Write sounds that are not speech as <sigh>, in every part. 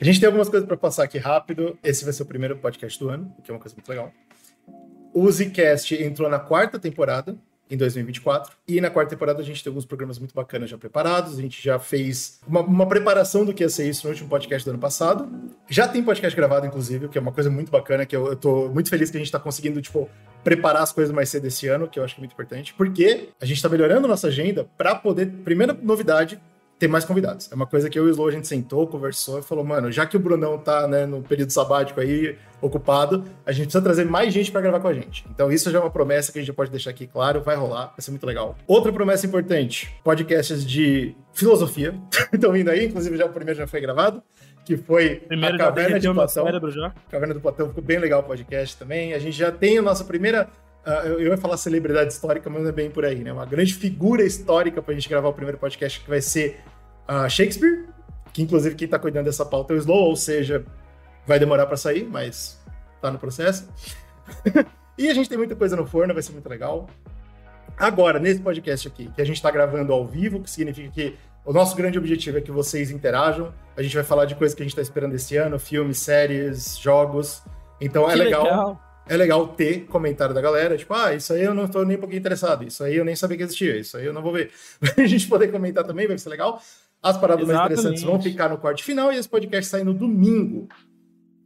A gente tem algumas coisas para passar aqui rápido. Esse vai ser o primeiro podcast do ano, o que é uma coisa muito legal. O Zcast entrou na quarta temporada, em 2024. E na quarta temporada a gente tem alguns programas muito bacanas já preparados. A gente já fez uma, uma, preparação do que ia ser isso no último podcast do ano passado. Já tem podcast gravado, inclusive, que é uma coisa muito bacana, que eu, eu tô muito feliz que a gente tá conseguindo, tipo, preparar as coisas mais cedo esse ano, que eu acho que é muito importante, porque a gente tá melhorando nossa agenda para poder. Primeira novidade, ter mais convidados. É uma coisa que eu e o Slow a gente sentou, conversou e falou, mano, já que o Brunão tá né, no período sabático aí, ocupado, a gente precisa trazer mais gente para gravar com a gente. Então isso já é uma promessa que a gente pode deixar aqui claro, vai rolar, vai ser muito legal. Outra promessa importante, podcasts de filosofia. <laughs> Estão vindo aí, inclusive já o primeiro já foi gravado que foi Primeiro a Caverna de Platão. Caverna do Platão ficou bem legal o podcast também. A gente já tem a nossa primeira Uh, eu ia falar celebridade histórica, mas não é bem por aí, né? Uma grande figura histórica pra gente gravar o primeiro podcast que vai ser uh, Shakespeare, que inclusive quem tá cuidando dessa pauta é o Slow, ou seja, vai demorar para sair, mas tá no processo. <laughs> e a gente tem muita coisa no forno, vai ser muito legal. Agora, nesse podcast aqui, que a gente tá gravando ao vivo, que significa que o nosso grande objetivo é que vocês interajam. A gente vai falar de coisas que a gente tá esperando esse ano, filmes, séries, jogos. Então é que é legal. legal é legal ter comentário da galera, tipo, ah, isso aí eu não estou nem um pouquinho interessado, isso aí eu nem sabia que existia, isso aí eu não vou ver. <laughs> a gente poder comentar também, vai ser legal. As paradas Exatamente. mais interessantes vão ficar no corte final e esse podcast sai no domingo.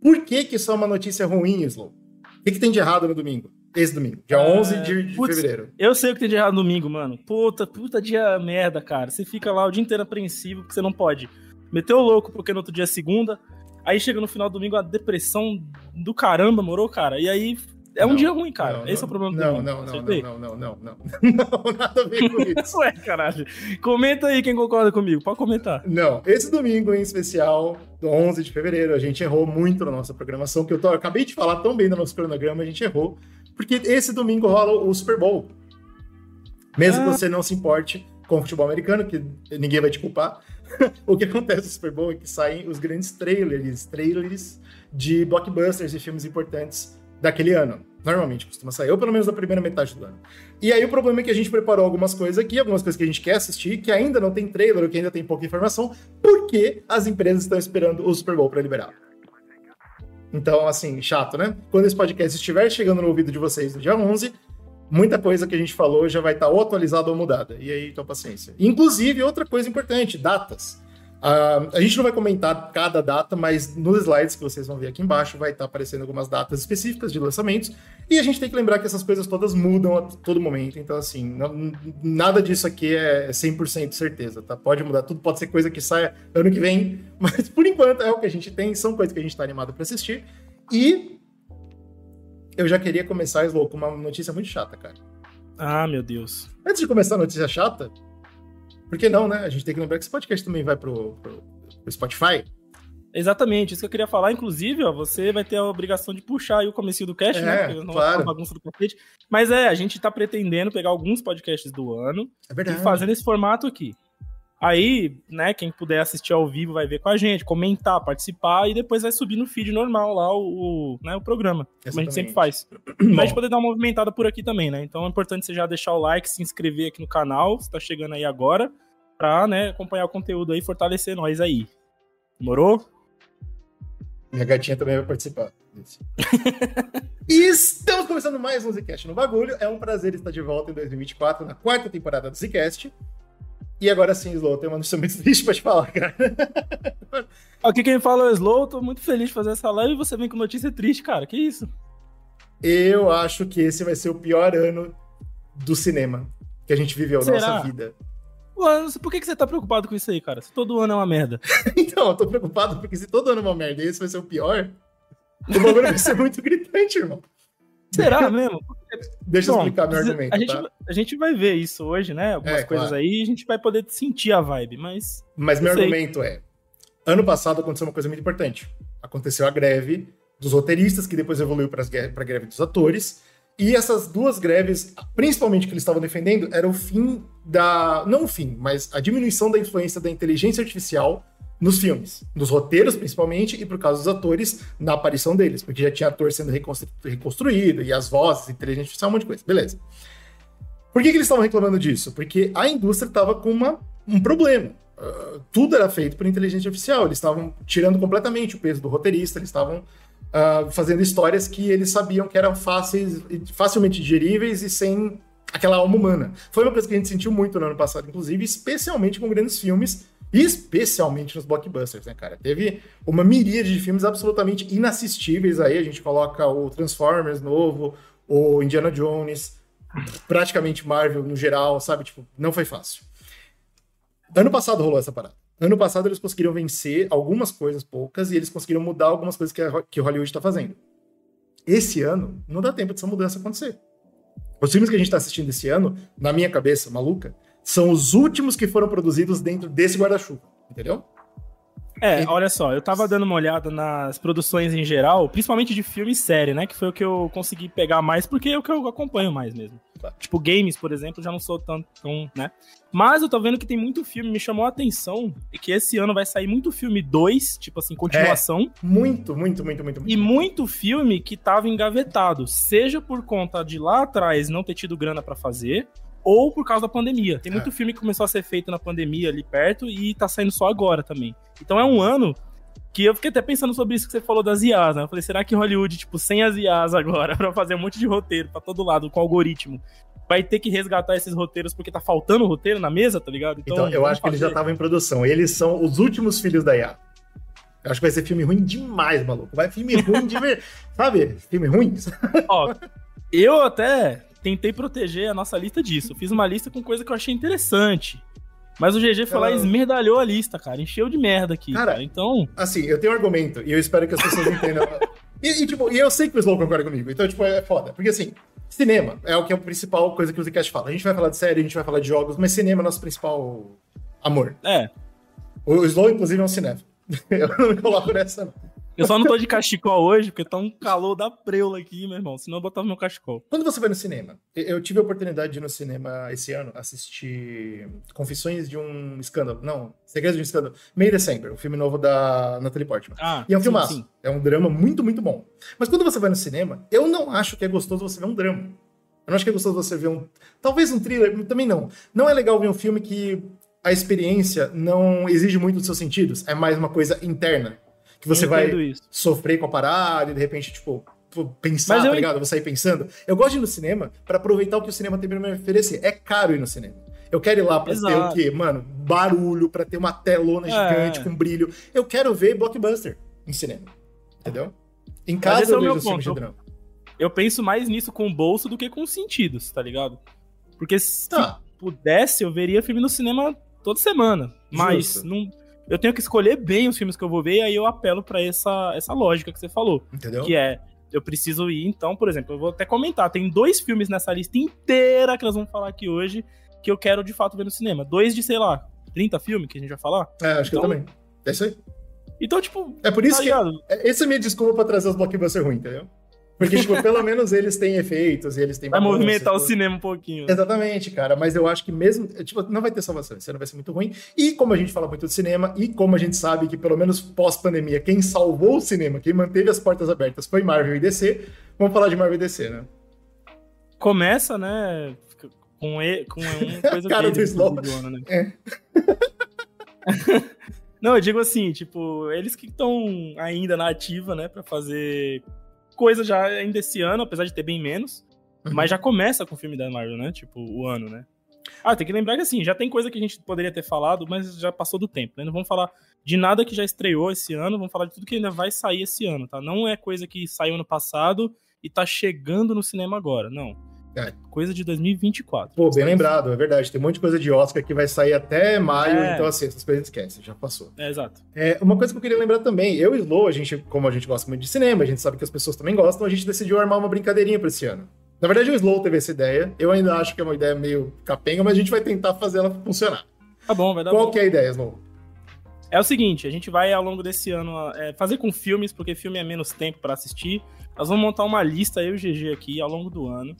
Por que que isso é uma notícia ruim, Slow? O que, que tem de errado no domingo? Esse domingo, dia é... 11 de, de fevereiro. Eu sei o que tem de errado no domingo, mano. Puta, puta dia merda, cara. Você fica lá o dia inteiro apreensivo porque você não pode. Meteu o louco porque no outro dia é segunda, Aí chega no final do domingo a depressão do caramba, morou, cara? E aí é um não, dia ruim, cara. Não, Esse é o problema do não, não, não, não, não, não, <laughs> não, não. nada a ver com <laughs> isso. Ué, caralho. Comenta aí quem concorda comigo. Pode comentar. Não, esse domingo em especial, do 11 de fevereiro, a gente errou muito na nossa programação, que eu, tô, eu acabei de falar tão bem no nosso cronograma, a gente errou. Porque esse domingo rola o Super Bowl. Mesmo ah. que você não se importe com o futebol americano, que ninguém vai te culpar. <laughs> o que acontece no Super Bowl é que saem os grandes trailers, trailers de blockbusters e filmes importantes daquele ano. Normalmente costuma sair, ou pelo menos da primeira metade do ano. E aí o problema é que a gente preparou algumas coisas aqui, algumas coisas que a gente quer assistir, que ainda não tem trailer, ou que ainda tem pouca informação, porque as empresas estão esperando o Super Bowl para liberar. Então, assim, chato, né? Quando esse podcast estiver chegando no ouvido de vocês no dia 11, muita coisa que a gente falou já vai estar ou atualizada ou mudada. E aí, então, paciência. Inclusive, outra coisa importante, datas. Uh, a gente não vai comentar cada data, mas nos slides que vocês vão ver aqui embaixo vai estar aparecendo algumas datas específicas de lançamentos. E a gente tem que lembrar que essas coisas todas mudam a todo momento. Então, assim, não, nada disso aqui é 100% certeza, tá? Pode mudar tudo, pode ser coisa que saia ano que vem, <laughs> mas por enquanto é o que a gente tem, são coisas que a gente está animado para assistir. E eu já queria começar, Slow, com uma notícia muito chata, cara. Ah, meu Deus. Antes de começar a notícia chata, por que não, né? A gente tem que lembrar que esse podcast também vai pro, pro, pro Spotify. Exatamente, isso que eu queria falar. Inclusive, ó, você vai ter a obrigação de puxar aí o começo do cast, né? é, né? Porque claro. É bagunça do cacete. Mas é, a gente tá pretendendo pegar alguns podcasts do ano é e fazer nesse formato aqui. Aí, né, quem puder assistir ao vivo vai ver com a gente, comentar, participar e depois vai subir no feed normal lá o, o né, o programa, Exatamente. como a gente sempre faz. <clears throat> pra gente poder dar uma movimentada por aqui também, né? Então é importante você já deixar o like, se inscrever aqui no canal, se tá chegando aí agora, pra, né, acompanhar o conteúdo aí, fortalecer nós aí. Demorou? Minha gatinha também vai participar. <laughs> Estamos começando mais um Zcast no bagulho. É um prazer estar de volta em 2024, na quarta temporada do Zcast. E agora sim, Slow, tem uma notícia muito <laughs> triste pra te falar, cara. Aqui quem fala é o Slow, tô muito feliz de fazer essa live e você vem com notícia triste, cara. Que isso? Eu acho que esse vai ser o pior ano do cinema que a gente viveu na nossa vida. Mano, por que, que você tá preocupado com isso aí, cara? Se todo ano é uma merda. <laughs> então, eu tô preocupado porque se todo ano é uma merda e esse vai ser o pior, o bagulho vai ser muito gritante, irmão. Será <laughs> mesmo? Deixa Bom, eu explicar meu argumento. A gente, tá? a gente vai ver isso hoje, né? Algumas é, coisas claro. aí, a gente vai poder sentir a vibe, mas. Mas meu sei. argumento é: ano passado aconteceu uma coisa muito importante. Aconteceu a greve dos roteiristas, que depois evoluiu para a greve dos atores. E essas duas greves, principalmente que eles estavam defendendo, era o fim da. Não o fim, mas a diminuição da influência da inteligência artificial nos filmes, nos roteiros principalmente, e por causa dos atores na aparição deles, porque já tinha ator sendo reconstru reconstruído, e as vozes, inteligência artificial, um monte de coisa. Beleza. Por que, que eles estavam reclamando disso? Porque a indústria estava com uma, um problema. uh, tudo era feito por inteligência artificial. Eles estavam tirando completamente o peso do roteirista, eles estavam uh, fazendo histórias que eles sabiam que eram fáceis, facilmente digeríveis e sem aquela alma humana. Foi uma coisa que a gente sentiu muito no ano passado, inclusive, especialmente com grandes filmes, especialmente nos blockbusters, né, cara? Teve uma miríade de filmes absolutamente inassistíveis aí, a gente coloca o Transformers novo, o Indiana Jones, praticamente Marvel no geral, sabe? Tipo, não foi fácil. Ano passado rolou essa parada. Ano passado eles conseguiram vencer algumas coisas poucas e eles conseguiram mudar algumas coisas que, a, que Hollywood está fazendo. Esse ano, não dá tempo dessa mudança acontecer. Os filmes que a gente está assistindo esse ano, na minha cabeça maluca, são os últimos que foram produzidos dentro desse guarda-chuva, entendeu? É, olha só, eu tava dando uma olhada nas produções em geral, principalmente de filme e série, né? Que foi o que eu consegui pegar mais, porque é o que eu acompanho mais mesmo. Tá. Tipo, games, por exemplo, já não sou tanto, tão, né? Mas eu tô vendo que tem muito filme, me chamou a atenção, e que esse ano vai sair muito filme 2, tipo assim, continuação. É, muito, muito, muito, muito, muito. E muito filme que tava engavetado, seja por conta de lá atrás não ter tido grana para fazer, ou por causa da pandemia. Tem muito é. filme que começou a ser feito na pandemia ali perto e tá saindo só agora também. Então é um ano que eu fiquei até pensando sobre isso que você falou das IAs, né? Eu falei, será que Hollywood, tipo, sem as IAs agora, <laughs> para fazer um monte de roteiro pra todo lado, com algoritmo, vai ter que resgatar esses roteiros porque tá faltando roteiro na mesa, tá ligado? Então, então eu acho fazer. que eles já estavam em produção. Eles são os últimos filhos da IA. Eu acho que vai ser filme ruim demais, maluco. Vai filme ruim de ver. <laughs> Sabe? Filme ruim. Ó, eu até tentei proteger a nossa lista disso. fiz uma lista com coisa que eu achei interessante. Mas o GG foi lá e esmerdalhou a lista, cara. Encheu de merda aqui, cara. cara. Então. Assim, eu tenho um argumento e eu espero que as pessoas <laughs> entendam. e, e, tipo, e eu sei que o Slow concorda comigo. Então, tipo, é foda. Porque assim, cinema é o que é a principal coisa que o Zcast fala. A gente vai falar de série, a gente vai falar de jogos, mas cinema é nosso principal amor. É. O Slow, inclusive, é um cinema. <laughs> eu não me coloco nessa, não. Eu só não tô de cachecol hoje, porque tá um calor da preula aqui, meu irmão. Senão eu botava meu cachecol. Quando você vai no cinema? Eu tive a oportunidade de ir no cinema esse ano assistir Confissões de um Escândalo. Não, Segredos de um Escândalo. May December, o filme novo da Natalie Portman. Ah, e é um filmaço. É um drama muito, muito bom. Mas quando você vai no cinema, eu não acho que é gostoso você ver um drama. Eu não acho que é gostoso você ver um. Talvez um thriller, também não. Não é legal ver um filme que a experiência não exige muito dos seus sentidos. É mais uma coisa interna que você vai isso. sofrer com a parada e de repente, tipo, pensar, Mas tá eu... ligado? Eu vou sair pensando. Eu gosto de ir no cinema para aproveitar o que o cinema tem pra me oferecer. É caro ir no cinema. Eu quero ir lá pra Exato. ter o quê? Mano, barulho, pra ter uma telona é. gigante com brilho. Eu quero ver blockbuster em cinema. Entendeu? Em casa eu é vejo filmes de drama. Eu penso mais nisso com o bolso do que com os sentidos, tá ligado? Porque se tá. pudesse, eu veria filme no cinema toda semana. Mas não eu tenho que escolher bem os filmes que eu vou ver, e aí eu apelo para essa, essa lógica que você falou. Entendeu? Que é, eu preciso ir, então, por exemplo, eu vou até comentar, tem dois filmes nessa lista inteira que nós vamos falar aqui hoje, que eu quero de fato ver no cinema. Dois de, sei lá, 30 filmes que a gente vai falar. É, acho então, que eu então também. É isso aí. Então, tipo. É por isso tá que. Ligado? É, essa é a minha desculpa pra trazer os blockbusters ruins, entendeu? Porque, tipo, <laughs> pelo menos eles têm efeitos e eles têm. Vai movimentar o cinema um pouquinho. Exatamente, cara. Mas eu acho que mesmo. Tipo, não vai ter salvação. Esse ano vai ser muito ruim. E como a gente fala muito de cinema, e como a gente sabe que, pelo menos pós-pandemia, quem salvou o cinema, quem manteve as portas abertas foi Marvel e DC, vamos falar de Marvel e DC, né? Começa, né? Com, e, com uma <laughs> coisa cara do Slow. né? É. <laughs> Não, eu digo assim, tipo, eles que estão ainda na ativa, né, para fazer coisa já ainda esse ano, apesar de ter bem menos. Uhum. Mas já começa com o filme da Marvel, né? Tipo, o ano, né? Ah, tem que lembrar que assim, já tem coisa que a gente poderia ter falado, mas já passou do tempo, né? Não vamos falar de nada que já estreou esse ano, vamos falar de tudo que ainda vai sair esse ano, tá? Não é coisa que saiu ano passado e tá chegando no cinema agora, não. É. Coisa de 2024. Pô, bem lembrado, é verdade. Tem um monte de coisa de Oscar que vai sair até maio, é. então assim, essas coisas esquecem, já passou. É, exato. É, uma coisa que eu queria lembrar também, eu e Slow, a gente, como a gente gosta muito de cinema, a gente sabe que as pessoas também gostam, a gente decidiu armar uma brincadeirinha pra esse ano. Na verdade, o Slow teve essa ideia, eu ainda acho que é uma ideia meio capenga, mas a gente vai tentar fazer ela funcionar. Tá bom, vai dar Qual bom. que é a ideia, Slow? É o seguinte, a gente vai ao longo desse ano é, fazer com filmes, porque filme é menos tempo para assistir. Nós vamos montar uma lista, eu e o GG aqui, ao longo do ano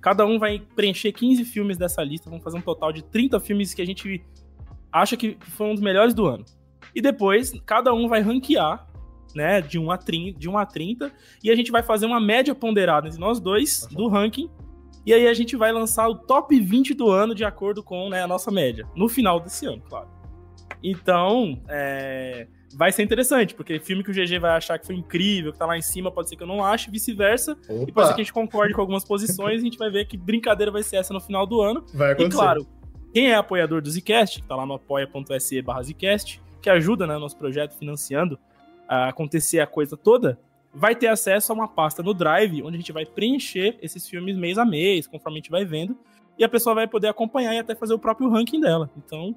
Cada um vai preencher 15 filmes dessa lista, vamos fazer um total de 30 filmes que a gente acha que foram um dos melhores do ano. E depois, cada um vai ranquear, né, de 1 a 30, de 1 a 30 e a gente vai fazer uma média ponderada entre nós dois do ranking. E aí a gente vai lançar o top 20 do ano de acordo com né, a nossa média, no final desse ano, claro. Então, é, vai ser interessante, porque filme que o GG vai achar que foi incrível, que tá lá em cima, pode ser que eu não ache, vice-versa. E pode ser que a gente concorde com algumas posições e a gente vai ver que brincadeira vai ser essa no final do ano. Vai acontecer. E claro, quem é apoiador do Zcast, que tá lá no apoia.se barra Zcast, que ajuda né, nosso projeto financiando a acontecer a coisa toda, vai ter acesso a uma pasta no Drive, onde a gente vai preencher esses filmes mês a mês, conforme a gente vai vendo, e a pessoa vai poder acompanhar e até fazer o próprio ranking dela. Então,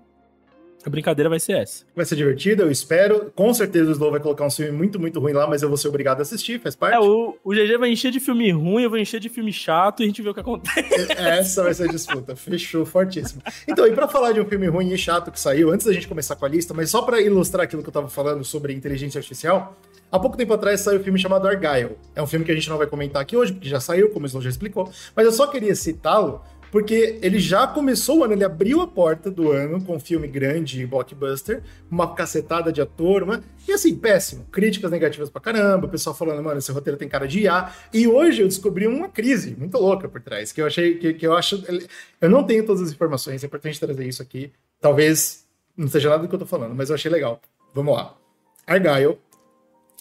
a brincadeira vai ser essa. Vai ser divertido, eu espero. Com certeza o Slow vai colocar um filme muito, muito ruim lá, mas eu vou ser obrigado a assistir, faz parte. É, o, o GG vai encher de filme ruim, eu vou encher de filme chato e a gente vê o que acontece. <laughs> Essa vai ser a disputa. Fechou, fortíssimo. Então, e pra falar de um filme ruim e chato que saiu, antes da gente começar com a lista, mas só para ilustrar aquilo que eu tava falando sobre inteligência artificial, há pouco tempo atrás saiu um filme chamado Argyle. É um filme que a gente não vai comentar aqui hoje, porque já saiu, como o Slow já explicou, mas eu só queria citá-lo porque ele já começou o ano, ele abriu a porta do ano com um filme grande, blockbuster, uma cacetada de ator, uma... e assim, péssimo. Críticas negativas pra caramba, o pessoal falando, mano, esse roteiro tem cara de IA. E hoje eu descobri uma crise muito louca por trás, que eu achei, que, que eu acho. Eu não tenho todas as informações, é importante trazer isso aqui. Talvez não seja nada do que eu tô falando, mas eu achei legal. Vamos lá. Argyle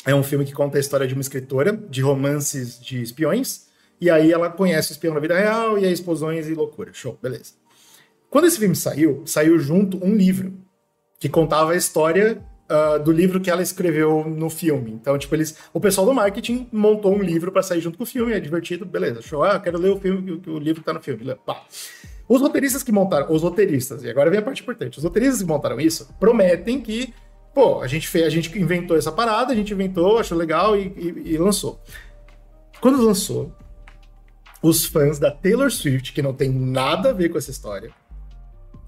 é um filme que conta a história de uma escritora de romances de espiões e aí ela conhece o espião na vida real e aí explosões e loucura. Show, beleza. Quando esse filme saiu, saiu junto um livro que contava a história uh, do livro que ela escreveu no filme. Então, tipo, eles, o pessoal do marketing montou um livro para sair junto com o filme, é divertido, beleza. Show, ah, quero ler o filme, o, o livro que tá no filme. Pá. Os roteiristas que montaram, os roteiristas, e agora vem a parte importante, os roteiristas que montaram isso prometem que, pô, a gente fez, a gente inventou essa parada, a gente inventou, achou legal e, e, e lançou. Quando lançou, os fãs da Taylor Swift, que não tem nada a ver com essa história,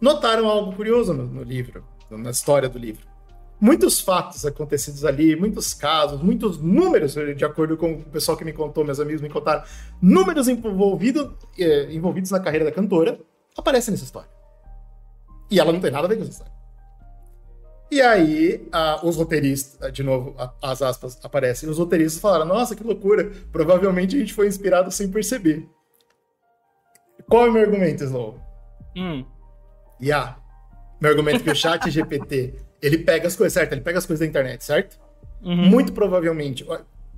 notaram algo curioso no, no livro, na história do livro. Muitos fatos acontecidos ali, muitos casos, muitos números, de acordo com o pessoal que me contou, meus amigos me contaram, números envolvido, eh, envolvidos na carreira da cantora, aparecem nessa história. E ela não tem nada a ver com essa história. E aí, os roteiristas, de novo, as aspas aparecem, os roteiristas falaram: Nossa, que loucura, provavelmente a gente foi inspirado sem perceber. Qual é o meu argumento, Slow? Hum. Yeah. Meu argumento é que o chat <laughs> GPT, ele pega as coisas, certo? Ele pega as coisas da internet, certo? Uhum. Muito provavelmente.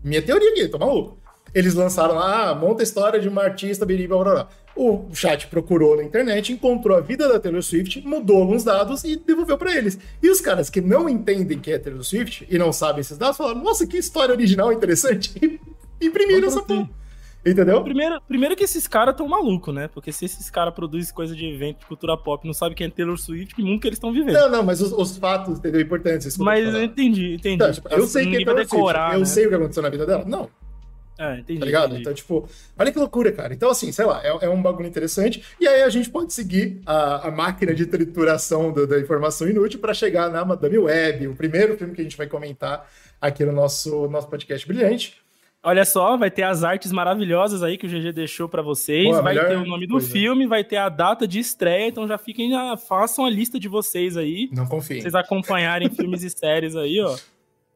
Minha teoria aqui, tô maluco. Eles lançaram lá, ah, monta a história de uma artista, blá, blá, blá. O chat procurou na internet, encontrou a vida da Taylor Swift, mudou alguns dados e devolveu para eles. E os caras que não entendem que é Taylor Swift e não sabem esses dados falaram: Nossa, que história original interessante. <laughs> E imprimiram essa porra. Entendeu? Primeiro, primeiro que esses caras tão malucos, né? Porque se esses caras produzem coisa de evento de cultura pop não sabem quem é Taylor Swift, que mundo que eles estão vivendo. Não, não, mas os, os fatos, entendeu? Importantes. Mas eu entendi, entendi. Então, tipo, eu sei que é Taylor decorar, Swift, eu né? sei o que aconteceu na vida dela. Não, é, entendi. Tá ligado? Entendi. Então, tipo, olha que loucura, cara. Então, assim, sei lá, é, é um bagulho interessante. E aí a gente pode seguir a, a máquina de trituração do, da informação inútil para chegar na Madame Web, o primeiro filme que a gente vai comentar aqui no nosso, nosso podcast brilhante. Olha só, vai ter as artes maravilhosas aí que o GG deixou para vocês. Pô, vai ter o nome do filme, vai ter a data de estreia. Então já fiquem, já façam a lista de vocês aí. Não confiem. Vocês acompanharem filmes e séries aí, ó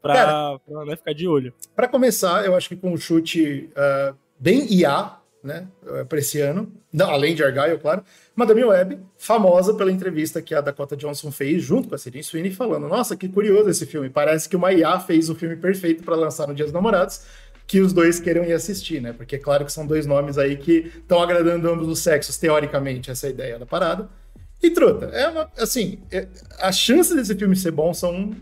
pra né, ficar de olho. Para começar, eu acho que com um chute uh, bem IA, né, eh, para esse ano, não, além de Argyle, claro, Madame Web, famosa pela entrevista que a Dakota Johnson fez junto com a Sidney Sweeney, falando: Nossa, que curioso esse filme, parece que uma IA fez o filme perfeito para lançar no Dia dos Namorados. Que os dois queiram ir assistir, né? Porque é claro que são dois nomes aí que estão agradando ambos os sexos, teoricamente, essa é ideia da parada. E truta, é uma, assim, é, as chances desse filme ser bom são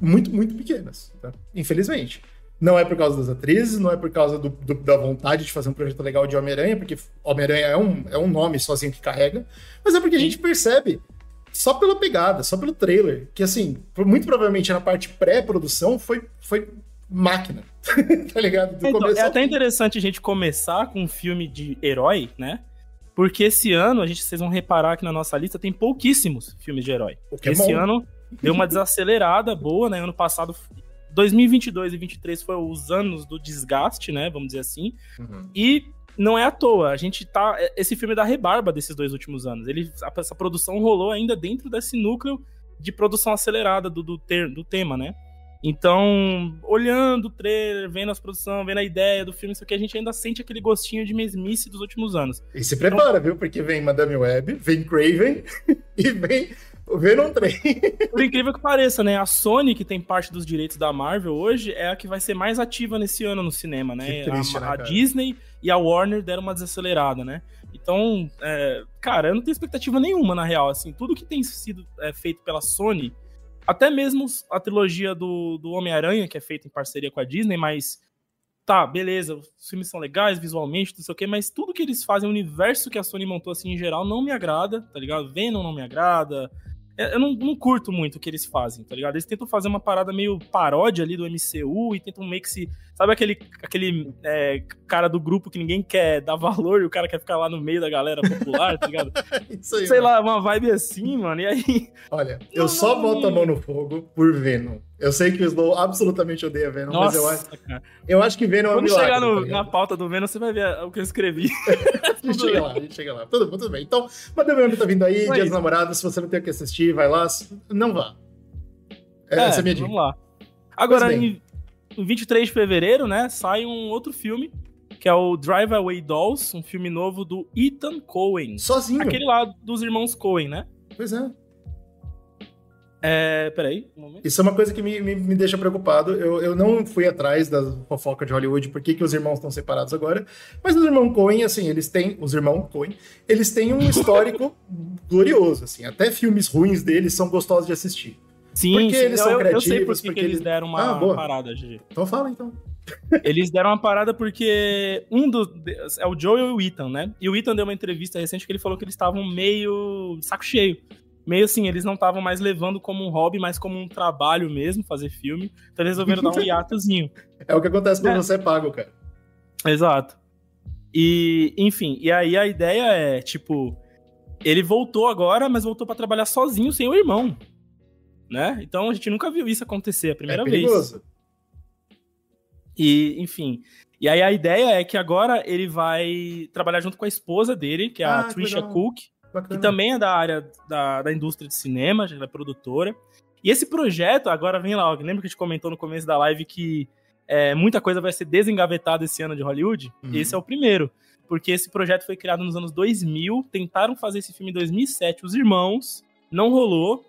muito, muito pequenas, tá? infelizmente. Não é por causa das atrizes, não é por causa do, do, da vontade de fazer um projeto legal de Homem-Aranha, porque Homem-Aranha é um, é um nome sozinho que carrega, mas é porque a gente percebe, só pela pegada, só pelo trailer, que assim, muito provavelmente na parte pré-produção foi, foi máquina, <laughs> tá ligado? Então, é até interessante a gente começar com um filme de herói, né? Porque esse ano, a gente, vocês vão reparar que na nossa lista tem pouquíssimos filmes de herói. É esse bom. ano deu uma desacelerada boa, né? Ano passado, 2022 e 2023 foram os anos do desgaste, né? Vamos dizer assim. Uhum. E não é à toa, a gente tá. Esse filme é da rebarba desses dois últimos anos. Ele, essa produção rolou ainda dentro desse núcleo de produção acelerada do, do, ter, do tema, né? Então, olhando o trailer, vendo as produções, vendo a ideia do filme, isso aqui, a gente ainda sente aquele gostinho de mesmice dos últimos anos. E se prepara, então, viu? Porque vem Madame Web, vem Craven <laughs> e vem O Venom 3. Por incrível que pareça, né? A Sony, que tem parte dos direitos da Marvel hoje, é a que vai ser mais ativa nesse ano no cinema, né? Triste, a, né, a Disney e a Warner deram uma desacelerada, né? Então, é, cara, eu não tenho expectativa nenhuma, na real. Assim, tudo que tem sido é, feito pela Sony, até mesmo a trilogia do, do Homem-Aranha, que é feita em parceria com a Disney, mas tá, beleza, os filmes são legais visualmente, não sei o quê, mas tudo que eles fazem, o universo que a Sony montou assim em geral, não me agrada, tá ligado? Venom não me agrada, é, eu não, não, curto muito o que eles fazem, tá ligado? Eles tentam fazer uma parada meio paródia ali do MCU e tentam meio que se. Sabe aquele, aquele é, cara do grupo que ninguém quer dar valor e o cara quer ficar lá no meio da galera popular, tá ligado? <laughs> Isso aí, Sei mano. lá, uma vibe assim, mano. E aí. Olha, eu não, só não, boto a mão no fogo por Venom. Eu sei que o Slow absolutamente odeia Venom, Nossa, mas eu acho, cara. eu acho que Venom Quando é um milagre, chegar no, tá na pauta do Venom, você vai ver o que eu escrevi. <laughs> a gente chega lá, a gente chega lá. Tudo, tudo bem. Então, Madame tá vindo aí, Dia dos Namorados, se você não tem o que assistir, vai lá, não vá. É, essa é a minha dica. Vamos lá. Agora, em 23 de fevereiro, né, sai um outro filme, que é o Drive Away Dolls, um filme novo do Ethan Cohen. Sozinho? Aquele lá dos irmãos Cohen, né? Pois é. É, peraí, um momento. Isso é uma coisa que me, me, me deixa preocupado. Eu, eu não fui atrás da fofoca de Hollywood, por que, que os irmãos estão separados agora. Mas os irmãos Coen, assim, eles têm. Os irmãos Coen, eles têm um histórico <laughs> glorioso, assim. Até filmes ruins deles são gostosos de assistir. Sim, porque eles eu, são criativos. Eu sei por que, porque eles deram uma, ah, uma parada, Gigi. Então fala, então. Eles deram uma parada porque um dos. É o Joe e o Ethan, né? E o Ethan deu uma entrevista recente que ele falou que eles estavam meio saco cheio meio assim, eles não estavam mais levando como um hobby, mas como um trabalho mesmo, fazer filme. Então eles resolveram dar um <laughs> hiatozinho. É o que acontece quando é. você é pago, cara. Exato. E, enfim, e aí a ideia é, tipo, ele voltou agora, mas voltou para trabalhar sozinho, sem o irmão. Né? Então a gente nunca viu isso acontecer, a primeira é vez. E, enfim. E aí a ideia é que agora ele vai trabalhar junto com a esposa dele, que é ah, a Trisha Cook Bacana. que também é da área da, da indústria de cinema, já é produtora. E esse projeto, agora vem lá, lembra que a gente comentou no começo da live que é, muita coisa vai ser desengavetada esse ano de Hollywood? Uhum. Esse é o primeiro. Porque esse projeto foi criado nos anos 2000, tentaram fazer esse filme em 2007, os irmãos, não rolou.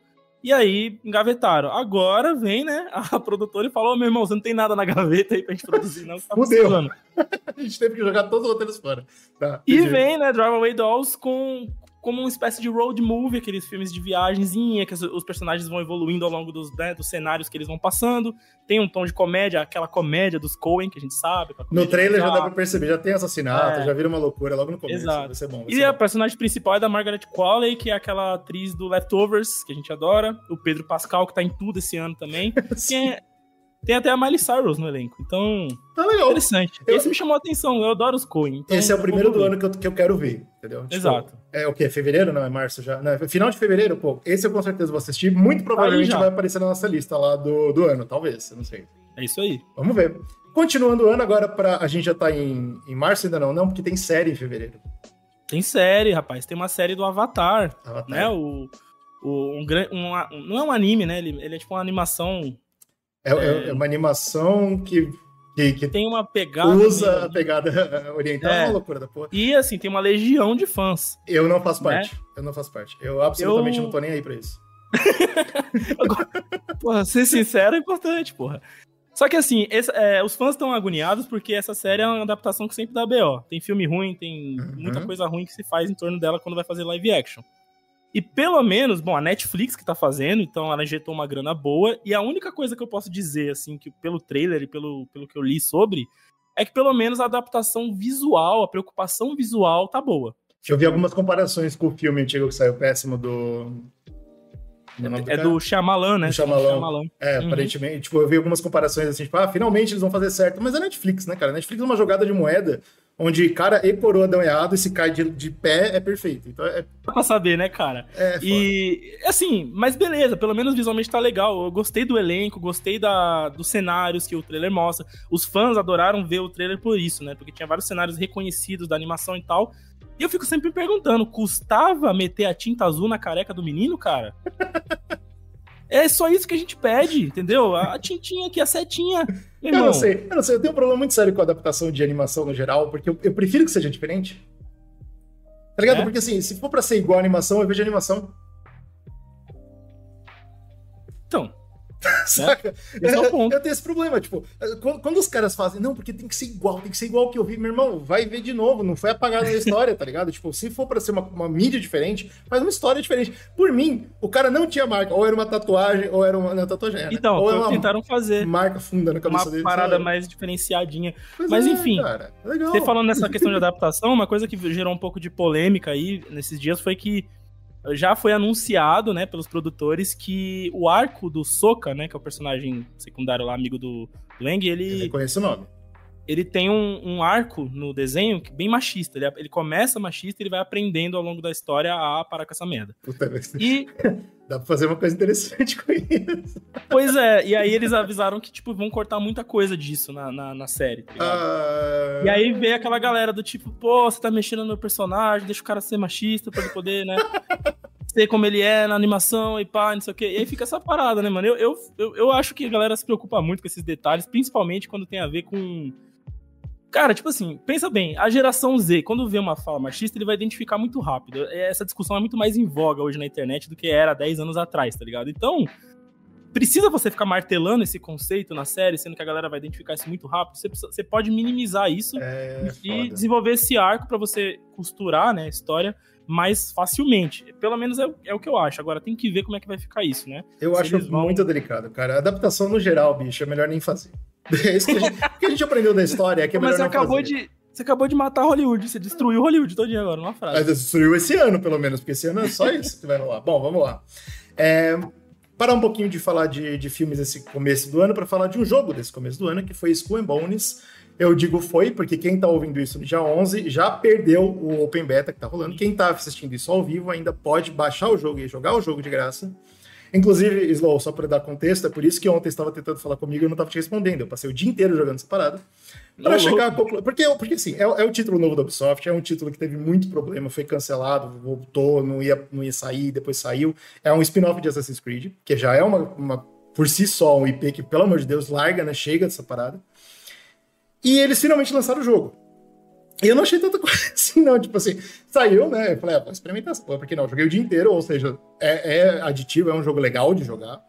E aí, engavetaram. Agora vem, né, a <laughs> produtora e falou: oh, meu irmão, você não tem nada na gaveta aí pra gente produzir, não. Tá Fudeu. <laughs> a gente teve que jogar todos os roteiros fora. Tá, e vem, né, Drive Away Dolls com, como uma espécie de road movie, aqueles filmes de viagenzinha, que os personagens vão evoluindo ao longo dos, né, dos cenários que eles vão passando. Tem um tom de comédia, aquela comédia dos Coen, que a gente sabe. No trailer já dá pra perceber, já tem assassinato, é. já vira uma loucura logo no começo. Exato. Vai ser bom. Vai e ser a bom. personagem principal é da Margaret Qualley, que é aquela atriz do Leftovers, que a gente adora. O Pedro Pascal, que tá em tudo esse ano também. <laughs> que é tem até a Miley Cyrus no elenco. Então. Tá legal. Interessante. Eu... Esse me chamou a atenção. Eu adoro os Coen. Então Esse é o primeiro do ano que eu, que eu quero ver. Entendeu? Tipo, Exato. É o quê? Fevereiro? Não, é março já. Não, é final de fevereiro, pô. Esse eu com certeza vou assistir. Muito provavelmente vai aparecer na nossa lista lá do, do ano, talvez. Eu não sei. É isso aí. Vamos ver. Continuando o ano, agora pra, a gente já tá em, em março ainda não, não, porque tem série em fevereiro. Tem série, rapaz. Tem uma série do Avatar. Avatar. Né? O, o, um, um, não é um anime, né? Ele, ele é tipo uma animação é, é, é uma animação que que, que, tem uma pegada. Usa a pegada <laughs> oriental, é. é uma loucura da porra. E assim, tem uma legião de fãs. Eu não faço parte. Né? Eu não faço parte. Eu absolutamente eu... não tô nem aí pra isso. <laughs> Agora, porra, ser sincero é importante, porra. Só que assim, esse, é, os fãs estão agoniados porque essa série é uma adaptação que sempre dá BO. Tem filme ruim, tem uhum. muita coisa ruim que se faz em torno dela quando vai fazer live action. E pelo menos, bom, a Netflix que tá fazendo, então ela injetou uma grana boa. E a única coisa que eu posso dizer, assim, que pelo trailer e pelo, pelo que eu li sobre, é que pelo menos a adaptação visual, a preocupação visual tá boa. Eu vi algumas comparações com o filme antigo que saiu péssimo do. É, é do Shyamalan, né? Do Shyamalan. Shyamalan. É, uhum. aparentemente. Tipo, eu vi algumas comparações assim, tipo, ah, finalmente eles vão fazer certo. Mas é Netflix, né, cara? Netflix é uma jogada de moeda onde cara e coroa dão errado e se cai de, de pé é perfeito. Então é. Pra saber, né, cara? É, e assim, mas beleza, pelo menos visualmente tá legal. Eu gostei do elenco, gostei da, dos cenários que o trailer mostra. Os fãs adoraram ver o trailer por isso, né? Porque tinha vários cenários reconhecidos da animação e tal. E eu fico sempre me perguntando, custava meter a tinta azul na careca do menino, cara? É só isso que a gente pede, entendeu? A tintinha aqui, a setinha. Eu não sei, eu não sei. Eu tenho um problema muito sério com a adaptação de animação no geral, porque eu, eu prefiro que seja diferente. Tá ligado? É? Porque assim, se for pra ser igual a animação, eu vejo a animação. Então, <laughs> Saca? Né? É eu, eu tenho esse problema, tipo, quando, quando, os caras fazem, não, porque tem que ser igual, tem que ser igual que eu vi, meu irmão, vai ver de novo, não foi apagado na história, tá ligado? Tipo, se for pra ser uma, uma, mídia diferente, faz uma história diferente. Por mim, o cara não tinha marca, ou era uma tatuagem, ou era uma não, tatuagem. Era, então, ou era uma tentaram fazer. Marca funda na cabeça uma dele. Uma parada sabe? mais diferenciadinha. Pois Mas é, enfim, cara, é você falando nessa <laughs> questão de adaptação, uma coisa que gerou um pouco de polêmica aí nesses dias foi que já foi anunciado, né, pelos produtores que o arco do Soka, né, que é o personagem secundário lá, amigo do Lang, ele... Eu conheço o nome. Ele tem um, um, arco no desenho bem machista. Ele, ele começa machista e ele vai aprendendo ao longo da história a parar com essa merda. Puta, e... <laughs> Dá pra fazer uma coisa interessante com isso. Pois é, e aí eles avisaram que, tipo, vão cortar muita coisa disso na, na, na série, tá ah... E aí vem aquela galera do tipo, pô, você tá mexendo no meu personagem, deixa o cara ser machista pra ele poder, né? <laughs> ser como ele é na animação e pá, não sei o quê. E aí fica essa parada, né, mano? Eu, eu, eu, eu acho que a galera se preocupa muito com esses detalhes, principalmente quando tem a ver com Cara, tipo assim, pensa bem, a geração Z, quando vê uma fala machista, ele vai identificar muito rápido. Essa discussão é muito mais em voga hoje na internet do que era 10 anos atrás, tá ligado? Então, precisa você ficar martelando esse conceito na série, sendo que a galera vai identificar isso muito rápido. Você, precisa, você pode minimizar isso é, e foda. desenvolver esse arco para você costurar, né, a história mais facilmente. Pelo menos é, é, o que eu acho. Agora tem que ver como é que vai ficar isso, né? Eu Se acho vão... muito delicado, cara. A adaptação no geral, bicho, é melhor nem fazer. <laughs> É isso que a gente, que a gente aprendeu da história, é que é Mas você acabou fazer. de. Você acabou de matar Hollywood, você destruiu Hollywood todinho agora, numa frase. Mas destruiu esse ano, pelo menos, porque esse ano é só isso que vai rolar. Bom, vamos lá. É, parar um pouquinho de falar de, de filmes desse começo do ano para falar de um jogo desse começo do ano, que foi Skull and Bones. Eu digo foi, porque quem tá ouvindo isso no dia 11 já perdeu o Open Beta que tá rolando. Quem tá assistindo isso ao vivo ainda pode baixar o jogo e jogar o jogo de graça. Inclusive, Slow, só para dar contexto, é por isso que ontem estava tentando falar comigo e eu não estava te respondendo. Eu passei o dia inteiro jogando essa parada. Pra chegar a conclusão. Porque, porque assim, é, é, o título novo da Ubisoft, é um título que teve muito problema, foi cancelado, voltou, não ia, não ia sair, depois saiu. É um spin-off de Assassin's Creed, que já é uma, uma, por si só, um IP que, pelo amor de Deus, larga, né? Chega dessa parada. E eles finalmente lançaram o jogo. E eu não achei tanta <laughs> coisa assim, não. Tipo assim, saiu, né? Eu falei, ah, vou experimentar essa porra, porque não, eu joguei o dia inteiro, ou seja, é, é, aditivo, é um jogo legal de jogar.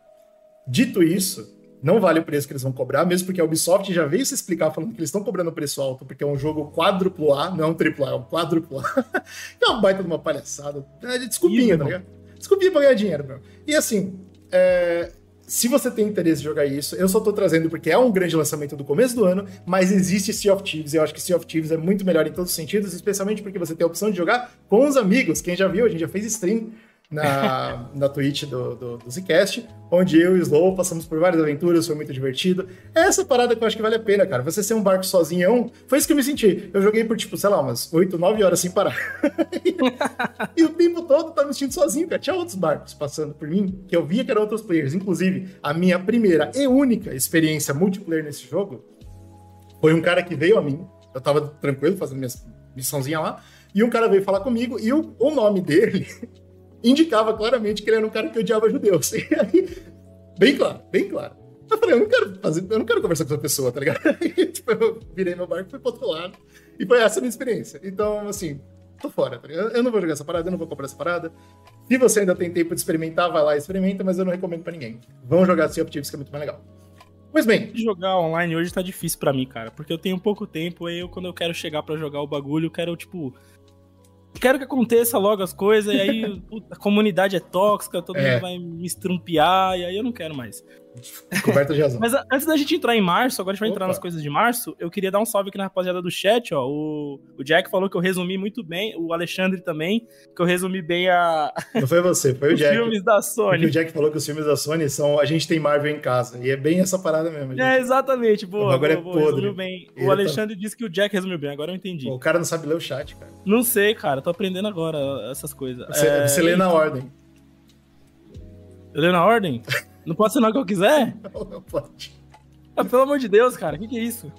Dito isso, não vale o preço que eles vão cobrar, mesmo porque a Ubisoft já veio se explicar falando que eles estão cobrando preço alto, porque é um jogo quádruplo A, não é um triplo A, é um quádruplo A. <laughs> é uma baita de uma palhaçada. É desculpinha, tá ligado? Desculpinha pra ganhar dinheiro, meu. E assim, é, se você tem interesse em jogar isso, eu só tô trazendo porque é um grande lançamento do começo do ano, mas existe Sea of Thieves, e eu acho que Sea of Thieves é muito melhor em todos os sentidos, especialmente porque você tem a opção de jogar com os amigos. Quem já viu, a gente já fez stream na, na Twitch do, do, do Zcast, onde eu e o Slow passamos por várias aventuras, foi muito divertido. É essa parada que eu acho que vale a pena, cara. Você ser um barco sozinho, foi isso que eu me senti. Eu joguei por, tipo, sei lá, umas 8, 9 horas sem parar. <laughs> e o tempo todo tava me sentindo sozinho, cara. Tinha outros barcos passando por mim, que eu via que eram outros players. Inclusive, a minha primeira e única experiência multiplayer nesse jogo foi um cara que veio a mim. Eu tava tranquilo fazendo minha missãozinha lá. E um cara veio falar comigo e o, o nome dele indicava claramente que ele era um cara que odiava judeus. <laughs> E aí, bem claro, bem claro. Eu falei, eu não quero fazer, eu não quero conversar com essa pessoa, tá ligado? Aí, <laughs> tipo, eu virei meu barco e fui pro outro lado. E foi essa a minha experiência. Então, assim, tô fora, tá ligado? Eu não vou jogar essa parada, eu não vou comprar essa parada. Se você ainda tem tempo de experimentar, vai lá e experimenta, mas eu não recomendo pra ninguém. Vão jogar Sea of Thieves, que é muito mais legal. Pois bem. Jogar online hoje tá difícil para mim, cara. Porque eu tenho pouco tempo, aí eu, quando eu quero chegar para jogar o bagulho, eu quero, tipo, quero que aconteça logo as coisas, e aí <laughs> puta, a comunidade é tóxica, todo é. mundo vai me estrumpear, e aí eu não quero mais. Coberta de razão. Mas antes da gente entrar em março, agora a gente vai Opa. entrar nas coisas de março, eu queria dar um salve aqui na rapaziada do chat, ó. O, o Jack falou que eu resumi muito bem, o Alexandre também, que eu resumi bem a. Não foi você, foi o <laughs> Jack. Os filmes da Sony. Porque o Jack falou que os filmes da Sony são. A gente tem Marvel em casa. E é bem essa parada mesmo. Gente. É, exatamente. Boa, agora boa, é boa, podre. bem. o Alexandre tá... disse que o Jack resumiu bem, agora eu entendi. Pô, o cara não sabe ler o chat, cara. Não sei, cara. Tô aprendendo agora essas coisas. Você, é... você lê na ordem. Eu leio na ordem? <laughs> Não pode ser o que eu quiser? Não, não pode. Ah, pelo amor de Deus, cara, o que, que é isso?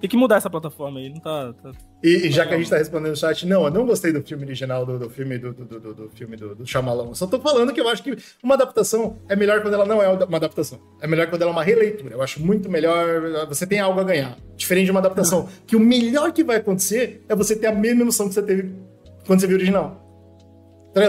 Tem que mudar essa plataforma aí, não tá. tá... E, e, já que a gente tá respondendo no chat, não, eu não gostei do filme original, do, do filme do, do, do, do, filme do, do Shyamalan. Só tô falando que eu acho que uma adaptação é melhor quando ela não é uma adaptação. É melhor quando ela é uma releitura. Eu acho muito melhor. Você tem algo a ganhar. Diferente de uma adaptação. que o melhor que vai acontecer é você ter a mesma emoção que você teve quando você viu o original.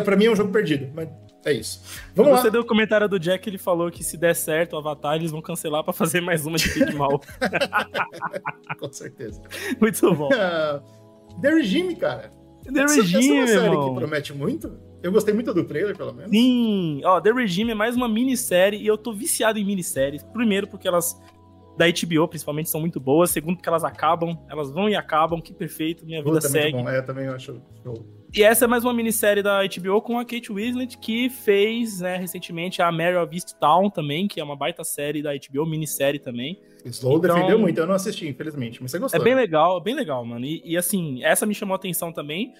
Pra mim é um jogo perdido, mas É isso. Vamos Você lá. deu o comentário do Jack, ele falou que se der certo o Avatar, eles vão cancelar pra fazer mais uma de Big Mal. <laughs> Com certeza. Muito bom. Uh, <laughs> The Regime, cara. The essa, Regime, essa é uma série irmão. que promete muito. Eu gostei muito do trailer, pelo menos. Sim, ó, The Regime é mais uma minissérie e eu tô viciado em minisséries. Primeiro, porque elas da HBO, principalmente, são muito boas. Segundo, porque elas acabam, elas vão e acabam, que perfeito, minha vida Puta, segue. É, também acho show. E essa é mais uma minissérie da HBO com a Kate Winslet, que fez, né, recentemente a Mary of Town também, que é uma baita série da HBO, minissérie também. Slow então, defendeu muito, eu não assisti, infelizmente, mas você gostou. É bem legal, bem legal, mano. E, e, assim, essa me chamou a atenção também,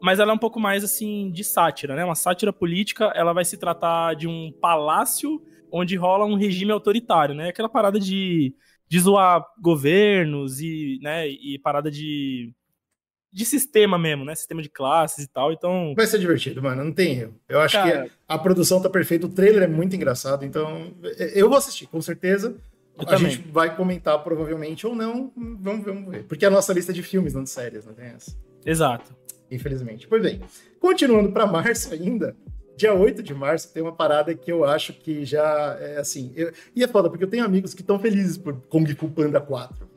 mas ela é um pouco mais, assim, de sátira, né? Uma sátira política, ela vai se tratar de um palácio onde rola um regime autoritário, né? Aquela parada de, de zoar governos e, né, e parada de de sistema mesmo, né? Sistema de classes e tal, então... Vai ser divertido, mano, não tem erro. Eu acho Cara... que a produção tá perfeita, o trailer é muito engraçado, então eu vou assistir, com certeza. Eu a também. gente vai comentar provavelmente ou não, vamos, vamos ver. Porque é a nossa lista de filmes, não de séries, não tem essa. Exato. Infelizmente. Pois bem, continuando para março ainda, dia 8 de março tem uma parada que eu acho que já é assim. Eu, e é foda, porque eu tenho amigos que estão felizes por Kung Fu Panda 4.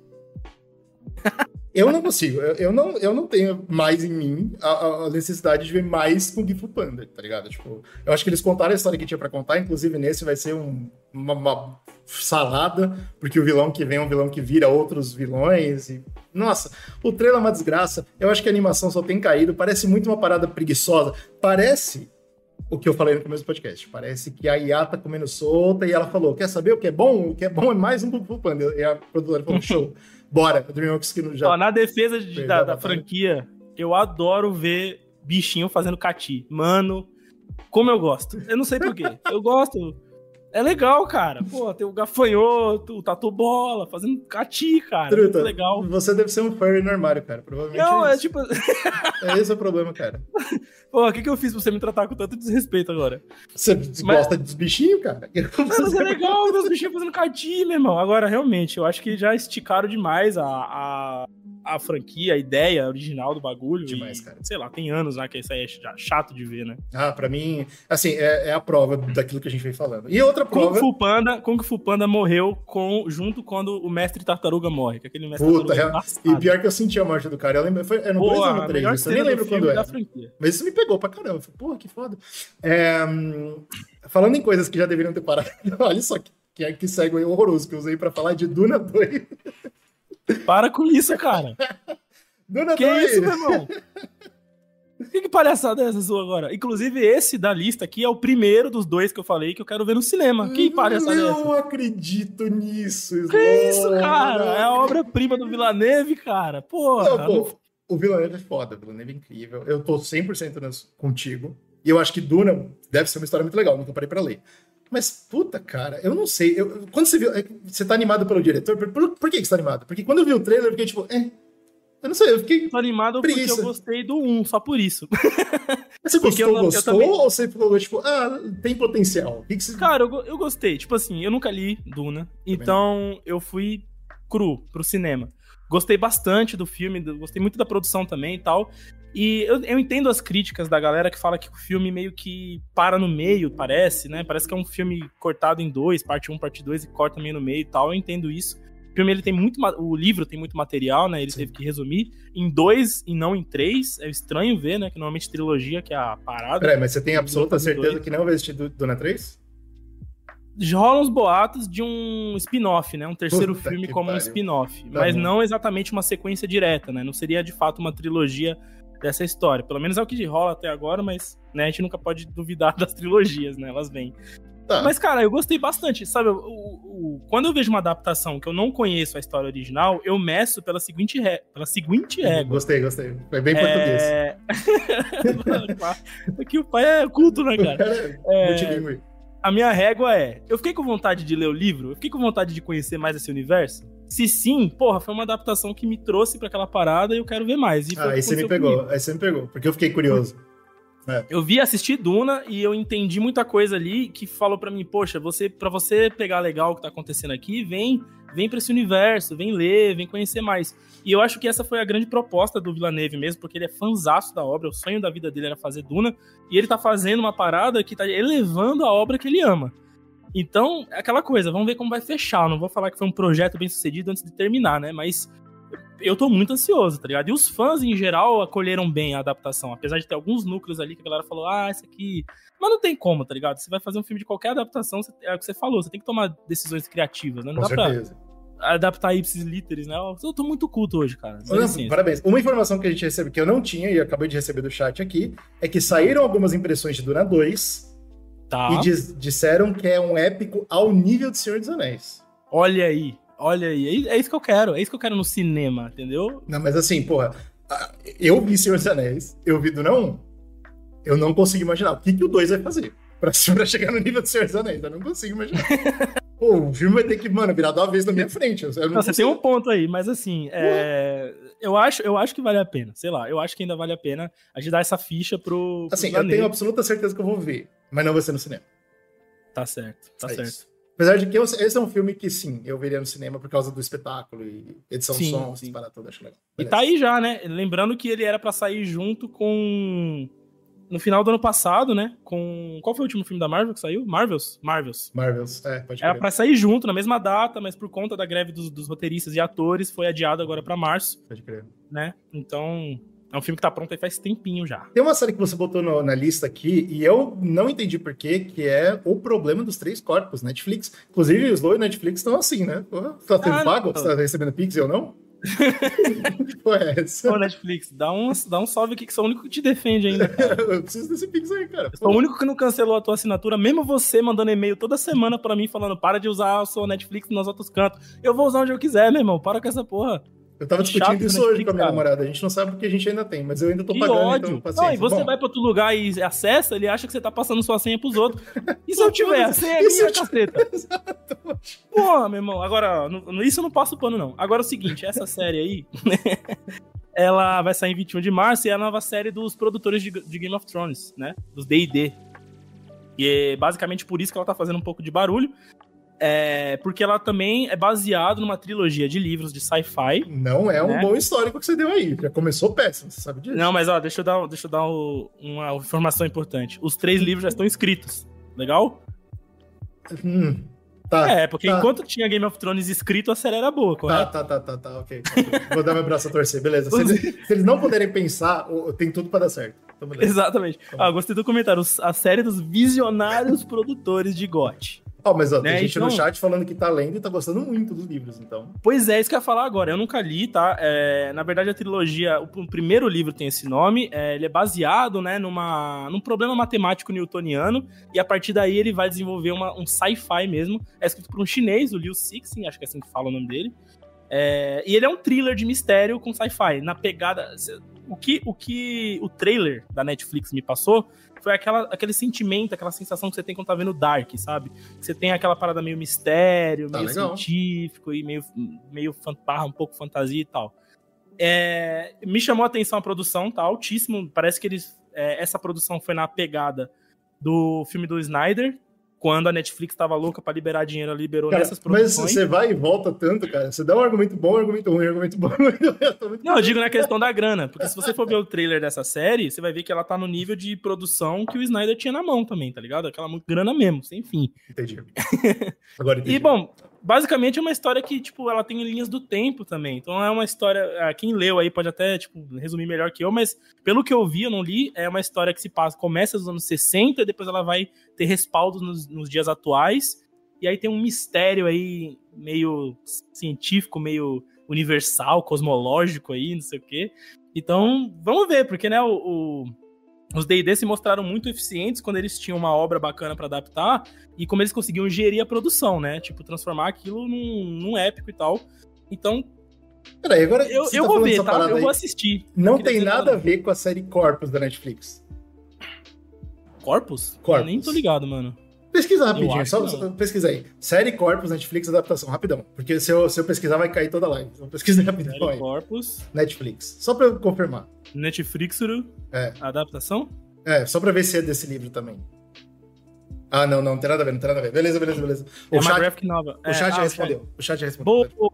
<laughs> Eu não consigo. Eu, eu, não, eu não tenho mais em mim a, a, necessidade de ver mais Kung Fu Panda, tá ligado? Tipo, eu acho que eles contaram a história que tinha para contar, inclusive nesse vai ser um, uma, uma, salada, porque o vilão que vem é um vilão que vira outros vilões. E... Nossa, o trailer é uma desgraça. Eu acho que a animação só tem caído. Parece muito uma parada preguiçosa. Parece o que eu falei no começo do podcast. Parece que a IA tá comendo solta e ela falou: quer saber o que é bom? O que é bom é mais um Kung Fu Panda. E a produtora falou: show. <laughs> Bora, DreamWorks que já. Ó, na defesa de, da, da franquia, eu adoro ver bichinho fazendo cati. Mano, como eu gosto. Eu não sei porquê. eu gosto. É legal, cara. Pô, tem o gafanhoto, o tatu bola, fazendo cati, cara. Truta, legal. Você deve ser um furry no armário, cara. Provavelmente. Não, é, é tipo. é esse o problema, cara. <laughs> Pô, o que, que eu fiz pra você me tratar com tanto desrespeito agora? Você mas... gosta dos bichinhos, cara? <laughs> Mas é legal ver os bichinhos fazendo cati, meu irmão. Agora, realmente, eu acho que já esticaram demais a, a a franquia, a ideia original do bagulho. Demais, e, cara. Sei lá, tem anos né, que isso aí é chato de ver, né? Ah, pra mim, assim, é, é a prova daquilo que a gente vem falando. E outra prova. Kung Fu Panda, Kung Fu Panda morreu com, junto quando o mestre Tartaruga morre. Que aquele mestre Puta, Tartaruga é, E pior que eu senti a morte do cara. Eu lembro, foi, é no 2 ou no 3? Eu nem lembro quando era. Mas isso me pegou pra caramba. Falei, Porra, que foda. É, falando em coisas que já deveriam ter parado, <laughs> olha só que, que, que segue horroroso que eu usei pra falar de Duna 2. Para com isso, cara. <laughs> Dona que isso, meu irmão? Que, <laughs> que palhaçada é essa sua agora? Inclusive, esse da lista aqui é o primeiro dos dois que eu falei que eu quero ver no cinema. Que palhaçada é essa? Não acredito nisso, Slow. Que isso, cara? É a obra-prima do Villaneve, cara. Porra. Não, pô, o Villaneve é foda, o Villaneve é incrível. Eu tô 100% contigo. E eu acho que Duna deve ser uma história muito legal, nunca parei pra ler. Mas, puta, cara, eu não sei. Eu, quando você viu. É você tá animado pelo diretor? Por, por, por que, que você tá animado? Porque quando eu vi o trailer, eu fiquei tipo, eh. Eu não sei, eu fiquei. Tô animado preguiça. porque eu gostei do 1, só por isso. <laughs> Mas você gostou, eu, gostou? Eu também... Ou você falou, tipo, ah, tem potencial? Que que você... Cara, eu, eu gostei. Tipo assim, eu nunca li Duna. Então, eu fui cru pro cinema. Gostei bastante do filme, gostei muito da produção também e tal. E eu, eu, entendo as críticas da galera que fala que o filme meio que para no meio, parece, né? Parece que é um filme cortado em dois, parte 1, um, parte 2, e corta meio no meio e tal. Eu entendo isso. O filme ele tem muito. O livro tem muito material, né? Ele Sim. teve que resumir em dois e não em três. É estranho ver, né? Que normalmente trilogia, que é a parada. Peraí, mas você tem absoluta certeza que não vai assistir Duna 3? rolam os boatos de um spin-off, né? Um terceiro Puta filme como pariu. um spin-off. Tá mas bom. não exatamente uma sequência direta, né? Não seria de fato uma trilogia dessa história. Pelo menos é o que rola até agora, mas né, a gente nunca pode duvidar <laughs> das trilogias, né? Elas vêm. Tá. Mas, cara, eu gostei bastante. Sabe, quando eu vejo uma adaptação que eu não conheço a história original, eu meço pela seguinte, re, pela seguinte uhum, regra. Gostei, gostei. Foi bem português. É... <laughs> Aqui o pai é culto, né, cara? É... é a minha régua é: eu fiquei com vontade de ler o livro? Eu fiquei com vontade de conhecer mais esse universo? Se sim, porra, foi uma adaptação que me trouxe para aquela parada e eu quero ver mais. E ah, aí você me pegou, comigo. aí você me pegou, porque eu fiquei curioso. <laughs> É. Eu vi assistir Duna e eu entendi muita coisa ali que falou para mim, poxa, você para você pegar legal o que tá acontecendo aqui, vem vem para esse universo, vem ler, vem conhecer mais. E eu acho que essa foi a grande proposta do Villeneuve mesmo, porque ele é fanzaço da obra, o sonho da vida dele era fazer Duna, e ele tá fazendo uma parada que tá elevando a obra que ele ama. Então, é aquela coisa, vamos ver como vai fechar. não vou falar que foi um projeto bem sucedido antes de terminar, né? Mas eu tô muito ansioso, tá ligado? E os fãs, em geral, acolheram bem a adaptação. Apesar de ter alguns núcleos ali que a galera falou, ah, esse aqui. Mas não tem como, tá ligado? Você vai fazer um filme de qualquer adaptação, é o que você falou, você tem que tomar decisões criativas, né? Não Com dá certeza. pra adaptar ipsis literis, né? Eu tô muito culto hoje, cara. Não, parabéns. Uma informação que a gente recebeu, que eu não tinha e acabei de receber do chat aqui, é que saíram algumas impressões de Duna 2 tá. e diz, disseram que é um épico ao nível de Senhor dos Anéis. Olha aí. Olha aí, é isso que eu quero, é isso que eu quero no cinema, entendeu? Não, mas assim, porra, eu vi Senhor dos Anéis, eu vi do não, eu não consigo imaginar o que, que o 2 vai fazer pra, <laughs> pra chegar no nível do Senhor dos Anéis, eu não consigo imaginar. <laughs> Pô, o filme vai ter que, mano, virar de uma vez na minha frente. Eu não, não você tem um ponto aí, mas assim, é... eu, acho, eu acho que vale a pena. Sei lá, eu acho que ainda vale a pena a gente dar essa ficha pro. pro assim, eu tenho absoluta certeza que eu vou ver, mas não vai ser no cinema. Tá certo, tá é certo. Isso. Apesar de que eu, esse é um filme que, sim, eu veria no cinema por causa do espetáculo e edição sim, som, sim. para tudo, acho legal. Beleza. E tá aí já, né? Lembrando que ele era para sair junto com. No final do ano passado, né? Com. Qual foi o último filme da Marvel que saiu? Marvels? Marvels. Marvels, é, pode Era pra sair junto, na mesma data, mas por conta da greve dos, dos roteiristas e atores, foi adiado agora para março. Pode crer. Né? Então, é um filme que tá pronto aí faz tempinho já. Tem uma série que você botou no, na lista aqui e eu não entendi porquê, que é o problema dos três corpos, Netflix. Inclusive, os dois Netflix estão assim, né? Tá tendo ah, pago? Você tá recebendo Pix e eu não? Ué, essa... Ô, Netflix, dá um, dá um salve aqui que sou o único que te defende ainda, cara. <laughs> eu preciso desse Pix aí, cara. Sou o único que não cancelou a tua assinatura, mesmo você mandando e-mail toda semana pra mim falando para de usar o seu Netflix nos outros cantos. Eu vou usar onde eu quiser, meu irmão. Para com essa porra. Eu tava discutindo isso hoje com a minha namorada. A gente não sabe porque a gente ainda tem, mas eu ainda tô que pagando, ódio. então Não, e você Bom, vai pra outro lugar e acessa, ele acha que você tá passando sua senha pros outros. E se eu <laughs> tiver a senha é minha, caceta? Porra, meu irmão. Agora, no, isso eu não passo pano, não. Agora é o seguinte, essa série aí... <laughs> ela vai sair em 21 de março e é a nova série dos produtores de, de Game of Thrones, né? Dos D&D. E é basicamente por isso que ela tá fazendo um pouco de barulho. É, porque ela também é baseada numa trilogia de livros de sci-fi. Não é um né? bom histórico que você deu aí. Já começou péssimo, você sabe disso. Não, mas ó, deixa eu dar, deixa eu dar uma informação importante. Os três livros já estão escritos. Legal? Hum, tá. É, porque tá. enquanto tinha Game of Thrones escrito, a série era boa, correto? Tá, tá, tá, tá, tá, ok. Vou dar meu braço a torcer, beleza. Se eles, se eles não puderem pensar, tem tudo para dar certo. Então, Exatamente. Ah, gostei do comentário. A série dos visionários produtores de GOT. Oh, mas ó, né? tem gente então... no chat falando que tá lendo e tá gostando muito dos livros, então. Pois é, isso que eu ia falar agora. Eu nunca li, tá? É, na verdade, a trilogia, o, primeiro livro tem esse nome. É, ele é baseado, né, numa, num problema matemático newtoniano. E a partir daí ele vai desenvolver uma, um sci-fi mesmo. É escrito por um chinês, o Liu Cixin, acho que é assim que fala o nome dele. É, e ele é um thriller de mistério com sci-fi. Na pegada. O que, o que o trailer da Netflix me passou foi aquela, aquele sentimento, aquela sensação que você tem quando tá vendo Dark, sabe? Você tem aquela parada meio mistério, tá meio legal. científico e meio, meio barra, um pouco fantasia e tal. É, me chamou a atenção a produção, tá altíssimo. Parece que eles, é, essa produção foi na pegada do filme do Snyder, quando a Netflix estava louca para liberar dinheiro, ela liberou cara, nessas produções. Mas você vai e volta tanto, cara. Você dá um argumento bom, um argumento ruim, um argumento bom. <laughs> Eu não, eu digo na questão da grana, porque se você for ver o trailer dessa série, você vai ver que ela tá no nível de produção que o Snyder tinha na mão também, tá ligado? Aquela grana mesmo, sem fim. Entendi. Agora <laughs> entendi. E bom, basicamente é uma história que, tipo, ela tem linhas do tempo também. Então é uma história. Ah, quem leu aí pode até, tipo, resumir melhor que eu, mas pelo que eu vi, eu não li, é uma história que se passa, começa nos anos 60 e depois ela vai ter respaldo nos, nos dias atuais. E aí tem um mistério aí meio científico, meio universal, cosmológico aí, não sei o quê. Então, vamos ver, porque, né, o, o os D&D se mostraram muito eficientes quando eles tinham uma obra bacana para adaptar e como eles conseguiam gerir a produção, né? Tipo, transformar aquilo num, num épico e tal. Então. Peraí, agora. Eu, eu tá vou ver, tá? Eu aí. vou assistir. Não tem nada a ver com a série Corpus da Netflix. Corpus? Corpus. Eu nem tô ligado, mano. Pesquisa rapidinho, só, só pesquisa aí. Série Corpus, Netflix, adaptação, rapidão. Porque se eu, se eu pesquisar, vai cair toda a live. Então pesquisa rapidão Série aí. Corpus. Netflix. Só pra eu confirmar. Netflix, é. adaptação? É, só pra ver se é desse livro também. Ah, não, não, não tem nada a ver, não tem nada a ver. Beleza, beleza, beleza. O é chat, graphic novel. O chat é, já ah, respondeu. O chat já respondeu. Boa,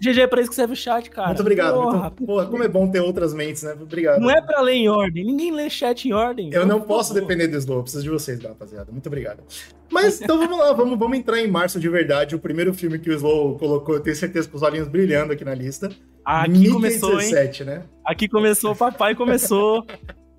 GG, é pra isso que serve o chat, cara. Muito obrigado. Porra, muito, porra, como é bom ter outras mentes, né? Obrigado. Não é pra ler em ordem. Ninguém lê chat em ordem. Eu não posso depender do Slow. Preciso de vocês, rapaziada. Muito obrigado. Mas então vamos lá, vamos, vamos entrar em março de verdade. O primeiro filme que o Slow colocou, eu tenho certeza com os olhinhos brilhando aqui na lista. Aqui Mickey começou, 17, hein? né? Aqui começou, papai começou.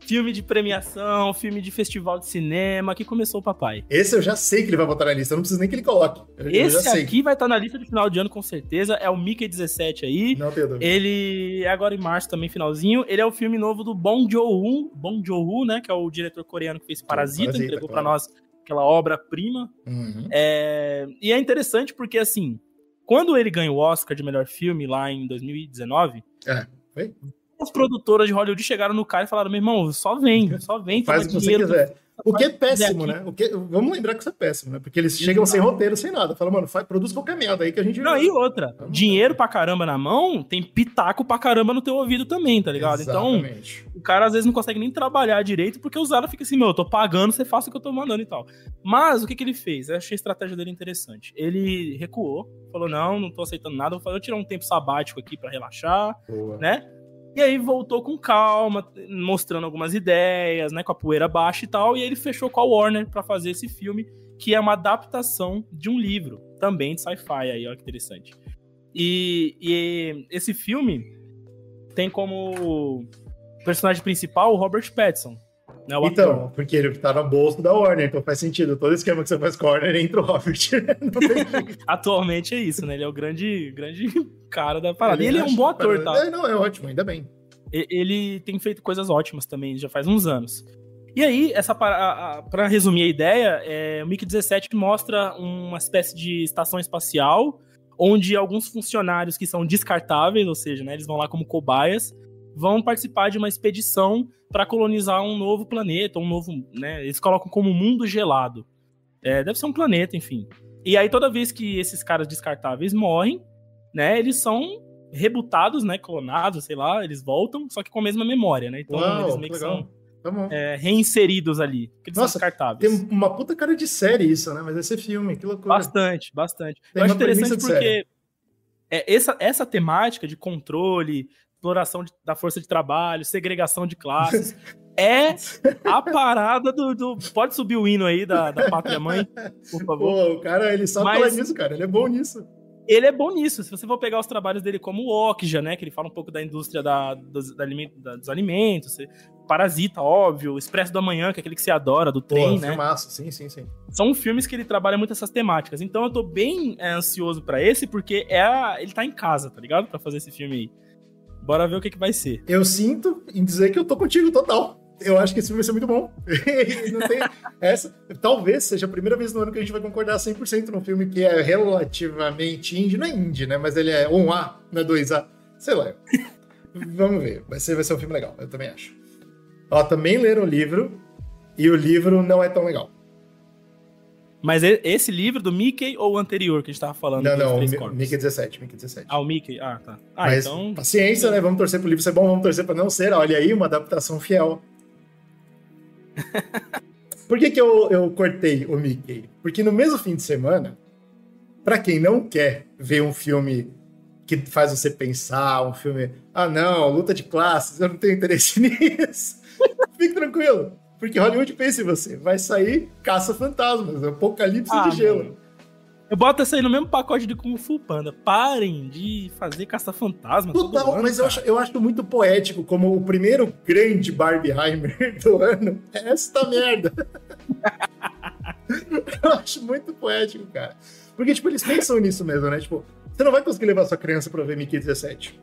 Filme de premiação, filme de festival de cinema, que começou o papai. Esse eu já sei que ele vai botar na lista, eu não preciso nem que ele coloque. Eu, Esse eu aqui vai estar na lista de final de ano com certeza, é o Mickey 17 aí. Não tenho dúvida. Ele é agora em março também, finalzinho. Ele é o filme novo do Bong Joon-ho, Bong Joon-ho, né, que é o diretor coreano que fez Parasita, Parasita entregou claro. para nós aquela obra-prima. Uhum. É... E é interessante porque, assim, quando ele ganhou o Oscar de melhor filme lá em 2019... É, foi? As produtoras de Hollywood chegaram no cara e falaram: meu irmão, só vem, só vem. Faz o que você quiser. O que é péssimo, né? O que, vamos lembrar que isso é péssimo, né? Porque eles chegam sem roteiro, sem nada. Falam, mano, faz, produz qualquer merda aí que a gente. Não, e outra. Dinheiro pra caramba na mão, tem pitaco pra caramba no teu ouvido também, tá ligado? Então, Exatamente. Então, o cara às vezes não consegue nem trabalhar direito porque o Zara fica assim, meu, eu tô pagando, você faça o que eu tô mandando e tal. Mas o que, que ele fez? Eu achei a estratégia dele interessante. Ele recuou, falou: não, não tô aceitando nada, vou tirar um tempo sabático aqui pra relaxar, Boa. né? E aí voltou com calma, mostrando algumas ideias, né, com a poeira baixa e tal, e aí ele fechou com a Warner para fazer esse filme, que é uma adaptação de um livro, também de sci-fi aí, olha que interessante. E, e esse filme tem como personagem principal o Robert Pattinson, né, então, porque ele tá no bolso da Warner, então faz sentido. Todo esquema que você faz com a Warner entra o Robert. <laughs> Atualmente é isso, né? Ele é o grande, grande cara da parada. Ele e ele é um bom ator, tá? É, não, é ótimo, ainda bem. Ele tem feito coisas ótimas também, já faz uns anos. E aí, essa para resumir a ideia, é, o MiG 17 mostra uma espécie de estação espacial onde alguns funcionários que são descartáveis, ou seja, né, eles vão lá como cobaias, vão participar de uma expedição para colonizar um novo planeta, um novo, né? Eles colocam como mundo gelado. É, deve ser um planeta, enfim. E aí toda vez que esses caras descartáveis morrem, né? Eles são rebutados, né? Clonados, sei lá, eles voltam, só que com a mesma memória, né? Então Uau, eles meio que são tá é, reinseridos ali. Eles Nossa, descartáveis. Tem uma puta cara de série isso, né? Mas esse filme, que loucura. Bastante, bastante. Tem Eu acho interessante porque é, essa, essa temática de controle, exploração de, da força de trabalho, segregação de classes. <laughs> é a parada do, do, Pode subir o hino aí da, da Pátria Mãe, por favor. Pô, o cara, ele sabe Mas... falar nisso, cara. Ele é bom nisso. Ele é bom nisso. Se você for pegar os trabalhos dele como o Okja, né? Que ele fala um pouco da indústria da, dos, da, da, dos alimentos. Parasita, óbvio. Expresso do Amanhã, que é aquele que você adora, do trem, Pô, né? Filmaço. Sim, sim, sim. São filmes que ele trabalha muito essas temáticas. Então eu tô bem é, ansioso para esse, porque é a, ele tá em casa, tá ligado? Pra fazer esse filme aí. Bora ver o que, que vai ser. Eu sinto em dizer que eu tô contigo total. Eu acho que esse filme vai ser muito bom. <laughs> essa. Talvez seja a primeira vez no ano que a gente vai concordar 100% num filme que é relativamente indie. Não é indie, né? Mas ele é 1A, não é 2A. Sei lá. Vamos ver. Vai ser, vai ser um filme legal, eu também acho. Ó, também leram o livro e o livro não é tão legal. Mas esse livro do Mickey ou o anterior que a gente tava falando? Não, não, o Mickey 17, Mickey 17. Ah, o Mickey, ah, tá. Ah, Mas, então... paciência, né? Vamos torcer pro livro ser bom, vamos torcer pra não ser. Olha aí, uma adaptação fiel. <laughs> Por que que eu, eu cortei o Mickey? Porque no mesmo fim de semana, para quem não quer ver um filme que faz você pensar, um filme, ah não, luta de classes, eu não tenho interesse <laughs> nisso. Fique tranquilo. Porque Hollywood pensa em você. Vai sair caça-fantasmas, apocalipse ah, de gelo. Mano. Eu boto essa aí no mesmo pacote de Kung Fu Panda. Parem de fazer caça-fantasma. Total, mas eu acho, eu acho, muito poético como o primeiro grande Barbieheimer <laughs> do ano é esta merda. <laughs> eu acho muito poético, cara. Porque, tipo, eles pensam nisso mesmo, né? Tipo, você não vai conseguir levar sua criança pra ver Mickey 17.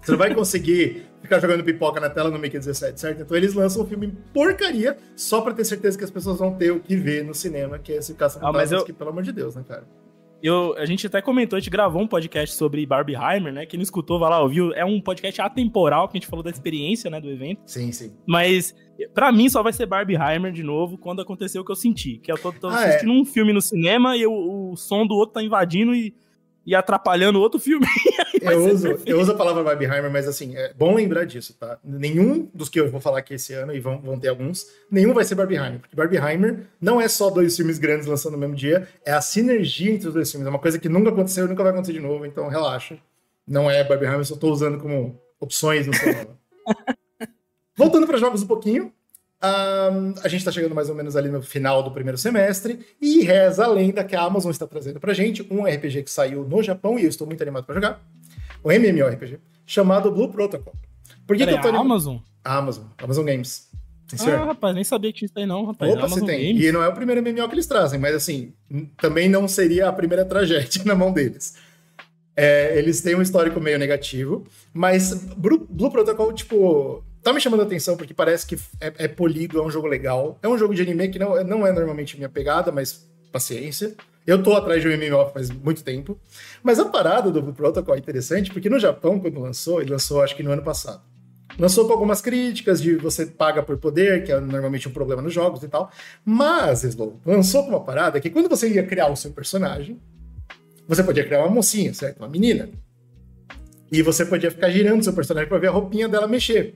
Você não vai conseguir ficar jogando pipoca na tela no Mickey 17, certo? Então eles lançam um filme porcaria só pra ter certeza que as pessoas vão ter o que ver no cinema, que é esse caça ah, mas eu... que, pelo amor de Deus, né, cara? Eu, a gente até comentou, a gente gravou um podcast sobre Barbieheimer, né? Quem não escutou, vai lá, ouviu. É um podcast atemporal, que a gente falou da experiência, né, do evento. Sim, sim. Mas, para mim, só vai ser Barbieheimer de novo quando acontecer o que eu senti. Que eu tô, tô ah, é? assistindo é? um filme no cinema e eu, o som do outro tá invadindo e e atrapalhando outro filme. <laughs> eu, uso, eu uso a palavra Barbieheimer, mas assim, é bom lembrar disso, tá? Nenhum dos que eu vou falar aqui esse ano, e vão, vão ter alguns, nenhum vai ser Barbieheimer. Porque Barbieheimer não é só dois filmes grandes lançando no mesmo dia, é a sinergia entre os dois filmes. É uma coisa que nunca aconteceu e nunca vai acontecer de novo, então relaxa. Não é Barbieheimer, só tô usando como opções no celular. <laughs> Voltando para jogos um pouquinho, um, a gente está chegando mais ou menos ali no final do primeiro semestre e reza a lenda que a Amazon está trazendo pra gente um RPG que saiu no Japão e eu estou muito animado para jogar. Um MMORPG chamado Blue Protocol. Por que, que eu tô animado? Amazon? Amazon, Amazon Games. Sim, ah, rapaz, nem sabia que isso aí não, rapaz. Opa, Amazon você tem. Games. E não é o primeiro MMO que eles trazem, mas assim, também não seria a primeira tragédia <laughs> na mão deles. É, eles têm um histórico meio negativo, mas Blue, Blue Protocol, tipo, tá me chamando a atenção porque parece que é, é, polido, é um jogo legal. É um jogo de anime que não, não é normalmente minha pegada, mas paciência. Eu tô atrás de um MMO faz muito tempo. Mas a parada do Protocol é interessante porque no Japão, quando lançou, ele lançou acho que no ano passado. Lançou com algumas críticas de você paga por poder, que é normalmente um problema nos jogos e tal. Mas, Slow, lançou com uma parada que quando você ia criar o seu personagem, você podia criar uma mocinha, certo? Uma menina. E você podia ficar girando seu personagem para ver a roupinha dela mexer.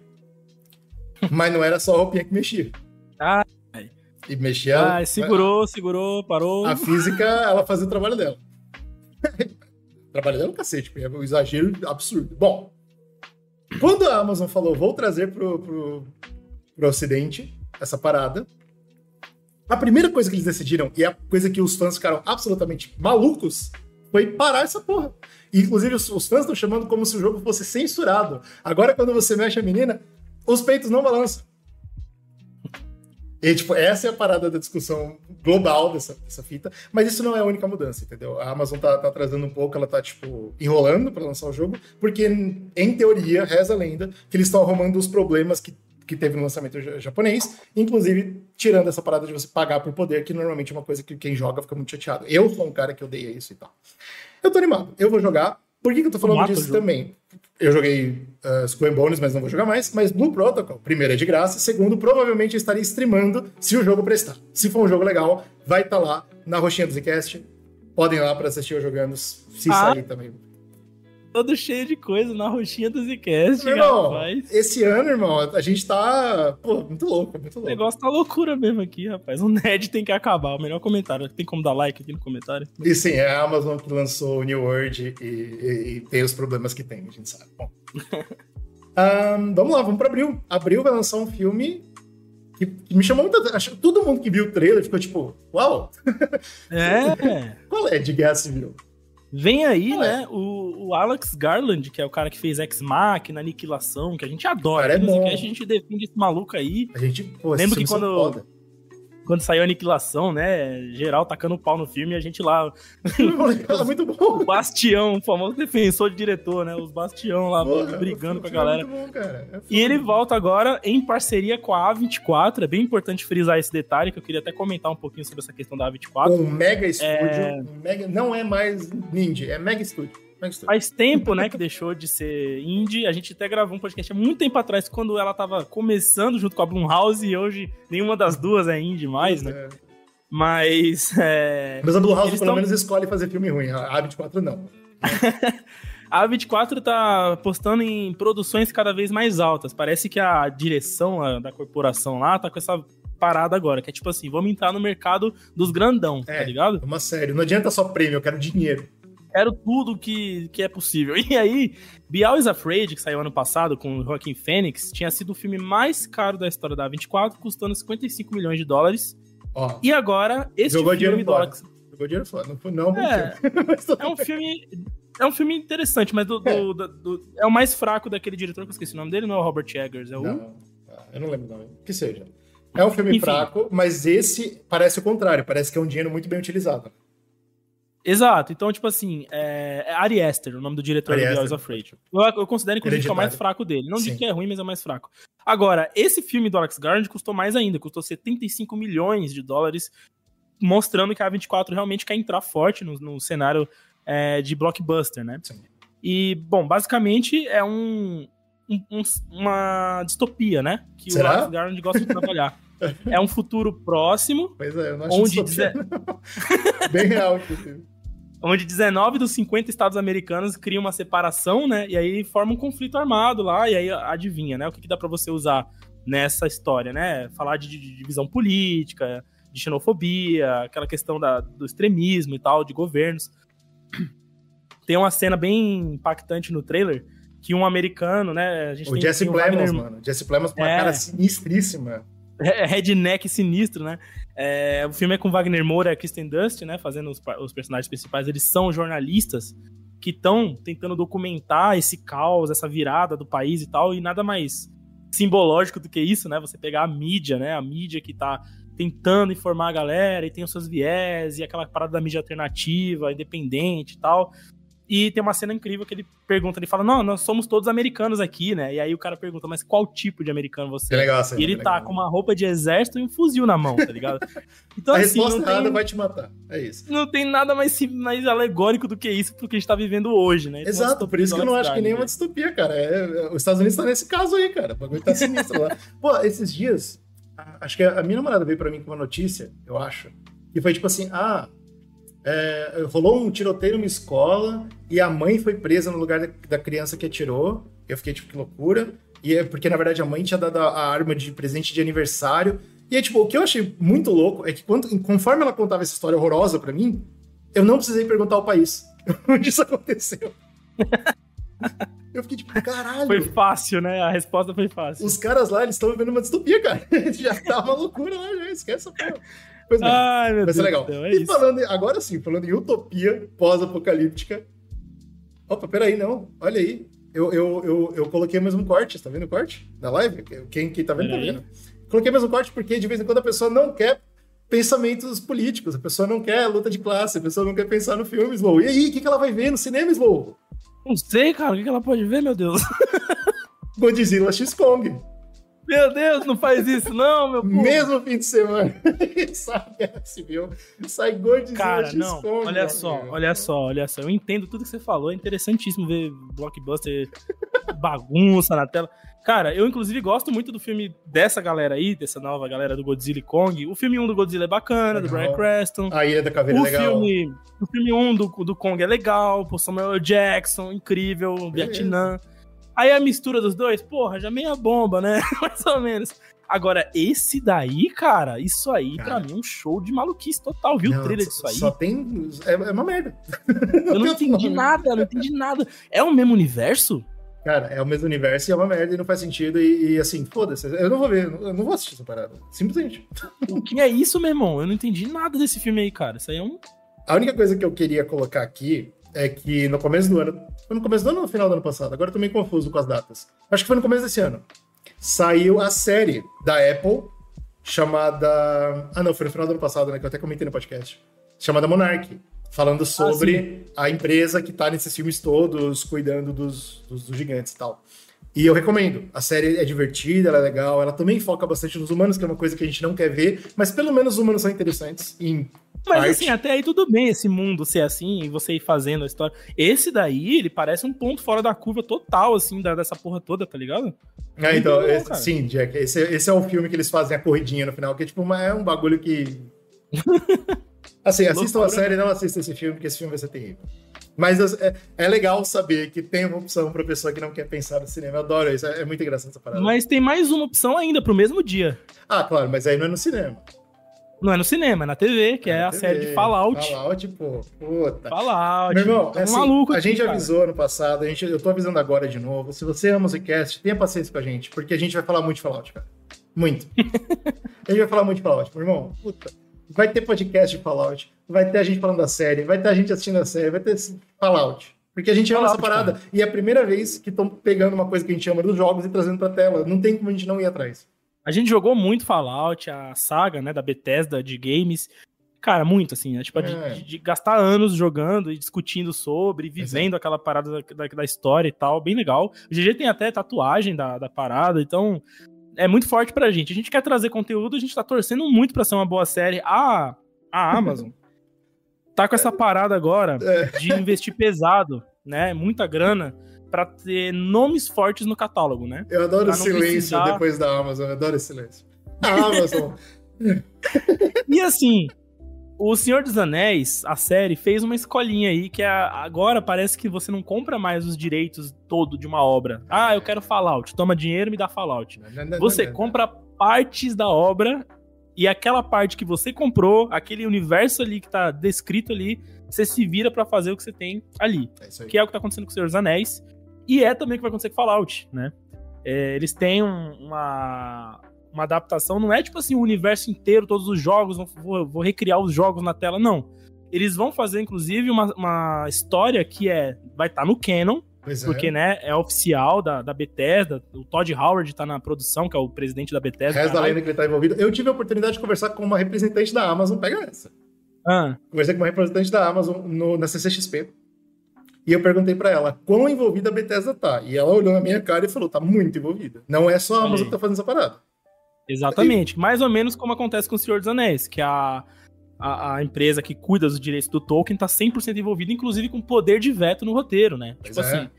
Mas não era só a roupinha que mexia. E mexia. Ah, segurou, segurou, parou. A física, ela fazia o trabalho dela. o <laughs> trabalho dela é um cacete, é um exagero absurdo. Bom, quando a Amazon falou, vou trazer pro, pro, pro Ocidente essa parada, a primeira coisa que eles decidiram, e a coisa que os fãs ficaram absolutamente malucos, foi parar essa porra. E, inclusive, os, os fãs estão chamando como se o jogo fosse censurado. Agora, quando você mexe a menina, os peitos não balançam. E, tipo, essa é a parada da discussão global dessa, dessa fita. Mas isso não é a única mudança, entendeu? A Amazon tá, tá atrasando um pouco, ela tá, tipo, enrolando para lançar o jogo, porque, em teoria, reza a lenda, que eles estão arrumando os problemas que, que teve no lançamento japonês, inclusive tirando essa parada de você pagar por poder, que normalmente é uma coisa que quem joga fica muito chateado. Eu sou um cara que odeia isso e tal. Eu tô animado, eu vou jogar. Por que, que eu tô falando disso também? Eu joguei uh, Skull and Bones, mas não vou jogar mais. Mas Blue Protocol, primeiro é de graça, segundo, provavelmente eu estaria streamando se o jogo prestar. Se for um jogo legal, vai estar tá lá na roxinha do Zcast. Podem ir lá para assistir eu jogando, se ah. sair também todo cheio de coisa na roxinha do Zcast, Meu irmão, rapaz. Esse ano, irmão, a gente tá. Pô, muito louco, muito louco. O negócio tá loucura mesmo aqui, rapaz. O nerd tem que acabar. O melhor comentário. Tem como dar like aqui no comentário? E sim, é a Amazon que lançou o New World e, e, e tem os problemas que tem, a gente sabe. Bom. <laughs> um, vamos lá, vamos pra Abril. Abril vai lançar um filme que, que me chamou muita atenção. Todo mundo que viu o trailer ficou tipo, uau! <laughs> É. Qual é de Guerra Civil? Vem aí, né, o, o, Alex Garland, que é o cara que fez X-Machina, Aniquilação, que a gente adora. Cara, é bom. a gente defende esse maluco aí. A gente, pô, Lembro que quando, foda quando saiu a Aniquilação, né? Geral tacando pau no filme e a gente lá. é <laughs> muito bom. O Bastião, o famoso defensor de diretor, né? Os Bastião lá Porra, brigando com a galera. É muito bom, cara. É e ele volta agora em parceria com a A24. É bem importante frisar esse detalhe, que eu queria até comentar um pouquinho sobre essa questão da A24. Um mega estúdio. É... Um mega... Não é mais Ninja, é mega estúdio. Faz tempo, né, que deixou de ser indie. A gente até gravou um podcast há muito tempo atrás, quando ela tava começando junto com a Blumhouse, e hoje nenhuma das duas é indie mais, né? É. Mas. É... Mas a Blumhouse pelo tão... menos escolhe fazer filme ruim, a A24 não. <laughs> a A24 tá postando em produções cada vez mais altas. Parece que a direção da corporação lá tá com essa parada agora, que é tipo assim, vamos entrar no mercado dos grandão, tá é, tá ligado? Uma série, não adianta só prêmio, eu quero dinheiro quero tudo que, que é possível. <laughs> E aí, Bial is Afraid, que saiu ano passado com o Joaquim Fênix, tinha sido o filme mais caro da história da 24, custando 55 milhões de dólares. Ó, e agora, esse jogou filme do Alex... Jogou dinheiro fora, não foi não. É, <laughs> é um filme... É um filme interessante, mas do, do, é. Do, do, é o mais fraco daquele diretor, que eu esqueci o nome dele, não é o Robert Eggers, é o... Não, ah, eu não lembro o nome. Que seja. É um filme Enfim. fraco, mas esse parece o contrário, parece que é um dinheiro muito bem utilizado. Exato. Então, tipo assim, é, é Ari Aster, o nome do diretor Ari do House of Rage. Eu, eu considero, inclusive, que é o mais fraco dele. Não Sim. digo que é ruim, mas é o mais fraco. Agora, esse filme do Alex Garland custou mais ainda, custou 75 milhões de dólares, mostrando que a A24 realmente quer entrar forte no, no cenário é, de blockbuster, né? Sim. E, bom, basicamente é um, um, uma distopia, né? Que Será? o Alex Garland gosta de trabalhar. <laughs> é um futuro próximo. Pois é, eu não acho onde distopia, <laughs> Bem real, inclusive onde 19 dos 50 estados americanos criam uma separação, né? E aí forma um conflito armado lá, e aí adivinha, né? O que, que dá para você usar nessa história, né? Falar de, de divisão política, de xenofobia, aquela questão da, do extremismo e tal, de governos. <clears throat> Tem uma cena bem impactante no trailer que um americano, né? A gente o tem, Jesse tem Plemons, Wagner... mano. Jesse Plemons com uma é... cara sinistríssima. É, <laughs> redneck sinistro, né? É, o filme é com Wagner Moura e Kristen Dust, né? Fazendo os, os personagens principais. Eles são jornalistas que estão tentando documentar esse caos, essa virada do país e tal, e nada mais simbológico do que isso, né? Você pegar a mídia, né? A mídia que tá tentando informar a galera e tem os seus viés e aquela parada da mídia alternativa, independente e tal. E tem uma cena incrível que ele pergunta, ele fala, não, nós somos todos americanos aqui, né? E aí o cara pergunta, mas qual tipo de americano você é? Legal, e ele tá legal. com uma roupa de exército e um fuzil na mão, tá ligado? <laughs> Então, a assim, resposta tem, vai te matar, é isso. Não tem nada mais, mais alegórico do que isso pro que a gente tá vivendo hoje, né? Então, Exato, por isso que eu não acho que nem uma distopia, cara. É, é, os Estados Unidos tá nesse caso aí, cara. O bagulho tá sinistro lá. <laughs> Pô, esses dias, acho que a minha namorada veio para mim com uma notícia, eu acho, que foi tipo assim, ah, é, rolou um tiroteio numa escola e a mãe foi presa no lugar da, da, criança que atirou. Eu fiquei tipo, que loucura. E é porque, na verdade, a mãe tinha dado a, a arma de presente de aniversário. E aí, tipo, o que eu achei muito louco é que quando, conforme ela contava essa história horrorosa para mim, eu não precisei perguntar ao país <laughs> onde isso aconteceu. <laughs> Eu fiquei tipo, caralho. Foi fácil, né? A resposta foi fácil. Os caras lá, eles estão vivendo uma distopia, cara. <laughs> já tá uma loucura lá, já esquece essa porra. Pois bem, Ai, meu vai ser legal. Deus, é e falando, agora sim, falando em utopia pós-apocalíptica. Opa, peraí, não. Olha aí. Eu, eu, eu, eu coloquei o mesmo corte, tá vendo o corte? Da live? Quem, quem tá vendo, tá vendo. Coloquei o mesmo corte porque de vez em quando a pessoa não quer pensamentos políticos, a pessoa não quer luta de classe, a pessoa não quer pensar no filme, Slow. E aí, o que, que ela vai ver no cinema, Slow? Não sei, cara. O que, que ela pode ver, meu Deus? Godzilla X Kong. Meu Deus, não faz isso não, meu povo. Mesmo fim de semana. <laughs> sai Guerra Civil, sai Godzilla Cara, não, olha só, amigo. olha só, olha só. Eu entendo tudo que você falou, é interessantíssimo ver blockbuster bagunça na tela. Cara, eu inclusive gosto muito do filme dessa galera aí, dessa nova galera do Godzilla e Kong. O filme 1 do Godzilla é bacana, legal. do Brian Creston. A Ilha da Caveira é legal. Filme, o filme 1 do, do Kong é legal, pô, Samuel Jackson, incrível, Beleza. Vietnã. Aí a mistura dos dois, porra, já meia bomba, né? <laughs> Mais ou menos. Agora, esse daí, cara, isso aí cara. pra mim é um show de maluquice total. Viu não, o trailer disso aí? Só tem. É, é uma merda. <laughs> Eu não entendi nada, eu não entendi nada. É o mesmo universo? Cara, é o mesmo universo e é uma merda e não faz sentido. E, e assim, foda-se, eu não vou ver, eu não vou assistir essa parada. Simplesmente. O que é isso, meu irmão? Eu não entendi nada desse filme aí, cara. Isso aí é um. A única coisa que eu queria colocar aqui é que no começo do ano. Foi no começo do ano ou no final do ano passado? Agora eu tô meio confuso com as datas. Acho que foi no começo desse ano. Saiu a série da Apple chamada. Ah, não, foi no final do ano passado, né? Que eu até comentei no podcast. Chamada Monarch. Falando sobre ah, a empresa que tá nesses filmes todos, cuidando dos, dos, dos gigantes e tal. E eu recomendo. A série é divertida, ela é legal, ela também foca bastante nos humanos, que é uma coisa que a gente não quer ver, mas pelo menos os humanos são interessantes em mas assim, até aí tudo bem esse mundo ser assim, e você ir fazendo a história. Esse daí, ele parece um ponto fora da curva total, assim, da, dessa porra toda, tá ligado? É, então, bom, esse, sim, Jack, esse, esse é o filme que eles fazem a corridinha no final, que é tipo, uma, é um bagulho que. <laughs> Assim, assistam a série e não assistam esse filme, porque esse filme vai ser terrível. Mas é, é, legal saber que tem uma opção pra pessoa que não quer pensar no cinema. Eu adoro isso, é, é muito engraçado essa parada. Mas tem mais uma opção ainda pro mesmo dia. Ah, claro, mas aí não é no cinema. Não é no cinema, é na TV, que é, é a TV. série de Fallout. Fallout, pô. Puta. Fallout. Meu irmão, é assim, maluco a gente cara. avisou no passado, a gente, eu tô avisando agora de novo. Se você ama o Zcast, tenha paciência com a gente, porque a gente vai falar muito de Fallout, cara. Muito. <laughs> a gente vai falar muito de Fallout, meu irmão. Puta. Vai ter podcast de Fallout, vai ter a gente falando da série, vai ter a gente assistindo a série, vai ter Fallout. Porque a gente ama essa parada. Cara. E é a primeira vez que estão pegando uma coisa que a gente ama dos jogos e trazendo pra tela. Não tem como a gente não ir atrás. A gente jogou muito Fallout, a saga, né, da Bethesda de games. Cara, muito, assim, né? Tipo, é. de, de, gastar anos jogando e discutindo sobre, vivendo Exato. aquela parada da, da, da, história e tal, bem legal. O GG tem até tatuagem da, da parada, então é muito forte pra gente. A gente quer trazer conteúdo, a gente tá torcendo muito pra ser uma boa série. A, a Amazon <laughs> tá com essa parada agora é. de investir pesado, né? Muita grana para ter nomes fortes no catálogo, né? Eu adoro o silêncio precisar... depois da Amazon, eu adoro esse silêncio. A Amazon. <laughs> e assim, O Senhor dos Anéis, a série, fez uma escolinha aí que agora parece que você não compra mais os direitos todo de uma obra. Ah, eu quero Fallout, toma dinheiro e me dá Fallout. Você compra partes da obra e aquela parte que você comprou, aquele universo ali que tá descrito ali, você se vira para fazer o que você tem ali. É que é o que tá acontecendo com o Senhor dos Anéis. E é também o que vai acontecer com Fallout, né? É, eles têm um, uma, uma adaptação, não é tipo assim, o universo inteiro, todos os jogos, vou, vou recriar os jogos na tela, não. Eles vão fazer, inclusive, uma, uma história que é vai estar tá no canon, Pois porque, é. né, é oficial da, da Bethesda, o Todd Howard tá na produção, que é o presidente da Bethesda. Reza da lenda que ele tá envolvido. Eu tive a oportunidade de conversar com uma representante da Amazon, pega essa. Ah. Conversei com uma representante da Amazon no, na CCXP. E eu perguntei para ela quão envolvida a Bethesda tá. E ela olhou na minha cara e falou: tá muito envolvida. Não é só a Amazon que tá fazendo essa parada. Exatamente. E... Mais ou menos como acontece com o Senhor dos Anéis, que a, a, a empresa que cuida dos direitos do Tolkien tá 100% envolvida, inclusive com poder de veto no roteiro, né? Pois tipo é. assim.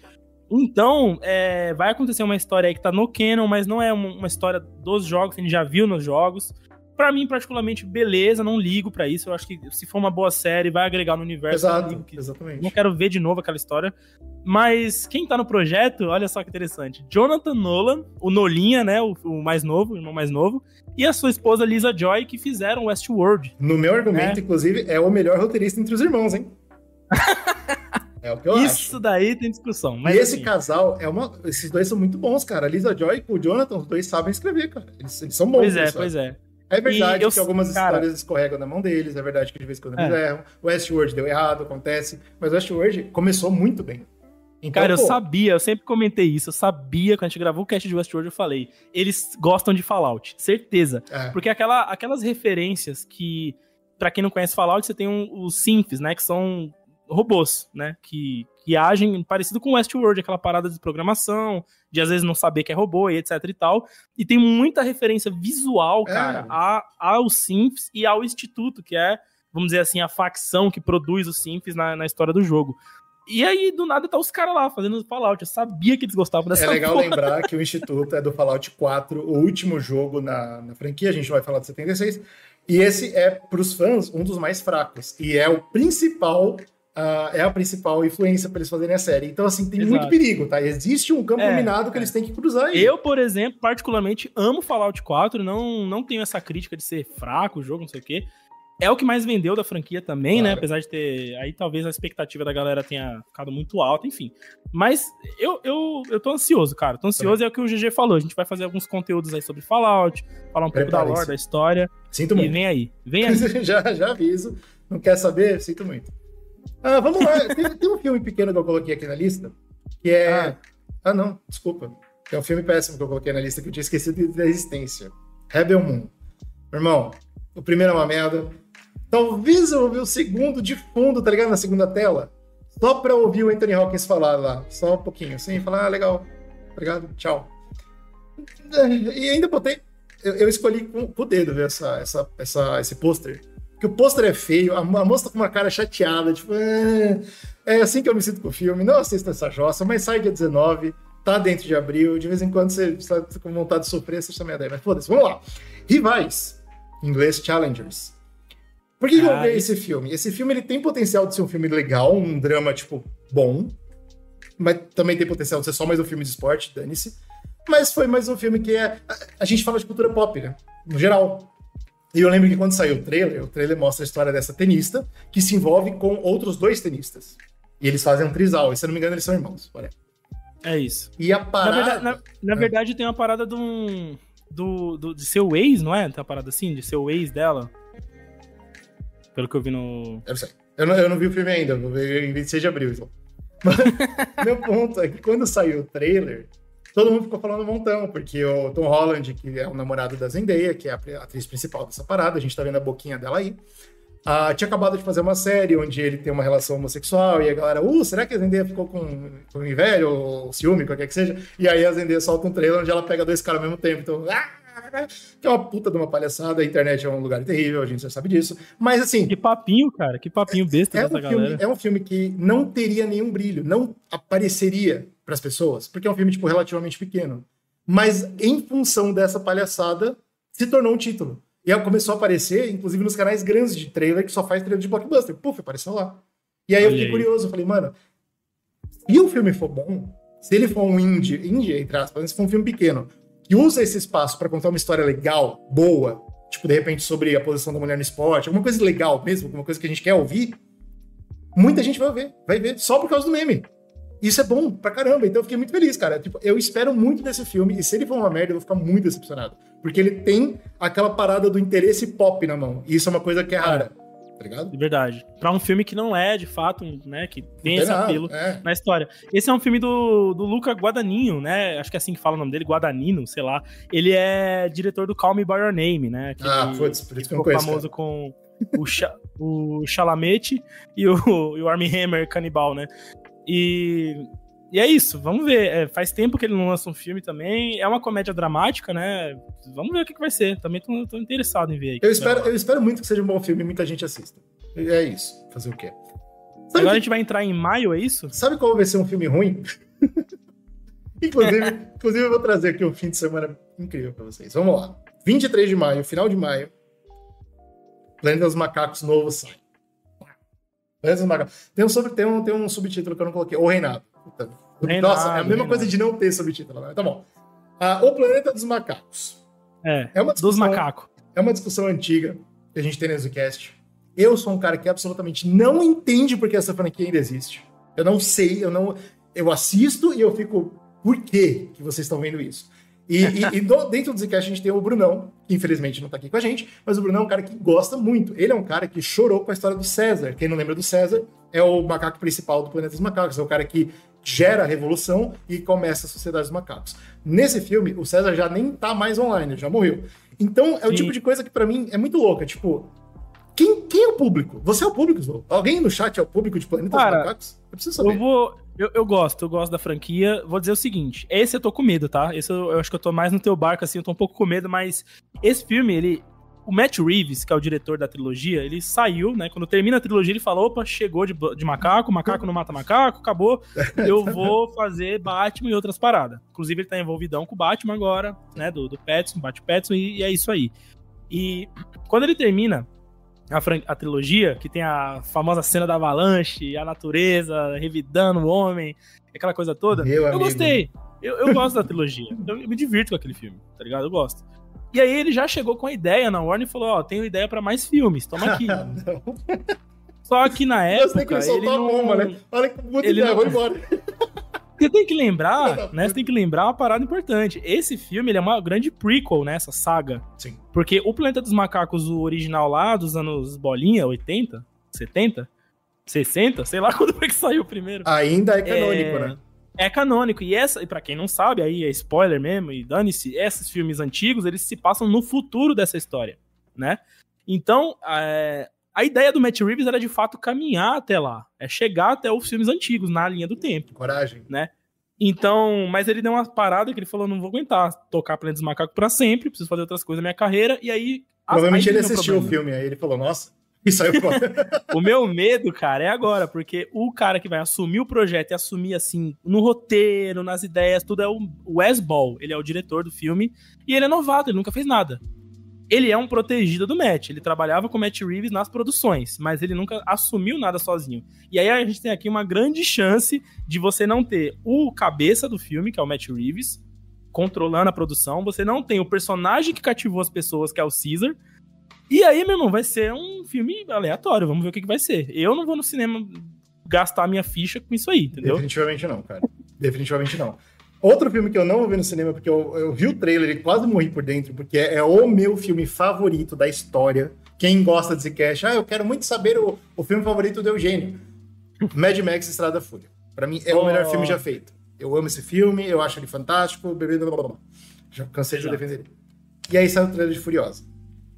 Então, é, vai acontecer uma história aí que tá no canon, mas não é uma, uma história dos jogos que a gente já viu nos jogos. Para mim, particularmente, beleza, não ligo para isso. Eu acho que se for uma boa série, vai agregar no universo. Exato, exatamente. Não quero ver de novo aquela história. Mas quem tá no projeto, olha só que interessante. Jonathan Nolan, o Nolinha, né? O, o mais novo, o irmão mais novo. E a sua esposa Lisa Joy, que fizeram Westworld. No meu argumento, né? inclusive, é o melhor roteirista entre os irmãos, hein? <laughs> É o que eu Isso acho. daí tem discussão. Mas e esse assim, casal, é uma, esses dois são muito bons, cara. A Lisa Joy e o Jonathan, os dois sabem escrever, cara. Eles, eles são bons. Pois é, sabe? pois é. É verdade que algumas cara... histórias escorregam na mão deles, é verdade que de vez em quando eles é. erram. O Westworld deu errado, acontece, mas o Westworld começou muito bem. Então, cara, pô... eu sabia, eu sempre comentei isso, eu sabia, quando a gente gravou o cast de Westworld, eu falei, eles gostam de Fallout, certeza. É. Porque aquela, aquelas referências que, para quem não conhece Fallout, você tem um, os synths, né, que são robôs, né, que, que agem parecido com Westworld, aquela parada de programação, de às vezes não saber que é robô e etc e tal. E tem muita referência visual, é. cara, é. a, ao Synths e ao Instituto, que é, vamos dizer assim, a facção que produz os Synths na, na história do jogo. E aí, do nada, tá os caras lá fazendo Fallout. Eu sabia que eles gostavam dessa É legal porra. lembrar que o Instituto é do Fallout 4, o último jogo na, na franquia. A gente vai falar de 76. E esse é, pros fãs, um dos mais fracos. E é o principal Uh, é a principal influência para eles fazerem a série. Então, assim, tem Exato. muito perigo, tá? Existe um campo é, minado que é. eles têm que cruzar aí. Eu, por exemplo, particularmente amo Fallout 4, não, não tenho essa crítica de ser fraco o jogo, não sei o quê. É o que mais vendeu da franquia também, né? claro. né? Apesar de ter. Aí talvez a expectativa da galera tenha ficado muito alta, enfim. Mas eu, eu, eu tô ansioso, cara. Tô ansioso, é. é o que o GG falou. A gente vai fazer alguns conteúdos aí sobre Fallout, falar um pouco da lore, da história. Sinto muito. E vem aí. Vem aí. <laughs> já, já aviso. Não quer saber? Sinto muito. Ah, vamos lá. tem, tem, um filme pequeno que eu coloquei aqui na lista, que é. Ah, ah não, desculpa. É um filme péssimo que eu coloquei na lista que eu tinha esquecido da existência. Rebel Moon. Irmão, o primeiro é uma merda. Talvez eu ouvi o segundo de fundo, tá ligado? Na segunda tela. Só pra ouvir o Anthony Hawkins falar lá. Só um pouquinho, assim. Falar, ah, legal. Obrigado, tchau. E ainda botei. Eu, eu escolhi com, com, o dedo ver essa, essa, essa, esse pôster que o pôster é feio, a, a moça tá com uma cara chateada, tipo, é, é assim que eu me sinto com o filme, não assisto essa jossa, mas sai dia 19, tá dentro de abril, de vez em quando você está com vontade de sofrer essa merda aí, mas foda-se, vamos lá. Rivais, em inglês Challengers. Por que, ah, que eu vi esse filme? Esse filme ele tem potencial de ser um filme legal, um drama, tipo, bom, mas também tem potencial de ser só mais um filme de esporte, dane-se. Mas foi mais um filme que é. A, a gente fala de cultura pop, né? No geral. E eu lembro que quando saiu o trailer, o trailer mostra a história dessa tenista que se envolve com outros dois tenistas. E eles fazem um trisal, e se eu não me engano, eles são irmãos. Olha. É isso. E a parada. Na verdade, na, na é. verdade tem uma parada de um. Do, do, de seu ex, não é? Tem uma parada assim? De seu ex dela. Pelo que eu vi no. Eu não sei. Eu não, eu não vi o filme ainda, vou ver em 26 de abril, então. <laughs> meu ponto é que quando saiu o trailer, todo mundo ficou falando um montão, porque o Tom Holland, que é o namorado da Zendaya, que é a atriz principal dessa parada, a gente tá vendo a boquinha dela aí, uh, tinha acabado de fazer uma série onde ele tem uma relação homossexual, e a galera, uh, será que a Zendaya ficou com, com inveja ou ciúme, qualquer que seja? E aí a Zendaya solta um trailer onde ela pega dois caras ao mesmo tempo, então... Ah! que é uma puta de uma palhaçada, a internet é um lugar terrível, a gente já sabe disso. Mas assim. Que papinho, cara, que papinho besta é, é um filme, galera. É um filme que não teria nenhum brilho, não apareceria para as pessoas, porque é um filme tipo relativamente pequeno. Mas em função dessa palhaçada, se tornou um título. E aí começou a aparecer, inclusive, nos canais grandes de trailer, que só faz trailer de blockbuster. Puf, apareceu lá. E aí eu fiquei curioso, eu falei, mano, se o filme for bom, se ele for um indie, indie, entre aspas, se for um filme pequeno, que usa esse espaço para contar uma história legal, boa, tipo, de repente, sobre a posição da mulher no esporte, alguma coisa legal mesmo, alguma coisa que a gente quer ouvir, muita gente vai ver, vai ver só por causa do meme. Isso é bom pra caramba, então eu fiquei muito feliz, cara. Tipo, eu espero muito desse filme, e se ele for uma merda, eu vou ficar muito decepcionado. Porque ele tem aquela parada do interesse pop na mão, e isso é uma coisa que é rara tá ligado? De verdade. Pra um filme que não é, de fato, né, que tem esse nada, apelo é. na história. Esse é um filme do, do Luca Guadagnino, né, acho que é assim que fala o nome dele, Guadagnino, sei lá. Ele é diretor do Call Me By Your Name, né? Aquele, ah, putz, por isso que eu famoso cara. com o, Cha, o Chalamet e o, <laughs> e o Armie Hammer canibal, né? E e é isso, vamos ver. É, faz tempo que ele não lança um filme também. É uma comédia dramática, né? Vamos ver o que, que vai ser. Também tô, tô, interessado em ver aí. Eu espero, eu espero muito que seja um bom filme e muita gente assista. É isso. Fazer o quê? Sabe Agora que... a gente vai entrar em maio, é isso? Sabe qual vai ser um filme ruim? <laughs> inclusive, inclusive, eu vou trazer aqui um fim de semana incrível pra vocês. Vamos lá. 23 de maio, final de maio. Planeta dos Macacos novo sai. Planeta dos Macacos. Tem um, sobre, tem, um, tem um subtítulo que eu não coloquei. O Reinado. Puta, nossa, é a mesma coisa de não ter subtítulo. Né? Tá bom. Ah, o Planeta dos Macacos. É, é uma dos macacos. É uma discussão antiga que a gente tem no Exocast. Eu sou um cara que absolutamente não entende porque essa franquia ainda existe. Eu não sei, eu não. Eu assisto e eu fico. Por que que vocês estão vendo isso? E, e, e do, dentro do Zcast a gente tem o Brunão, que infelizmente não tá aqui com a gente, mas o Brunão é um cara que gosta muito. Ele é um cara que chorou com a história do César. Quem não lembra do César é o macaco principal do Planeta dos Macacos. É o cara que gera a revolução e começa a Sociedade dos Macacos. Nesse filme, o César já nem tá mais online, já morreu. Então, é Sim. o tipo de coisa que para mim é muito louca. Tipo, quem, quem é o público? Você é o público, Zou? Alguém no chat é o público de Planeta Cara, dos Macacos? Eu preciso saber. Eu vou. Eu, eu, gosto, eu gosto da franquia. Vou dizer o seguinte: esse eu tô com medo, tá? Esse eu, eu acho que eu tô mais no teu barco, assim, eu tô um pouco com medo, mas esse filme, ele, o Matt Reeves, que é o diretor da trilogia, ele saiu, né? Quando termina a trilogia, ele falou: opa, chegou de, de macaco, macaco não mata macaco, acabou. Eu <laughs> vou fazer Batman e outras paradas. Inclusive, ele tá envolvidão com o Batman agora, né? Do, do Petson, Bat Petson, e, e é isso aí. E quando ele termina a, a, trilogia, que tem a famosa cena da avalanche, a natureza revidando o homem, aquela coisa toda, Meu eu amigo. gostei. Eu, eu gosto da trilogia. Eu, eu me divirto com aquele filme, tá ligado? Eu gosto. E aí ele já chegou com a ideia na Warner e falou: Ó, oh, tenho ideia para mais filmes, toma aqui. <laughs> Só que na época. Que ele, ele não... bomba, né? Olha que muita ele ideia, não... vou embora. Você tem que lembrar, né? Você tem que lembrar uma parada importante. Esse filme ele é uma grande prequel, né? Essa saga. Sim. Porque o Planeta dos Macacos, o original lá dos anos bolinha, 80, 70, 60, sei lá <laughs> quando foi que saiu o primeiro. Ainda é canônico, é... né? é canônico. E essa, e para quem não sabe, aí é spoiler mesmo, e dane-se, esses filmes antigos, eles se passam no futuro dessa história, né? Então, é, a ideia do Matt Reeves era de fato caminhar até lá, é chegar até os filmes antigos, na linha do tempo. Coragem. Né? Então, mas ele deu uma parada que ele falou: não vou aguentar tocar Planeta dos Macacos pra sempre, preciso fazer outras coisas na minha carreira, e aí. Provavelmente aí ele assistiu o filme, aí ele falou: nossa, e saiu fora. o meu medo, cara, é agora, porque o cara que vai assumir o projeto e assumir, assim, no roteiro, nas ideias, tudo é o Wes Ball. Ele é o diretor do filme e ele é novato, ele nunca fez nada. Ele é um protegido do Matt, ele trabalhava com o Matt Reeves nas produções, mas ele nunca assumiu nada sozinho. E aí a gente tem aqui uma grande chance de você não ter o cabeça do filme, que é o Matt Reeves, controlando a produção, você não tem o personagem que cativou as pessoas, que é o Caesar, e aí, meu irmão, vai ser um filme aleatório. Vamos ver o que, que vai ser. Eu não vou no cinema gastar minha ficha com isso aí, entendeu? Definitivamente não, cara. Definitivamente não. Outro filme que eu não vou ver no cinema, porque eu, eu vi o trailer e quase morri por dentro, porque é, é, o meu filme favorito da história. Quem gosta de Zcash, ah, eu quero muito saber o, o filme favorito do Eugênio. Mad Max Estrada Fúria. Pra mim, é oh. o melhor filme já feito. Eu amo esse filme, eu acho ele fantástico, bebê, blá, blá, blá. Já cansei de defender ele. E aí sai o trailer de Furiosa.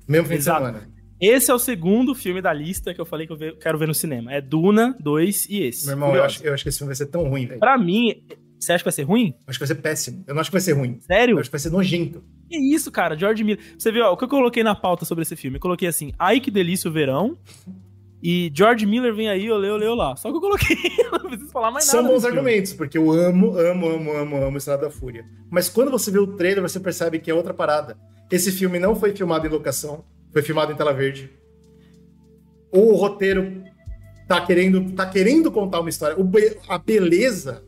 Mesmo fim Exato. de semana. Esse é o segundo filme da lista que eu falei que eu quero ver no cinema. É Duna 2 e esse. Meu irmão, eu acho, eu acho, que esse filme vai ser tão ruim, velho. Pra mim, você acha que vai ser ruim? Acho que vai ser péssimo. Eu não acho que vai ser ruim. Sério? Eu acho que vai ser nojento. Que isso, cara? George Miller. Você viu, ó, o que eu coloquei na pauta sobre esse filme? Eu coloquei assim, ai que delícia o verão. E George Miller vem aí, eu leio, eu leio lá. Só que eu coloquei, <laughs> não preciso falar mais nada. São bons argumentos, porque eu amo, amo, amo, amo, amo Estrada da Fúria. Mas quando você vê o trailer, você percebe que é outra parada. Esse filme não foi filmado em locação. foi filmado em tela verde. O roteiro tá querendo, tá querendo contar uma história. A beleza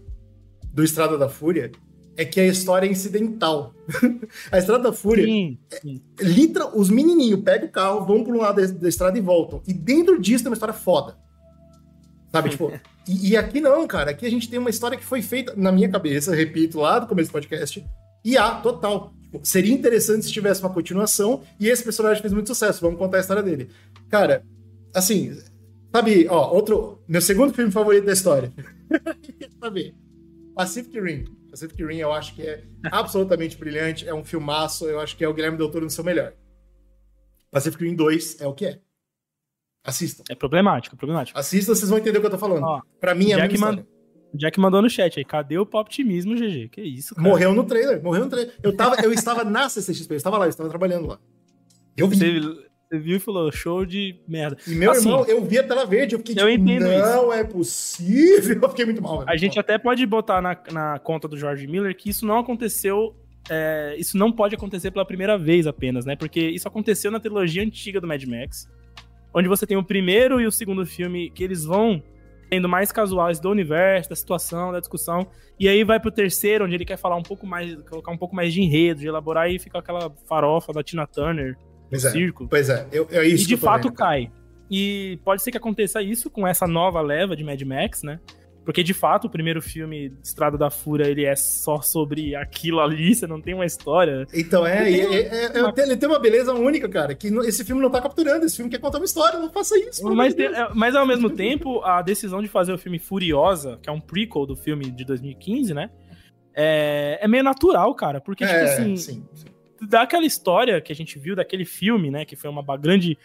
do Estrada da Fúria é que a história é incidental. <laughs> a Estrada da Fúria, sim, sim. É, litra, os menininhos pegam o carro, vão para um lado da, da, estrada e voltam. E dentro disso tem uma história foda. Sabe, tipo... <laughs> e, e, aqui não, cara. Aqui a gente tem uma história que foi feita, na minha cabeça, repito, lá do começo do podcast, e há, total. Tipo, seria interessante se tivesse uma continuação, e esse personagem fez muito sucesso, vamos contar a história dele. Cara, assim, sabe, ó, outro... Meu segundo filme favorito da história. <laughs> sabe? Pacific Rim. Pacific Rim eu acho que é absolutamente brilhante, é um filmaço, eu acho que é o Guilherme Del Toro no seu melhor. Pacific Rim 2 é o que é. Assista. É problemático, é problemático. Assista, vocês vão entender o que eu tô falando. Ó, pra mim é a mesma man... Jack mandou no chat aí, cadê o optimismo, GG? Que isso, cara? Morreu no trailer, morreu no trailer. Eu, tava, eu estava na CCXP, eu estava lá, eu estava trabalhando lá. Eu vi. Você você viu e falou, show de merda. E meu assim, irmão, eu vi a tela verde, eu fiquei eu tipo, entendo não isso. é possível. <laughs> Eu fiquei muito mal. A gente até pode botar na, na conta do George Miller que isso não aconteceu é, isso não pode acontecer pela primeira vez apenas, né? Porque isso aconteceu na trilogia antiga do Mad Max, onde você tem o primeiro e o segundo filme que eles vão tendo mais casuais do universo, da situação, da discussão, e aí vai pro terceiro, onde ele quer falar um pouco mais, colocar um pouco mais de enredo, de elaborar, e fica aquela farofa da Tina Turner pois é, circo. Pois é, eu, é isso E de fato vendo. cai. E pode ser que aconteça isso com essa nova leva de Mad Max, né? Porque, de fato, o primeiro filme, Estrada da Fúria, ele é só sobre aquilo ali, <laughs> você não tem uma história. Então, é, é, é, é uma... ele tem uma beleza única, cara, que esse filme não tá capturando, esse filme quer contar uma história, não faça isso. Mas, tem, é, mas, ao mesmo tempo, a decisão de fazer o filme Furiosa, que é um prequel do filme de 2015, né? É, é meio natural, cara, porque, tipo assim... Sim, sim daquela história que a gente viu, daquele filme, né? Que foi uma grande.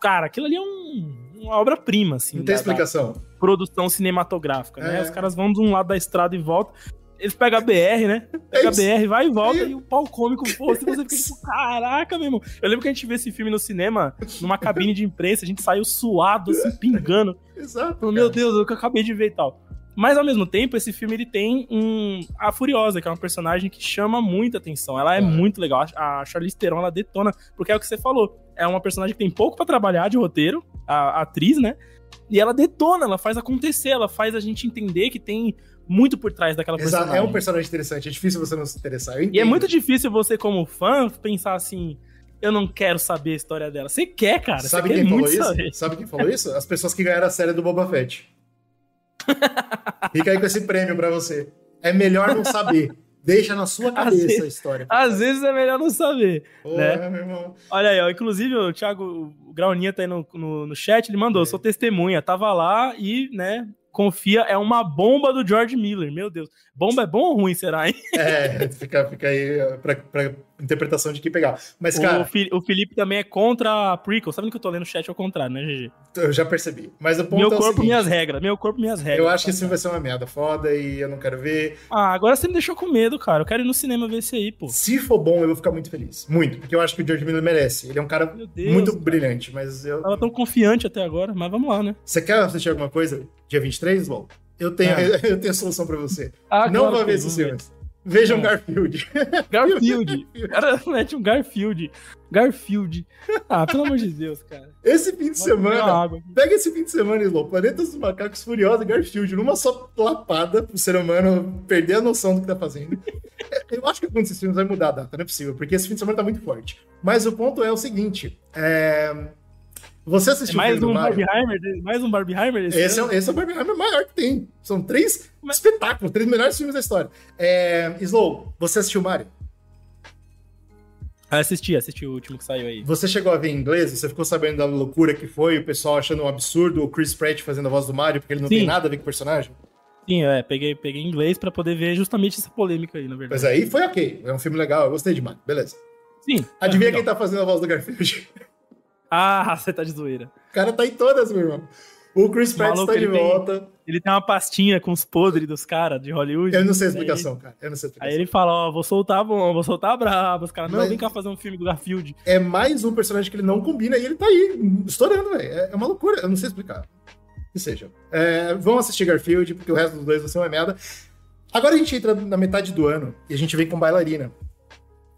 Cara, aquilo ali é um, uma obra-prima, assim. Não tem da, explicação. Da produção cinematográfica, né? é. né? Os caras vão de um lado da estrada e voltam. Eles pegam a BR, né? Pega é a BR, vai e volta, é. e o pau cômico fosse, você fica tipo, caraca, meu irmão. Eu lembro que a gente viu esse filme no cinema, numa cabine de imprensa, a gente saiu suado, assim, pingando. <laughs> Exato. Meu Deus, eu acabei de ver e tal. Mas ao mesmo tempo, esse filme ele tem um a Furiosa, que é uma personagem que chama muita atenção. Ela é, é. muito legal. A Charlize Theron ela detona, porque é o que você falou. É uma personagem que tem pouco para trabalhar de roteiro, a, a atriz, né? E ela detona, ela faz acontecer, ela faz a gente entender que tem muito por trás daquela Exato, personagem. É um personagem interessante, é difícil você não se interessar. E é muito difícil você, como fã, pensar assim. Eu não quero saber a história dela. Você quer, cara. Sabe quem falou isso? Saber. Sabe quem falou isso? As pessoas que ganharam a série do Boba Fett. Fica aí com esse prêmio para você. É melhor não saber. Deixa na sua cabeça vezes, a história. Às vezes é melhor não saber. Pô, né? meu irmão. Olha aí, ó, inclusive o Thiago o Grauninha tá aí no, no, no chat, ele mandou, é. sou testemunha, tava lá e, né, confia, é uma bomba do George Miller, meu Deus. Bomba é bom ou ruim, será, hein? É, fica, fica aí pra, pra interpretação de que pegar. Mas, cara. O, Felipe também é contra a prequel. Sabe que eu tô lendo o chat ao contrário, né, GG? Eu já percebi. Mas o ponto Meu é corpo, seguinte, minhas regras. Meu corpo, minhas regras. Eu acho que esse filme vai ser uma merda foda e eu não quero ver. Ah, agora você me deixou com medo, cara. Eu quero ir no cinema ver esse aí, pô. Se for bom, eu vou ficar muito feliz. Muito. Porque eu acho que o George Miller merece. Ele é um cara Deus, muito cara. brilhante, mas eu. Tava tão confiante até agora, mas vamos lá, né? Você quer assistir alguma coisa? Dia 23, Lol? Eu tenho, ah. <laughs> eu tenho a solução pra você. Ah, não claro vá ver esses filmes. Vejam é. Garfield. <laughs> Garfield. O cara mete um Garfield. Garfield. Ah, pelo amor de Deus, cara. Esse fim de Vai semana. Pega esse fim de semana, Slow. Planetas dos Macacos Furiosos e Garfield. Numa só lapada pro ser humano perder a noção do que tá fazendo. <laughs> Eu acho que algum desses filmes vai mudar a data, não é possível, porque esse fim de semana tá muito forte. Mas o ponto é o seguinte: é... Você assistiu é mais um Barbieheimer? Mais um Barbieheimer? Esse, esse, é, esse é o Barbieheimer maior que tem. São três Mas... espetáculos, três melhores filmes da história. É, Slow, você assistiu Mario? Ah, assisti, assisti o último que saiu aí. Você chegou a ver em inglês? Você ficou sabendo da loucura que foi? O pessoal achando um absurdo o Chris Pratt fazendo a voz do Mario, porque ele não Sim. tem nada a ver com o personagem? Sim, é, peguei, peguei em inglês para poder ver justamente essa polêmica aí, na verdade. Mas aí foi ok, é um filme legal, eu gostei de Mario, beleza. Sim. Adivinha é quem tá fazendo a voz do Garfield? <laughs> Ah, <laughs> você tá de zoeira. O cara tá em todas, meu irmão. O Chris Pratt está de volta. Tem, ele tem uma pastinha com os podres dos caras de Hollywood. Eu não sei a explicação, aí, cara. Eu não sei a explicação. Aí ele fala, ó, vou soltar bom, vou soltar brabo. Os caras, não, Mas vem cá fazer um filme do Garfield. É mais um personagem que ele não combina e ele tá aí, estourando, velho. É, é uma loucura, eu não sei explicar. Que seja. É, vão assistir Garfield, porque o resto dos dois vai ser uma merda. Agora a gente entra na metade do ano e a gente vem com bailarina.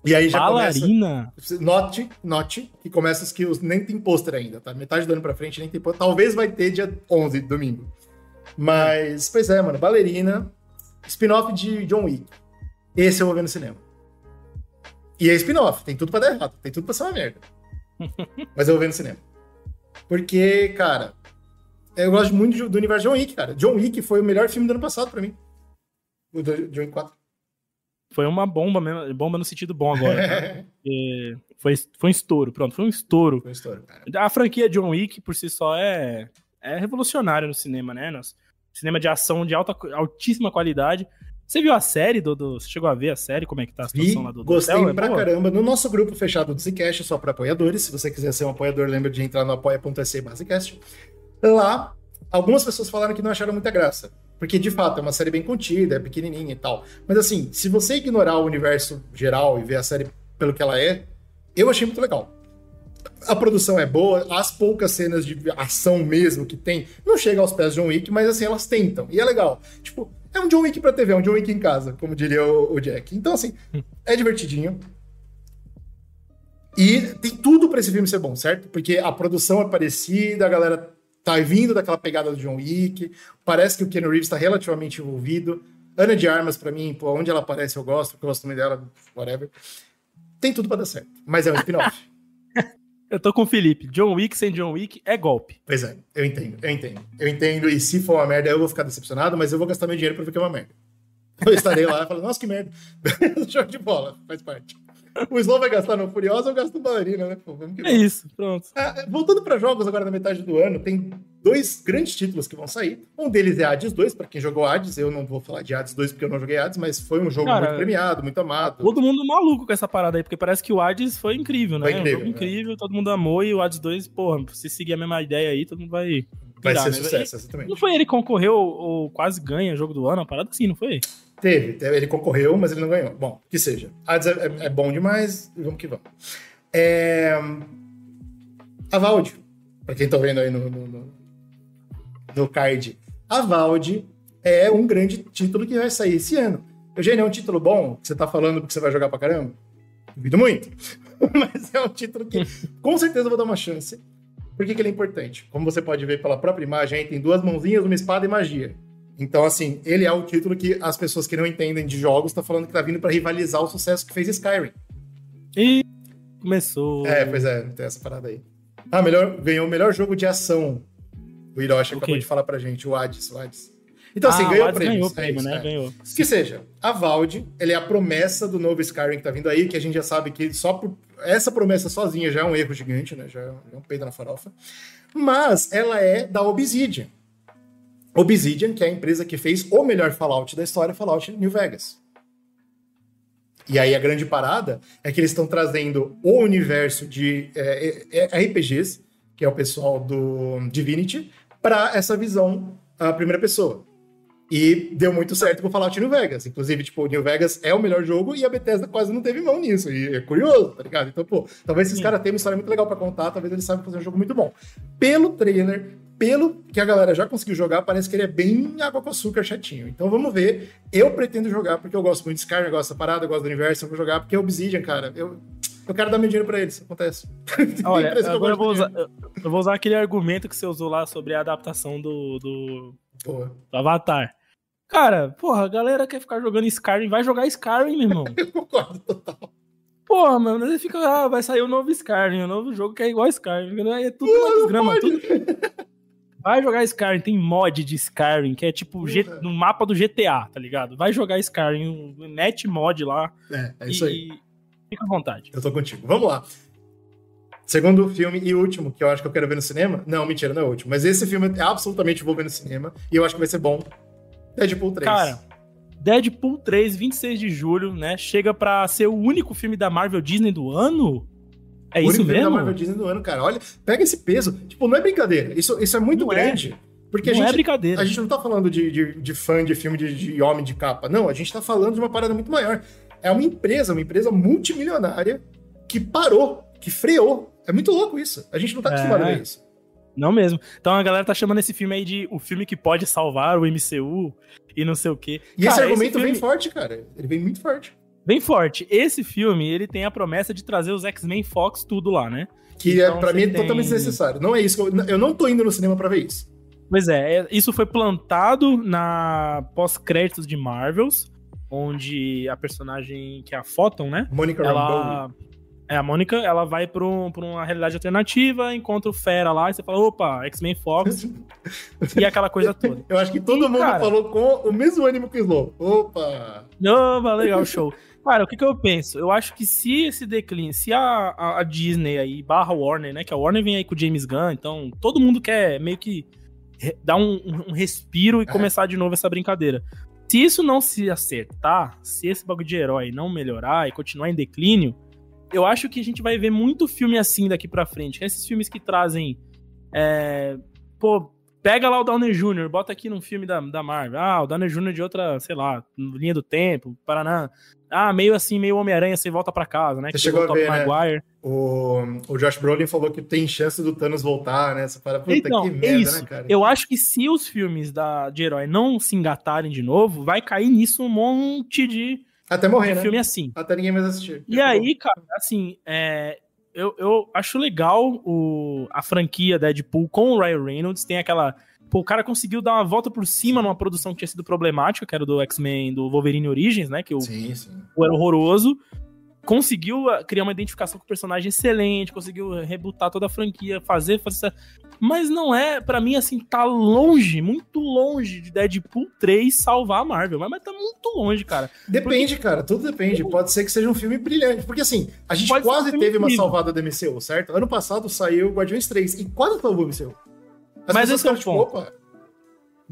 E aí já Bailarina. começa. Note, note, que começa os os, nem tem pôster ainda, tá? Metade do ano pra frente nem tem pôster. Talvez vai ter dia 11, domingo. Mas, pois é, mano. Bailarina, spin-off de John Wick. Esse eu vou ver no cinema. E é spin-off, tem tudo pra dar errado, tem tudo pra ser uma merda. <laughs> Mas eu vou ver no cinema. Porque, cara, eu gosto muito do universo John Wick, cara. John Wick foi o melhor filme do ano passado pra mim. O John Wick 4. Foi uma bomba mesmo, bomba no sentido bom agora. <laughs> foi, foi um estouro, pronto, foi um estouro. Foi um estouro. A franquia John Wick, por si só, é, é revolucionária no cinema, né? Nossa, cinema de ação de alta, altíssima qualidade. Você viu a série, do Você chegou a ver a série? Como é que tá a situação Vi, lá do Gostei hotel? É pra boa? caramba. No nosso grupo fechado do Zcast, só para apoiadores. Se você quiser ser um apoiador, lembra de entrar no apoia.se Basecast. Lá, algumas pessoas falaram que não acharam muita graça. Porque, de fato, é uma série bem contida, é pequenininha e tal. Mas, assim, se você ignorar o universo geral e ver a série pelo que ela é, eu achei muito legal. A produção é boa, as poucas cenas de ação mesmo que tem, não chega aos pés de John Wick, mas, assim, elas tentam. E é legal. Tipo, é um John Wick pra TV, é um John Wick em casa, como diria o, o Jack. Então, assim, é divertidinho. E tem tudo pra esse filme ser bom, certo? Porque a produção é parecida, a galera tá vindo daquela pegada do John Wick, parece que o Keanu Reeves tá relativamente envolvido. Ana de Armas, pra mim, pô, onde ela aparece eu gosto, porque eu gosto também dela, whatever. Tem tudo pra dar certo, mas é um spin-off. <laughs> Eu tô com o Felipe. John Wick sem John Wick é golpe. pois é, eu entendo, eu entendo. Eu entendo, e se for uma merda, eu vou ficar decepcionado, mas eu vou gastar meu dinheiro pra ver que é uma merda. Eu estarei lá e falo, nossa, que merda. <laughs> Show de bola, faz parte. O Slow vai gastar no Furiosa, eu gasto no Bailarina, né? Pô, É isso, pronto. Ah, voltando para jogos agora na metade do ano, tem dois grandes títulos que vão sair. Um deles é Hades 2, para quem jogou Hades. Eu não vou falar de Hades 2 porque eu não joguei Hades, mas foi um jogo Cara, muito premiado, muito amado. Todo mundo maluco com essa parada aí, porque parece que o Hades foi incrível, né? Foi incrível, um jogo incrível, todo mundo amou, e o Hades 2, porra, se seguir a mesma ideia aí, todo mundo vai. Vai pirar, ser né? sucesso, Não exatamente. foi ele que concorreu ou quase ganha jogo do ano, uma parada assim, não foi? Teve, ele concorreu, mas ele não ganhou. Bom, que seja. Hades é, é- é bom demais, vamos que vamos. É... A Valde, para quem tá vendo aí no, no, no- no card, a Valde é um grande título que vai sair esse ano. Eugênio, é um título bom que você tá falando porque você vai jogar pra caramba? Duvido muito. <laughs> Mas é um título que com certeza eu vou dar uma chance. Por que, que ele é importante? Como você pode ver pela própria imagem, aí tem duas mãozinhas, uma espada e magia. Então, assim, ele é o título que as pessoas que não entendem de jogos estão falando que tá vindo pra rivalizar o sucesso que fez Skyrim. E começou. É, pois é, tem essa parada aí. Ah, melhor, ganhou o melhor jogo de ação. O Hiroshi O acabou de falar pra gente, o Hades, o Hades. Então, assim, Ah, ganhou o Hades prêmios. ganhou é prêmio, isso, né? é. Ganhou. Que seja, a Valde, ele é a promessa do novo Skyrim que tá vindo aí, que a gente já sabe que só por essa promessa sozinha já é um erro gigante, né? Já é um peido na farofa. Mas ela é da Obsidian. Obsidian, que é a empresa que fez o melhor Fallout da história, Fallout New Vegas. E aí a grande parada é que eles estão trazendo o universo de é, é, é, RPGs, que é o pessoal do Divinity, para essa visão a primeira pessoa. E deu muito certo com o Fallout New Vegas. Inclusive, tipo, o New Vegas é o melhor jogo e a Bethesda quase não teve mão nisso. E é curioso, tá ligado? Então, pô, talvez esses caras tenham uma história muito legal pra contar, talvez eles saibam fazer um jogo muito bom. Pelo trailer, pelo que a galera já conseguiu jogar, parece que ele é bem água com açúcar chatinho. Então vamos ver. Eu pretendo jogar porque eu gosto muito de Skyrim, eu gosto da parada, eu gosto do universo, eu vou jogar porque é Obsidian, cara. Eu, eu quero dar meu dinheiro pra eles, acontece. <laughs> Olha, agora eu vou, gosto de usar, eu vou usar aquele argumento que você usou lá sobre a adaptação do, do, do Avatar. Cara, porra, a galera quer ficar jogando Skyrim, vai jogar Skyrim, meu irmão. <laughs> eu concordo total. Porra, mano, ele fica, ah, vai sair o novo Skyrim, o novo jogo que é igual Skyrim. Aí É tudo uma desgrama, tudo. Vai jogar Skyrim, tem mod de Skyrim, que é tipo G- no mapa do GTA, tá ligado? Vai jogar Skyrim, mete mod lá. É, é e, isso aí. e fica à vontade. Eu tô contigo. Vamos lá. Segundo filme e último que eu acho que eu quero ver no cinema. Não, mentira, não é o último. Mas esse filme é absolutamente vou ver no cinema. E eu acho que vai ser bom. Deadpool 3. Cara, Deadpool 3, 26 de julho, né? Chega pra ser o único filme da Marvel Disney do ano? É o isso único filme mesmo? da Marvel Disney do ano, cara. Olha, pega esse peso. Tipo, não é brincadeira. Isso, isso é muito Não é. grande. Porque Não a é gente, brincadeira. a gente não tá falando de, de, de fã de filme de, de homem de capa. Não, a gente tá falando de uma parada muito maior. É uma empresa, uma empresa multimilionária que parou, que freou. É muito louco isso. A gente não tá É. acostumado a ver isso. Não mesmo. Então a galera tá chamando esse filme aí de o filme que pode salvar o MCU e não sei o quê. E esse Cara, argumento filme- vem forte, cara. Ele vem muito forte. bem forte. Esse filme, ele tem a promessa de trazer os X-Men Fox tudo lá, né? Que é, então, é, pra mim é tem... totalmente desnecessário. Não é isso. Eu, eu não tô indo no cinema pra ver isso. Pois é, é isso foi plantado na pós-créditos de Marvels, onde a personagem que é a Photon, né? Monica ela... Rambeau. É, a Mônica, ela vai pra, um, pra uma realidade alternativa, encontra o Fera lá, e você fala, opa, X-Men Fox, <laughs> e aquela coisa toda. Eu acho que todo e, mundo cara, falou com o mesmo ânimo que o Slow. Opa! Opa, legal, show. Cara, o que, que eu penso? Eu acho que se esse declínio, se a, a, a, Disney aí, barra Warner, né, que a Warner vem aí com o James Gunn, então todo mundo quer meio que dar um, um respiro e é. começar de novo essa brincadeira. Se isso não se acertar, se esse bagulho de herói não melhorar e continuar em declínio, eu acho que a gente vai ver muito filme assim daqui pra frente. Esses filmes que trazem. É, pô, pega lá o Downey Jr., bota aqui num filme da, da Marvel. Ah, o Downey Jr. de outra, sei lá, linha do tempo, Paraná. Ah, meio assim, meio Homem-Aranha, você volta pra casa, né? Você que chegou a ver, né? O, o Josh Brolin falou que tem chance do Thanos voltar, né? Você fala, puta, então, que merda, é isso. né, cara? Eu acho que se os filmes da, de herói não se engatarem de novo, vai cair nisso um monte de até morrer, né? filme assim. Até ninguém mais assistir. E aí, cara, assim, é, eu, eu acho legal o, a franquia Deadpool com o Ryan Reynolds. Tem aquela. Pô, o cara conseguiu dar uma volta por cima numa produção que tinha sido problemática, que era do X-Men, do Wolverine Origins, né? Que o, sim, sim. o era horroroso conseguiu ah, criar uma identificação com o personagem excelente, conseguiu rebutar toda a franquia, fazer, fazer mas não é, para mim, assim, tá longe, muito longe de Deadpool 3 salvar a Marvel. Mas, mas tá muito longe, cara. Depende, porque... cara, tudo depende. Pode ser que seja um filme brilhante. Porque, assim, a gente Pode quase um teve incrível. uma salvada da MCU, certo? Ano passado saiu Guardiões 3 e quase salvou o MCU. As mas esse é o tipo, ponto. Opa.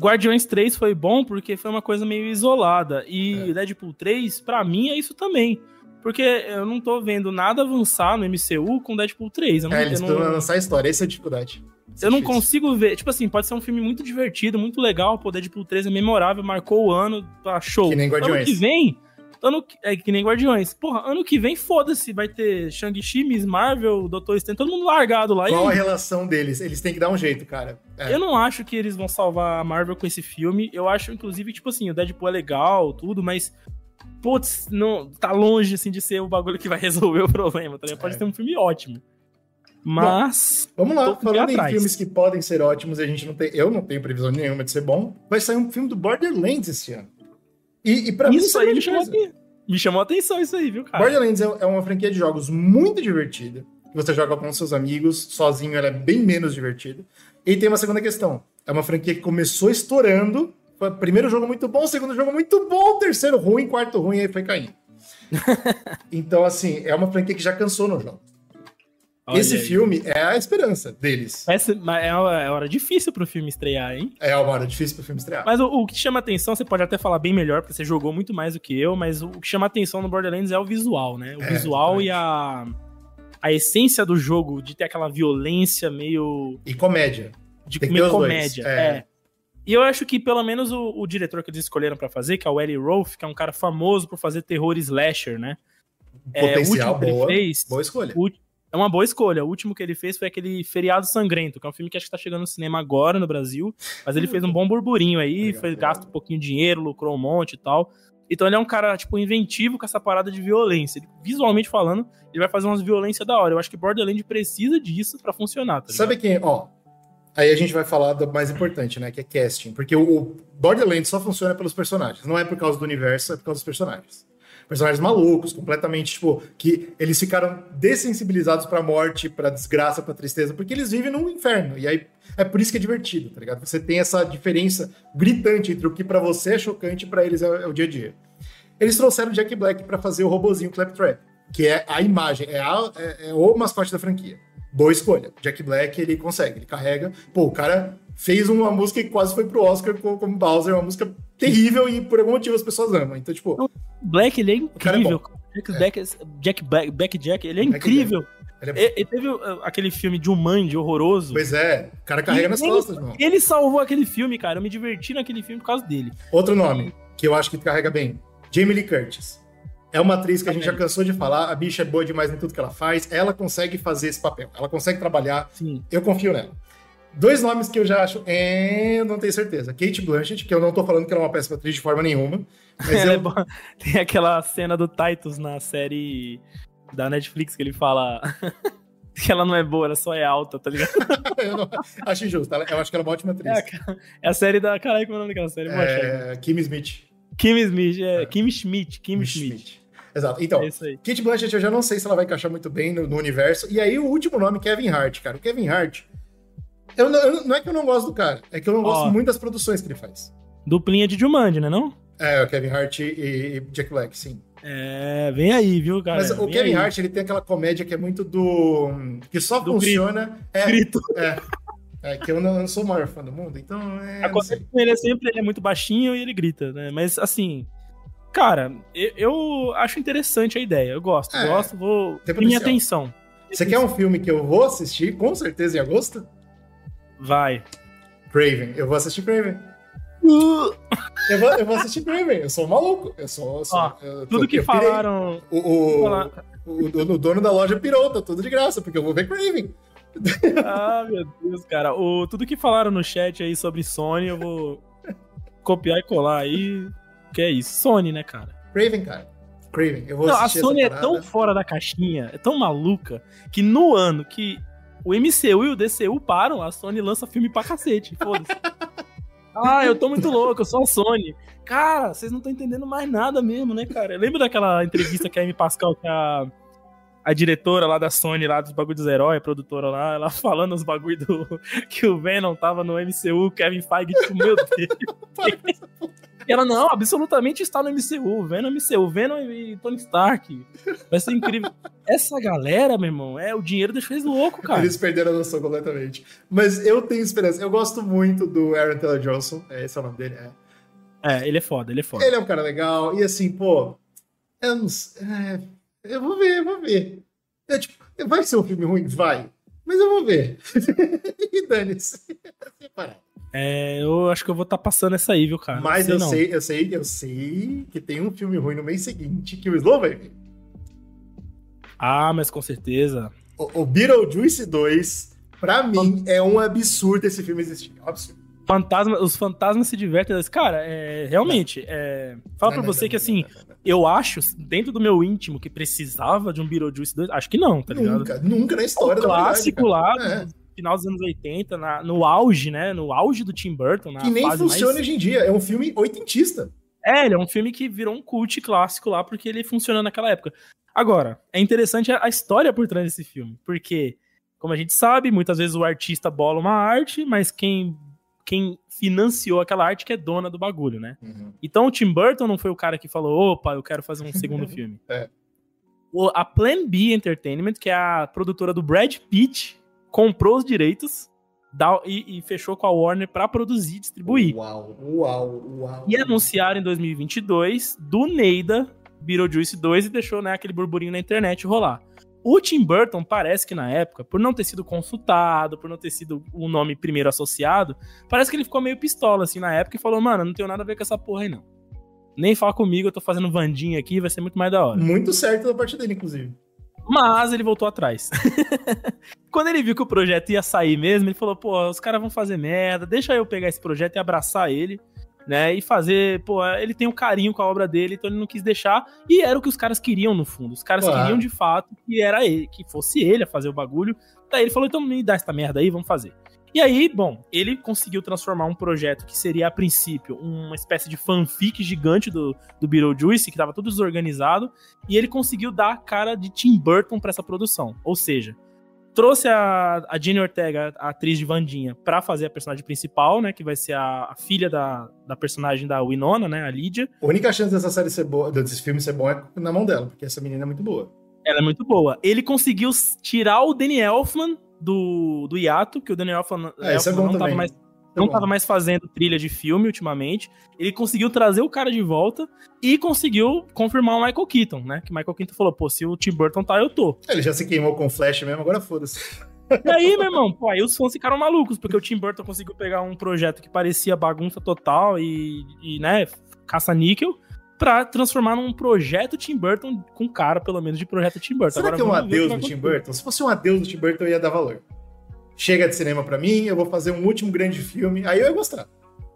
Guardiões 3 foi bom porque foi uma coisa meio isolada. E é. Deadpool 3, para mim, é isso também. Porque eu não tô vendo nada avançar no MCU com Deadpool 3. Eu não, é, eles estão não... lançar a história, essa é a dificuldade. Isso eu é não consigo ver. Tipo assim, pode ser um filme muito divertido, muito legal. Pô, Deadpool 3 é memorável, marcou o ano, tá show. Que nem Guardiões. Ano que vem. Ano, é que nem Guardiões. Porra, ano que vem, foda-se. Vai ter Shang-Chi, Miss Marvel, Doutor Estranho, todo mundo largado lá. Qual a relação deles? Eles têm que dar um jeito, cara. É. Eu não acho que eles vão salvar a Marvel com esse filme. Eu acho, inclusive, tipo assim, o Deadpool é legal, tudo, mas putz, não, tá longe assim de ser o bagulho que vai resolver <laughs> o problema, tá Pode é. ser um filme ótimo. Mas. Bom, vamos lá, falando em filmes que podem ser ótimos e a gente não tem. Eu não tenho previsão nenhuma de ser bom. Vai sair um filme do Borderlands esse ano. E, e pra isso mim. Isso aí me chamou, me chamou a atenção, isso aí, viu, cara? Borderlands é, é uma franquia de jogos muito divertida. Você joga com seus amigos, sozinho ela é bem menos divertida. E tem uma segunda questão. É uma franquia que começou estourando Primeiro jogo muito bom, segundo jogo muito bom, terceiro ruim, quarto ruim, aí foi caindo. <laughs> então, assim, é uma franquia que já cansou no jogo. Olha Esse aí. filme é a esperança deles. Essa, é uma é hora difícil pro filme estrear, hein? É uma hora difícil pro filme estrear. Mas o, o, que chama atenção, você pode até falar bem melhor, porque você jogou muito mais do que eu, mas o que chama atenção no Borderlands é o visual, né? O é, visual e a, a essência do jogo, de ter aquela violência meio. E comédia. De meio comédia. É. é. E eu acho que pelo menos o, o diretor que eles escolheram para fazer, que é o Eli Roth, que é um cara famoso por fazer terror slasher, né? Potencial é, boa, fez, boa escolha. O, é uma boa escolha. O último que ele fez foi aquele Feriado Sangrento, que é um filme que acho que tá chegando no cinema agora no Brasil, mas ele fez um bom burburinho aí, foi gasto um pouquinho de dinheiro, lucrou um monte e tal. Então ele é um cara, tipo, inventivo com essa parada de violência. Ele, visualmente falando, ele vai fazer umas violências da hora. Eu acho que Borderlands precisa disso para funcionar, tá Sabe quem, ó, Aí a gente vai falar do mais importante, né? Que é casting. Porque o Borderlands só funciona pelos personagens. Não é por causa do universo, é por causa dos personagens. Personagens malucos, completamente, tipo, que eles ficaram dessensibilizados pra morte, pra desgraça, pra tristeza, porque eles vivem num inferno. E aí é por isso que é divertido, tá ligado? Você tem essa diferença gritante entre o que para você é chocante e pra eles é, é, o dia a dia. Eles trouxeram Jack Black para fazer o robozinho Claptrap, que é a imagem, é, a, é, é o mascote da franquia boa escolha. Jack Black, ele consegue, ele carrega. Pô, o cara fez uma música que quase foi pro Oscar como Bowser, uma música terrível e por algum motivo as pessoas amam. Então, tipo. Black, ele é, é incrível. É Jack, Black, Jack Black, Black Jack, ele é Black incrível. Ele, é... ele, teve uh, aquele filme de Jumanji horroroso. Pois é, o cara carrega nas ele, costas, mano. Ele salvou aquele filme, cara. Eu me diverti naquele filme por causa dele. Outro nome, que eu acho que carrega bem: Jamie Lee Curtis. É uma atriz que a gente já cansou de falar, a bicha é boa demais em tudo que ela faz, ela consegue fazer esse papel, ela consegue trabalhar, Sim. eu confio nela. Dois nomes que eu já acho, é, não tenho certeza. Kate Blanchett, que eu não tô falando que ela é uma péssima atriz de forma nenhuma, Eu... É <laughs> Tem aquela cena do Titus na série da Netflix que ele fala <laughs> que ela não é boa, ela só é alta, tá ligado? <laughs> eu não... acho injusto, eu acho que ela é uma ótima atriz. É, é a série da. Caralho, como é o nome daquela série? É... Kim Smith. Kim Smith, é. é. Kim Schmidt, Kim, Kim Schmidt. Schmidt. Exato. Então, é Kate Blanchett eu já não sei se ela vai encaixar muito bem no, no, universo. E aí o último nome, Kevin Hart, cara. O Kevin Hart, eu não, eu, não é que eu não gosto do cara, é que eu não gosto muito das produções que ele faz. Duplinha de Jumanji, né não? É, o Kevin Hart e, e Jack Black, sim. É, vem aí, viu, cara? Mas o Kevin aí. Hart, ele tem aquela comédia que é muito do. que só do funciona. Grito. É, grito. É. <laughs> É que eu não, eu sou o maior fã do mundo, então. É, a comédia ele é sempre ele é muito baixinho e ele grita, né? Mas assim. Cara, eu, eu acho interessante a ideia. Eu gosto, é, gosto, vou. Tem minha atenção. Você quer um filme que eu vou assistir, com certeza, em agosto? Vai. Craven. Eu vou assistir Craven. Uh. Eu, vou, eu vou assistir Craven. Eu sou um maluco. Eu sou. Eu sou Ó, eu, tudo que falaram. O, o, o, o, dono da loja pirou, tá tudo de graça, porque eu vou ver Craven. <laughs> Ah, meu Deus, cara. O, tudo que falaram no chat aí sobre Sony, eu vou copiar e colar aí. Que é isso? Sony, né, cara? Craven, cara. Craven. Eu vou Não, a Sony é tão fora da caixinha, é tão maluca, que no ano que o MCU e o DCU param, a Sony lança filme pra cacete. Foda-se. <laughs> ah, eu tô muito louco, eu sou a Sony. Cara, vocês não estão entendendo mais nada mesmo, né, cara? Lembra daquela entrevista que a Amy Pascal, que a, a diretora lá da Sony, lá dos bagulhos dos heróis, a produtora lá, ela <laughs> falando os bagulhos do. <laughs> que o Venom tava no MCU, Kevin Feige, tipo, meu <laughs> Deus. E ela, não, absolutamente está no MCU, Venom MCU, Venom e Tony Stark. Vai ser incrível. Essa galera, meu irmão, é o dinheiro deixou eles loucos, cara. Eles perderam a noção completamente. Mas eu tenho esperança. Eu gosto muito do Aaron Taylor Johnson. É, esse é o nome dele, é. É, ele é foda, ele é foda. Ele é um cara legal. E assim, pô, eu não sei. É, eu vou ver, eu vou ver. É, tipo, vai ser um filme ruim? Vai. Mas eu vou ver. <laughs> e dane-se. Separado. É, eu acho que eu vou estar tá passando essa aí, viu, cara? Mas sei eu não. sei, eu sei, eu sei que tem um filme ruim no mês seguinte que o Slow vai ver. Ah, mas com certeza. O, o Beetlejuice 2, pra mim, é um absurdo esse filme existir. É um absurdo. Fantasma, os fantasmas se divertem. Cara, é, realmente, é, fala não, pra não, você não, que assim, eu acho, dentro do meu íntimo, que precisava de um Beetlejuice 2. Acho que não, tá ligado? Nunca, nunca na história o da clássico lá, é final dos anos 80, na, no auge, né? No auge do Tim Burton. que nem funciona mais... hoje em dia. É um filme oitentista. É, ele é um filme que virou um cult clássico lá porque ele funcionou naquela época. Agora, é interessante a, a história por trás desse filme, porque, como a gente sabe, muitas vezes o artista bola uma arte, mas quem quem financiou aquela arte que é dona do bagulho, né? Uhum. Então o Tim Burton não foi o cara que falou, opa, eu quero fazer um segundo <laughs> filme. É. O, a Plan B Entertainment, que é a produtora do Brad Pitt, comprou os direitos da, e, e, fechou com a Warner para produzir e distribuir. Uau, uau, uau. E anunciaram em 2022 do Neida Beetlejuice 2 e deixou né, aquele burburinho na internet rolar. O Tim Burton parece que na época, por não ter sido consultado, por não ter sido o nome primeiro associado, parece que ele ficou meio pistola assim na época e falou: Mano, não tenho nada a ver com essa porra aí não. Nem fala comigo, eu tô fazendo Vandinha aqui, vai ser muito mais da hora. Muito certo da parte dele, inclusive. Mas ele voltou atrás. <laughs> Quando ele viu que o projeto ia sair mesmo, ele falou: pô, os caras vão fazer merda, deixa eu pegar esse projeto e abraçar ele, né? E fazer, pô, ele tem um carinho com a obra dele, então ele não quis deixar. E era o que os caras queriam, no fundo. Os caras queriam de fato que era ele, que fosse ele a fazer o bagulho. Daí ele falou: então me dá essa merda aí, vamos fazer. E aí, bom, ele conseguiu transformar um projeto que seria, a princípio, uma espécie de fanfic gigante do, do Beetlejuice, que estava tudo desorganizado, e ele conseguiu dar a cara de Tim Burton para essa produção. Ou seja, trouxe a, a Jenny Ortega, a atriz de Vandinha, para fazer a personagem principal, né, que vai ser a, a, filha da, da personagem da Winona, né, a Lídia. A única chance dessa série ser boa, desse filme ser bom é na mão dela, porque essa menina é muito boa. Ela é muito boa. Ele conseguiu tirar o Danny Elfman do, do hiato, que o Daniel Elfman, é, Elfman é não, tava mais, não é tava mais fazendo trilha de filme ultimamente. Ele conseguiu trazer o cara de volta e conseguiu confirmar o Michael Keaton, né? Que o Michael Keaton falou, pô, se o Tim Burton tá, eu tô. Ele já se queimou com o Flash mesmo, agora foda-se. E aí, meu irmão, pô, aí os fãs ficaram malucos, porque o Tim Burton conseguiu pegar um projeto que parecia bagunça total e, e né, caça-níquel, pra transformar num projeto Tim Burton com cara, pelo menos, de projeto Tim Burton. Será Agora, que é um adeus do Tim Burton? Se fosse um adeus do Tim Burton, eu ia dar valor. Chega de cinema para mim, eu vou fazer um último grande filme, aí eu ia gostar.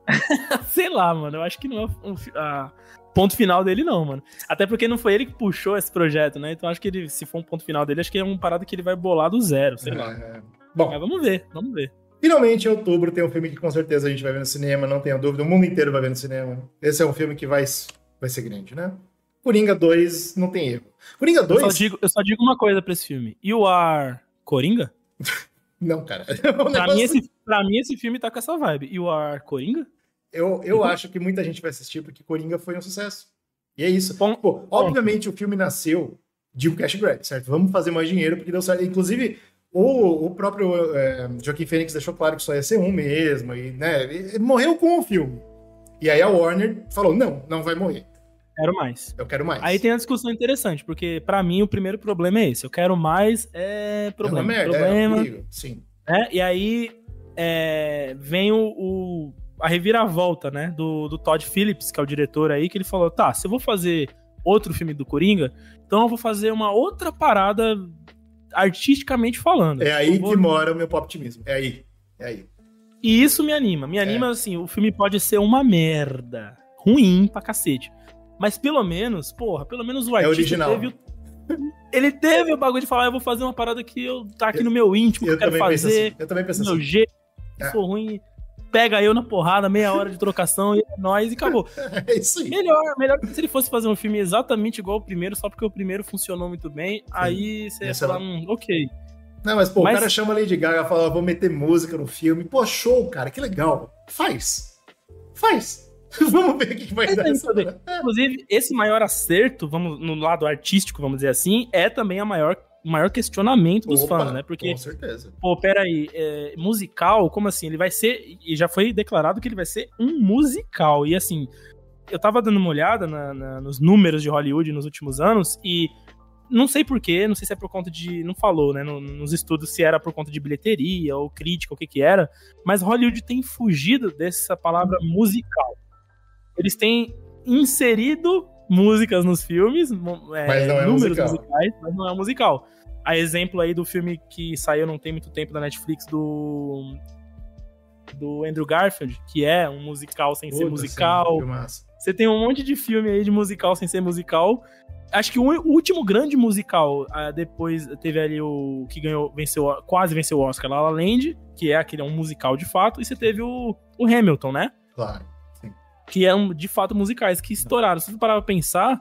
<laughs> Sei lá, mano. Eu acho que não é o a ponto final dele, não, mano. Até porque não foi ele que puxou esse projeto, né? Então acho que ele, se for um ponto final dele, acho que é uma parada que ele vai bolar do zero, sei é, lá. É. Bom. Mas vamos ver, vamos ver. Finalmente, em outubro, tem um filme que com certeza a gente vai ver no cinema, não tenha dúvida, o mundo inteiro vai ver no cinema. Esse é um filme que vai, vai ser grande, né? Coringa 2 não tem erro. Coringa 2. Eu só digo, eu só digo uma coisa pra esse filme. You are Coringa? <laughs> não, cara. <laughs> É pra, mim, esse, pra mim, esse filme tá com essa vibe. You are Coringa? Eu, eu acho que muita gente vai assistir porque Coringa foi um sucesso. E é isso. Bom, Pô, obviamente o filme nasceu de um cash grab, certo? Vamos fazer mais dinheiro porque deu certo. Inclusive, o, o próprio é, Joaquim Fênix deixou claro que só ia ser um mesmo, e, né, morreu com o filme. E aí a Warner falou: não, não vai morrer. Quero mais. Eu quero mais. Aí tem uma discussão interessante, porque para mim o primeiro problema é esse. Eu quero mais é problema. É uma merda, problema. É, sim. É, e aí é, vem o, o, a reviravolta, né, do, do Todd Phillips, que é o diretor aí, que ele falou: tá, se eu vou fazer outro filme do Coringa, então eu vou fazer uma outra parada artisticamente falando. É aí vou... que mora o meu optimismo. É aí. É aí. E isso me anima. Me anima, é. assim, o filme pode ser uma merda. Ruim pra cacete. Mas pelo menos, porra, pelo menos o é artista é teve o... Ele teve o bagulho de falar, eu vou fazer uma parada que eu tá aqui no meu íntimo, eu que eu quero fazer. Assim. Eu também penso meu assim. jeito, é. for ruim, pega eu na porrada, meia hora de trocação e é nóis e acabou. <laughs> É isso aí. Melhor, melhor que se ele fosse fazer um filme exatamente igual ao primeiro, só porque o primeiro funcionou muito bem, Sim. aí você ia falar, hum, ok. Não, mas pô, mas... o cara chama Lady Gaga e fala, vou meter música no filme. Pô, show, cara, que legal. Faz. Faz. <laughs> vamos ver o que vai é, dar. Inclusive, esse maior acerto, vamos no lado artístico, vamos dizer assim, é também a maior o maior questionamento dos Opa, fãs, né? Porque, com certeza. pô, peraí, é, musical, como assim? Ele vai ser, e já foi declarado que ele vai ser um musical. E assim, eu tava dando uma olhada na, na, nos números de Hollywood nos últimos anos e não sei porquê, não sei se é por conta de. Não falou, né? No, nos estudos se era por conta de bilheteria ou crítica, o que que era, mas Hollywood tem fugido dessa palavra musical. Eles têm inserido músicas nos filmes, é, mas não é números musical. musicais, mas não é musical. A exemplo aí do filme que saiu não tem muito tempo da Netflix do do Andrew Garfield, que é um musical sem Puta, ser musical. Sim, Você tem um monte de filme aí de musical sem ser musical. Acho que o último grande musical, uh, depois teve ali o que ganhou, venceu, quase venceu o Oscar, La La Land, que é aquele é um musical de fato, e você teve o, o Hamilton, né? Claro que eram de fato musicais, que estouraram. Se você parar pra pensar,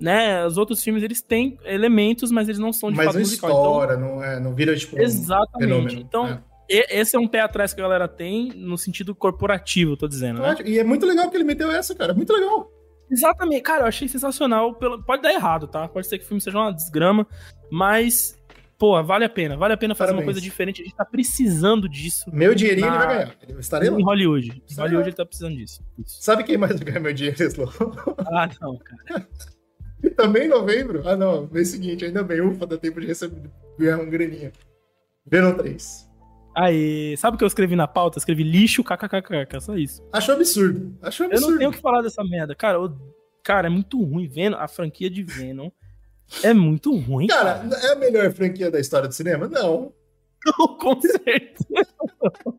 né, os outros filmes eles têm elementos, mas eles não são de mas fato musicais. Mas não estoura, então... não, é, não vira tipo Exatamente. Um fenômeno, então, é. esse é um pé atrás que a galera tem no sentido corporativo, tô dizendo, né? E é muito legal que ele meteu essa, cara, é muito legal. Exatamente, cara, eu achei sensacional. Pode dar errado, tá? Pode ser que o filme seja uma desgrama, mas pô, vale a pena, vale a pena fazer Parabéns. uma coisa diferente. A gente tá precisando disso. Meu dinheirinho na... ele vai ganhar. Ele estarei lá. Em Hollywood. Em Hollywood ele tá precisando disso. Isso. Sabe quem mais vai ganhar meu dinheiro, Slow? <laughs> Ah, não, cara. Também em novembro? Ah, não. Mês seguinte, ainda bem. Ufa, dá tempo de receber ganhar um graninha. Venom 3. Aí, sabe o que eu escrevi na pauta? Eu escrevi lixo, kkkk, só isso. Acho absurdo. Acho absurdo. Eu não tenho o que falar dessa merda. Cara, eu... cara, é muito ruim. Venom, a franquia de Venom é muito ruim. Cara, cara, é a melhor franquia da história do cinema? Não. Não, com certeza.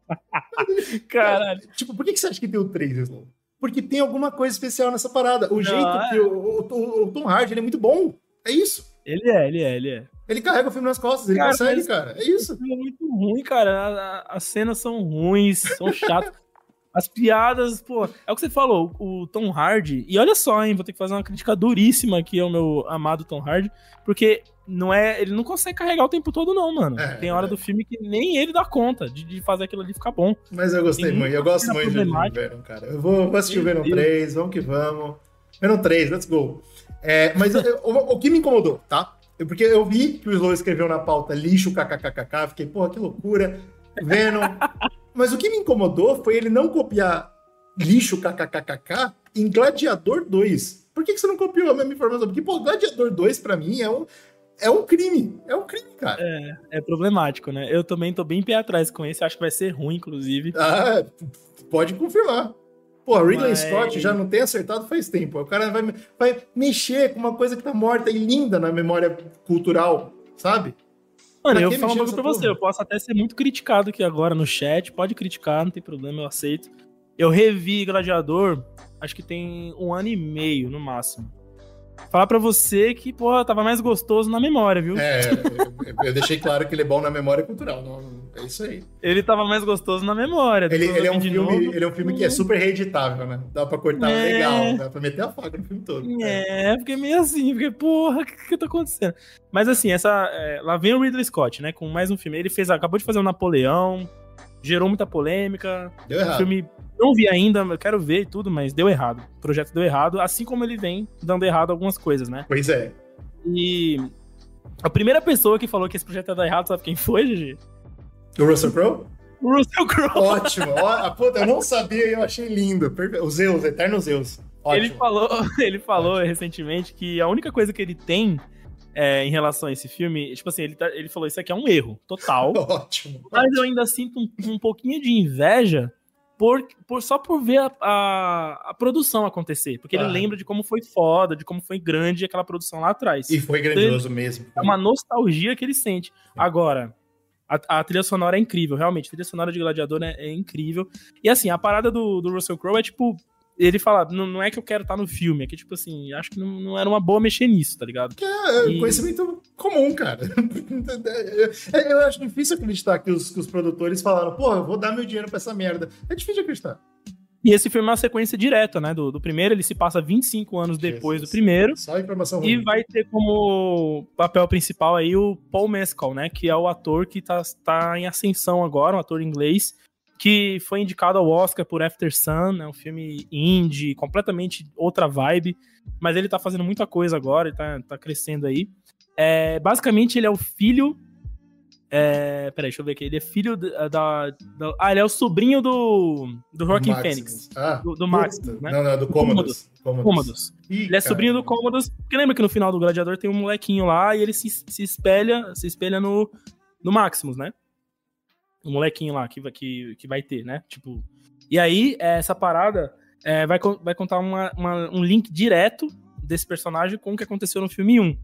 <laughs> Caralho. Tipo, por que você acha que tem o 3, Slow? Porque tem alguma coisa especial nessa parada. O Não, jeito é... que o, o, o, Tom Hardy ele é muito bom. É isso. Ele é, ele é, ele é. Ele carrega o filme nas costas, ele cara, consegue, cara. É isso. É muito ruim, cara. As cenas são ruins, são chatas. As piadas, pô, é o que você falou, o Tom Hardy. E olha só, hein, vou ter que fazer uma crítica duríssima aqui ao meu amado Tom Hardy, porque não é, ele não consegue carregar o tempo todo não, mano. É, Tem hora é. do filme que nem ele dá conta de, de, fazer aquilo ali ficar bom. Mas eu gostei muito, eu gosto muito de Venom, cara. Eu vou, vou assistir o Venom 3, vamos que vamos. Venom 3, let's go. É, mas eu, o, o que me incomodou, tá? Porque eu vi que o Slow escreveu na pauta lixo kkkk, fiquei, porra, que loucura. Venom. Mas o que me incomodou foi ele não copiar lixo kkkk em Gladiador 2. Por que, que você não copiou a mesma informação? Porque, pô, Gladiador 2 pra mim é um, é um crime. É um crime, cara. É, é problemático, né? Eu também tô bem pé atrás com esse. Acho que vai ser ruim, inclusive. Ah, pode confirmar. Pô, Ridley Mas... Scott já não tem acertado faz tempo. O cara vai, vai mexer com uma coisa que tá morta e linda na memória cultural, sabe? Mano, eu vou falar um bagulho pra você. Eu posso até ser muito criticado aqui agora no chat. Pode criticar, não tem problema, eu aceito. Eu revi Gladiador, acho que tem um ano e meio no máximo. Falar pra você que, pô, tava mais gostoso na memória, viu? É, eu, eu deixei claro que ele é bom na memória cultural. Não, é isso aí. Ele tava mais gostoso na memória. Ele, ele é, um filme, novo. ele é um filme que é super reeditável, né? Dá pra cortar é... legal, dá pra meter a faca no filme todo. É, é. fiquei meio assim, porque, porra, o que, que tá acontecendo? Mas assim, essa. É, lá vem o Ridley Scott, né? Com mais um filme. Ele fez, acabou de fazer o Napoleão, gerou muita polêmica. Deu errado. filme não vi ainda, eu quero ver e tudo, mas deu errado. O projeto deu errado, assim como ele vem dando errado algumas coisas, né? Pois é. E a primeira pessoa que falou que esse projeto ia dar errado, sabe quem foi, Gigi? O Russell Crowe? O Russell Crowe. Ótimo. Ó, puta, eu não sabia e eu achei lindo. O Zeus, Eterno Zeus. Ótimo. <laughs> Ele falou, ele falou Ótimo. recentemente que a única coisa que ele tem é, em relação a esse filme, tipo assim, ele, tá, ele falou: Isso aqui é um erro total. <laughs> Ótimo. Mas ótimo. eu ainda sinto um, um pouquinho de inveja por, por, só por ver a, a, a produção acontecer. Porque ele lembra de como foi foda, de como foi grande aquela produção lá atrás. E foi grandioso então, mesmo. É uma nostalgia que ele sente. Agora, a, a, trilha sonora é incrível, realmente. A trilha sonora de Gladiador é, é incrível. E assim, a parada do, do Russell Crowe é tipo ele fala, não, não é que eu quero estar no filme, é que, tipo assim, acho que não, não era uma boa mexer nisso, tá ligado? É, e... conhecimento comum, cara. <laughs> eu acho difícil acreditar que os, que os produtores falaram, porra, eu vou dar meu dinheiro pra essa merda. É difícil de acreditar. E esse filme é uma sequência direta, né? Do, do primeiro, ele se passa 25 anos depois Jesus. do primeiro. Só informação ruim. E vai ter como papel principal aí o Paul Mescal, né? Que é o ator que tá, tá em ascensão agora, um ator inglês que foi indicado ao Oscar por After Sun, é um filme indie, completamente outra vibe, mas ele tá fazendo muita coisa agora, ele tá, tá crescendo aí. É, basicamente, ele é o filho. É, peraí, deixa eu ver aqui. Ele é filho da, da, da Ah, ele é o sobrinho do. Do Rockin' Phoenix. Ah, do, do Max. Né? Não, não, do Commodus. Commodus. ele é sobrinho do Commodus. Porque lembra que no final do Gladiador tem um molequinho lá e ele se, se espelha se espelha no, no Maximus, né? O molequinho lá que, que, que vai ter, né? Tipo. E aí, é, essa parada é, vai, vai contar uma, uma, um link direto desse personagem com o que aconteceu no filme 1.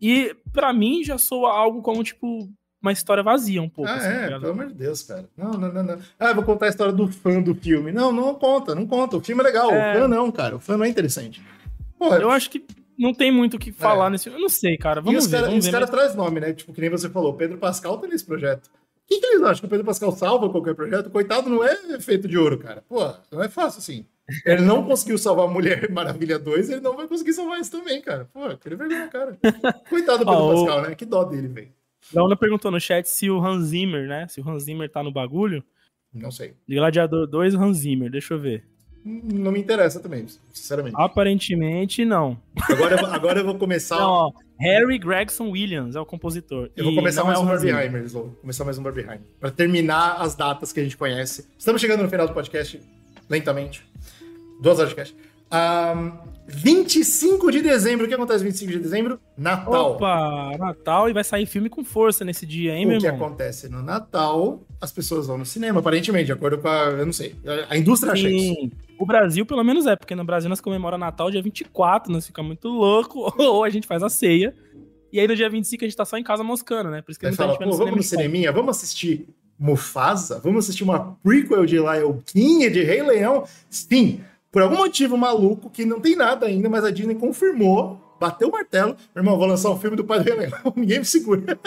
E para mim já soa algo como, tipo, uma história vazia um pouco. Ah, assim, é, tá pelo amor de Deus, cara. Não, não, não, não. Ah, vou contar a história do fã do filme. Não, não conta, não conta. O filme é legal. É... O fã não, cara. O fã não é interessante. Porra, eu acho que não tem muito o que falar é. nesse filme. Eu não sei, cara. Vamos e ver. Cara, esse cara mas... traz nome, né? Tipo, que nem você falou. Pedro Pascal tá nesse projeto que, que eles acham que o Pedro Pascal salva qualquer projeto? Coitado, não é feito de ouro, cara. Pô, não é fácil assim. Ele não conseguiu salvar a Mulher Maravilha 2, ele não vai conseguir salvar isso também, cara. Pô, queria vergonha, cara. Coitado do Pedro oh, Pascal, né? Que dó dele, velho. Launa perguntou no chat se o Hans Zimmer, né? Se o Hans Zimmer tá no bagulho. Não sei. De Gladiador 2, Hans Zimmer, deixa eu ver. Não me interessa também, sinceramente. Aparentemente, não. Agora, eu, agora eu vou começar. Não, ó, Harry Gregson Williams é o compositor. Eu vou começar mais é um Barbieheimer, vou começar mais um Barbieheimer. Pra terminar as datas que a gente conhece. Estamos chegando no final do podcast, lentamente. Duas horas de cast. Um, 25 de dezembro. O que acontece 25 de dezembro? Natal. Opa, Natal e vai sair filme com força nesse dia, hein, o meu irmão? O que acontece no Natal, as pessoas vão no cinema, aparentemente, de acordo com a. Eu não sei. A indústria Sim. acha isso. O Brasil, pelo menos, é, porque no Brasil nós comemoramos Natal dia 24, nós ficamos muito louco, <laughs> ou a gente faz a ceia. E aí no dia 25 a gente tá só em casa moscando, né? Por isso que a gente fala, pô, vamos no cineminha, vamos assistir Mufasa? Vamos assistir uma prequel de Lion King, de Rei Leão? Sim, por algum motivo maluco, que não tem nada ainda, mas a Disney confirmou, bateu o martelo. Meu irmão, vou lançar um filme do Pai do Rei Leão. <laughs> Ninguém me segura.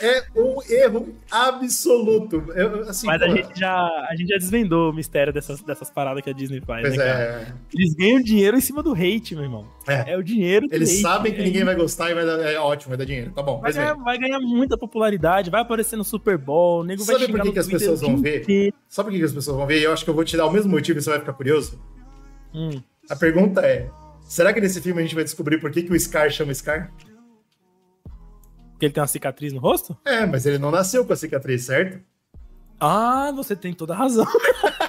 É um erro absoluto. Eu, assim, Mas a gente, já, a gente já desvendou o mistério dessas, dessas paradas que a Disney faz, né, é. Eles ganham dinheiro em cima do hate, meu irmão. É, é o dinheiro Eles hate, sabem que é ninguém vai gostar e vai dar, é ótimo, vai dar dinheiro. Tá bom, vai ganhar, vai ganhar, muita popularidade, vai aparecer no Super Bowl, o nego Sabe vai por que, que as pessoas vão ver? Inteiro. Sabe por que, que as pessoas vão ver? Eu acho que eu vou te dar o mesmo motivo e você vai ficar curioso. Hum. A pergunta é: será que nesse filme a gente vai descobrir por que, que o Scar chama Scar? Porque ele tem uma cicatriz no rosto? É, mas ele não nasceu com a cicatriz, certo? Ah, você tem toda a razão.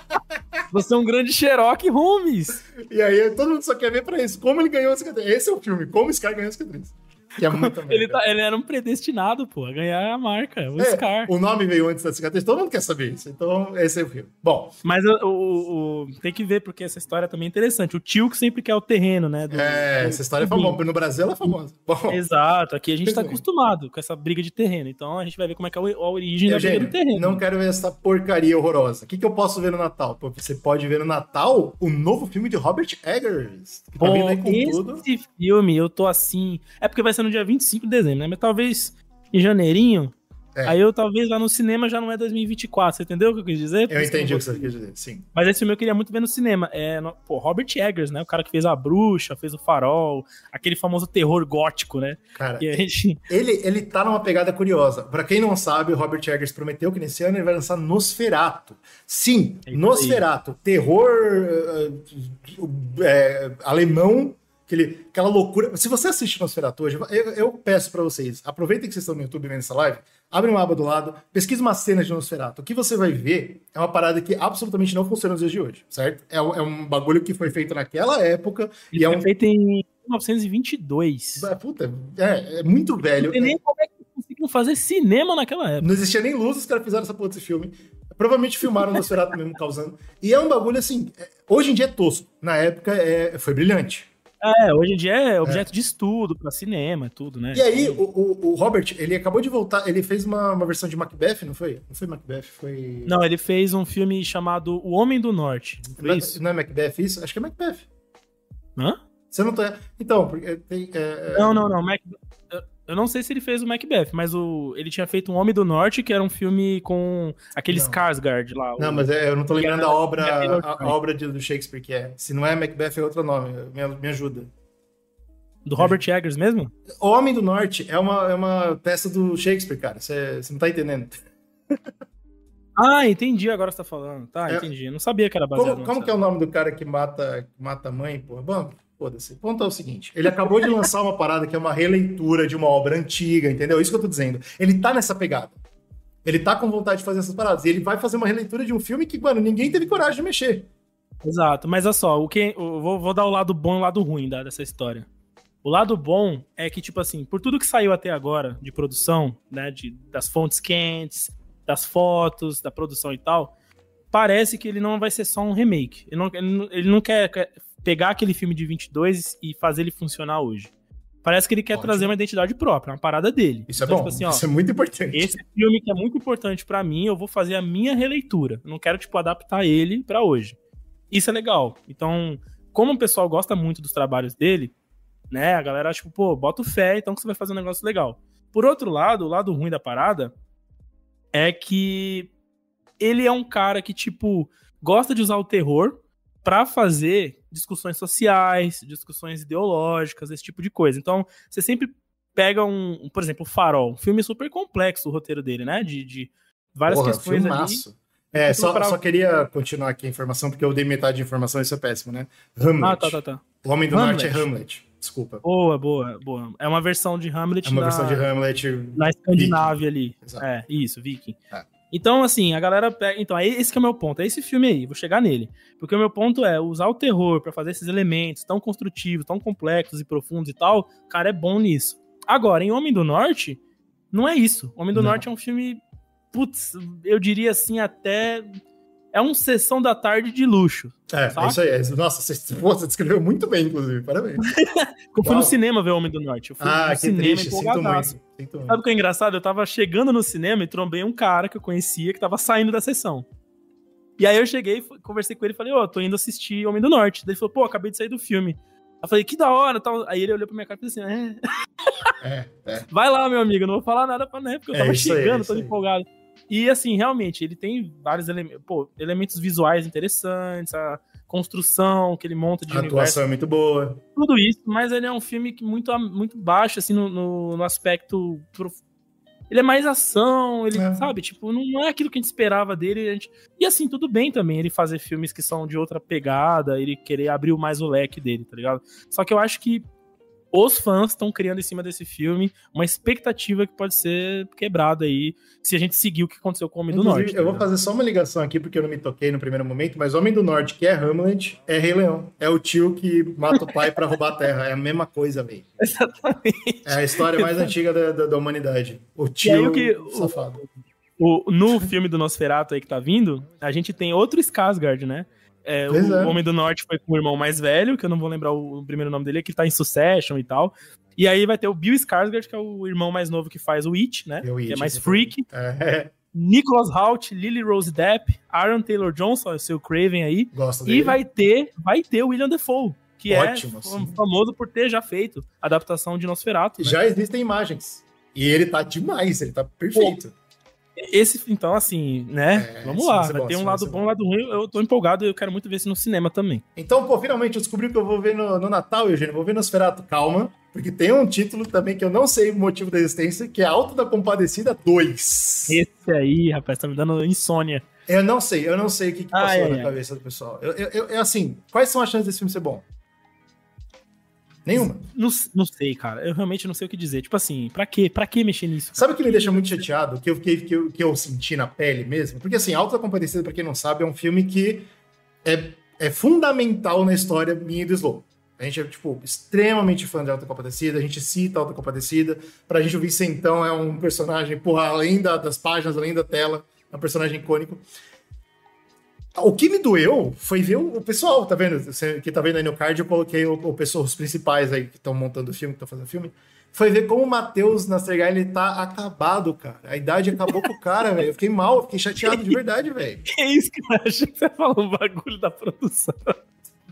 <laughs> você é um grande Sherlock Holmes. E aí todo mundo só quer ver pra isso. Como ele ganhou a cicatriz. Esse é o filme, como esse cara ganhou a cicatriz. <laughs> É ele, tá, ele era um predestinado, pô, a ganhar a marca, o é, Scar. O nome veio antes da cicatriz, todo mundo quer saber isso. Então, esse é o filme. Bom. Mas o, o, o, tem que ver, porque essa história também é interessante. O tio que sempre quer o terreno, né? Do, é, do, essa história é famosa. No Brasil ela é famosa. Bom, Exato, aqui a gente tá acostumado com essa briga de terreno. Então a gente vai ver como é que é a origem da briga do terreno. Não quero ver essa porcaria horrorosa. O que, que eu posso ver no Natal? Pô, você pode ver no Natal o novo filme de Robert Eggers. Que tá Pô, aí com esse tudo. filme, eu tô assim. É porque vai ser no dia 25 de dezembro, né? Mas talvez em janeirinho é. Aí eu talvez lá no cinema já não é 2024, você entendeu o que eu quis dizer? Eu entendi o que você quis dizer, sim. Mas esse filme eu queria muito ver no cinema. É, no, pô, Robert Eggers, né? O cara que fez A Bruxa, fez O Farol, aquele famoso terror gótico, né? Cara, gente... <laughs> ele, ele tá numa pegada curiosa. Pra quem não sabe, o Robert Eggers prometeu que nesse ano ele vai lançar Nosferato. Sim, é Nosferato. Terror uh, uh, alemão Aquele, aquela loucura. Se você assiste Nosferatu hoje, eu, eu peço para vocês, aproveitem que vocês estão no YouTube vendo essa live, abre uma aba do lado, pesquisa uma cena de Nosferatu. O que você vai ver é uma parada que absolutamente não funciona nos dias de hoje, certo? É, é um bagulho que foi feito naquela época. Ele e é um... feito em 1922. É, puta, é, é muito velho. Não tem nem como é que conseguiram fazer cinema naquela época. Não existia nem luz, os caras fizeram essa porra desse filme. Provavelmente filmaram o Nosferatu mesmo causando. E é um bagulho assim, é, hoje em dia é tosco. Na época é, foi brilhante. É, hoje em dia é objeto é. de estudo para cinema, tudo, né? E aí, o, o, o, Robert, ele acabou de voltar, ele fez uma, uma versão de Macbeth, não foi? Não foi Macbeth, foi. Não, ele fez um filme chamado O Homem do Norte. Não, é, não é Macbeth isso? Acho que é Macbeth. Hã? Você não tá. Então, porque tem. É, é... Não, não, não. Mac... Eu não sei se ele fez o Macbeth, mas o... ele tinha feito Um Homem do Norte, que era um filme com aquele não. Skarsgård lá. Não, o... mas é, eu não tô lembrando a obra, a, a, obra de, do Shakespeare que é. Se não é Macbeth, é outro nome. Me, me ajuda. Do Robert Eggers mesmo? O Homem do Norte é uma, é uma peça do Shakespeare, cara. Você não tá entendendo. <laughs> Ah, entendi agora você tá falando. Tá, é, entendi. não sabia que era baseado Como, como que é o nome do cara que mata, que mata a mãe, porra? Bom, foda-se. O ponto é o seguinte: ele acabou de lançar uma parada que é uma releitura de uma obra antiga, entendeu? Isso que eu tô dizendo. Ele tá nessa pegada. Ele tá com vontade de fazer essas paradas. E ele vai fazer uma releitura de um filme que, mano, ninguém teve coragem de mexer. Exato, mas olha só, o que, eu vou, vou dar o lado bom e o lado ruim da, dessa história. O lado bom é que, tipo assim, por tudo que saiu até agora de produção, né, de, das fontes quentes, das fotos, da produção e tal, parece que ele não vai ser só um remake. Ele não, ele não, ele não quer, quer, pegar aquele filme de 22 e fazer ele funcionar hoje. Parece que ele quer Ótimo. trazer uma identidade própria, uma parada dele. Isso é então, é bom, tipo assim, ó, isso é muito importante. Esse filme que é muito importante para mim, eu vou fazer a minha releitura. Eu não quero, tipo, adaptar ele para hoje. Isso é legal. Então, como o pessoal gosta muito dos trabalhos dele, né? A galera, tipo, pô, bota fé, então que você vai fazer um negócio legal. Por outro lado, o lado ruim da parada é que ele é um cara que, tipo, gosta de usar o terror para fazer discussões sociais, discussões ideológicas, esse tipo de coisa. Então, você sempre pega um, por exemplo, o Farol, um filme super complexo o roteiro dele, né? De, de várias Porra, questões filmaço. ali. É, só, pra... só queria continuar aqui a informação, porque eu dei metade de informação, isso é péssimo, né? Hamlet. Ah, tá, tá, tá. O Homem do Hamlet. Norte é Hamlet. Desculpa. Boa, boa, boa. É uma versão de Hamlet. É uma na, versão de Hamlet. Na Escandinávia ali. Exato. É, isso, Viking. É. Então, assim, a galera pega. Então, esse é o meu ponto. É esse filme aí, vou chegar nele. Porque o meu ponto é usar o terror para fazer esses elementos tão construtivos, tão complexos e profundos e tal. Cara é bom nisso. Agora, em Homem do Norte, não é isso. Homem do não. Norte é um filme. Putz, eu diria assim, até é um sessão da tarde de luxo. É, saca? é isso aí. É, nossa, você, você descreveu muito bem, inclusive. Parabéns. <laughs> eu fui no cinema ver o Homem do Norte. Eu fui ah, no que cinema triste. Sinto muito. Sinto Sabe o que é engraçado? Eu tava chegando no cinema e trombei um cara que eu conhecia que tava saindo da sessão. E aí eu cheguei, conversei com ele e falei, ó, oh, tô indo assistir Homem do Norte. Daí ele falou, pô, acabei de sair do filme. Eu falei, que da hora, tal. Aí ele olhou pra minha cara e disse assim, é. é, é. <laughs> Vai lá, meu amigo, não vou falar nada pra né, porque eu é tava chegando, aí, é todo empolgado. E assim, realmente, ele tem vários elementos, pô, elementos visuais interessantes, a construção que ele monta de a universo. atuação é muito boa. Tudo isso, mas ele é um filme que muito, muito baixo, assim, no, no, no aspecto. Ele é mais ação, ele, é. sabe, tipo, não, é aquilo que a gente esperava dele. Gente... E assim, tudo bem também ele fazer filmes que são de outra pegada, ele querer abrir mais o leque dele, tá ligado? Só que eu acho que os fãs estão criando em cima desse filme uma expectativa que pode ser quebrada aí se a gente seguir o que aconteceu com o Homem Inclusive, do Norte. Eu vou fazer só uma ligação aqui, porque eu não me toquei no primeiro momento, mas Homem do Norte, que é Hamlet, é Rei Leão. É o tio que mata o pai para roubar a terra. É a mesma coisa, velho. <laughs> Exatamente. É a história mais antiga da, da, da humanidade. O tio que, safado. O, no filme do Nosferatu aí que tá vindo, a gente tem outro Skarsgård, né? É, o é. Homem do Norte foi com o irmão mais velho, que eu não vou lembrar o primeiro nome dele, que tá em Succession e tal. E aí vai ter o Bill Skarsgård, que é o irmão mais novo que faz o It, né? O It, que é mais freak. É. Nicholas Hoult, Lily Rose Depp, Aaron Taylor Johnson, o seu Craven aí. Gosto dele. E vai ter, vai ter o William Defoe, que é Ótimo, é assim. famoso por ter já feito a adaptação de Nosferatu. Né? Já existem imagens. E ele tá demais, ele tá perfeito. Pô, esse, então, assim, né? É, Vamos lá. Vai ter um lado bom, um lado ruim. Eu tô empolgado e eu quero muito ver isso no cinema também. Então, pô, finalmente eu descobri que eu vou ver no, no Natal, Eugênio. Vou ver Nosferatu. Calma. Porque tem um título também que eu não sei o motivo da existência, que é Alto da Compadecida 2. Esse aí, rapaz, tá me dando insônia. Eu não sei, eu não sei o que, que passou na cabeça do pessoal. Eu, eu, eu, assim, quais são as chances desse filme ser bom? Nenhuma. Não, não sei, cara. Eu realmente não sei o que dizer. Tipo assim, pra quê? Pra que mexer nisso? Sabe o que me deixa muito chateado? Que eu, que, que, eu, que eu senti na pele mesmo? Porque, assim, Alta Compadecida, pra quem não sabe, é um filme que é, é fundamental na história minha e do Slow. A gente é, tipo, extremamente fã de Alta Compadecida, a gente cita Alta Compadecida. Pra gente, o Vicentão é um personagem, porra, além da, das páginas, além da tela, é um personagem icônico. O que me doeu foi ver o, pessoal, tá vendo? Você que tá vendo aí no card, eu coloquei o, o pessoal, os principais aí que estão montando o filme, que estão fazendo o filme. Foi ver como o Matheus Nastergai, ele tá acabado, cara. A idade acabou com o cara, <laughs> velho. Eu fiquei mal, fiquei chateado de verdade, velho. Que <laughs> isso, cara? Achei que você falou um bagulho da produção.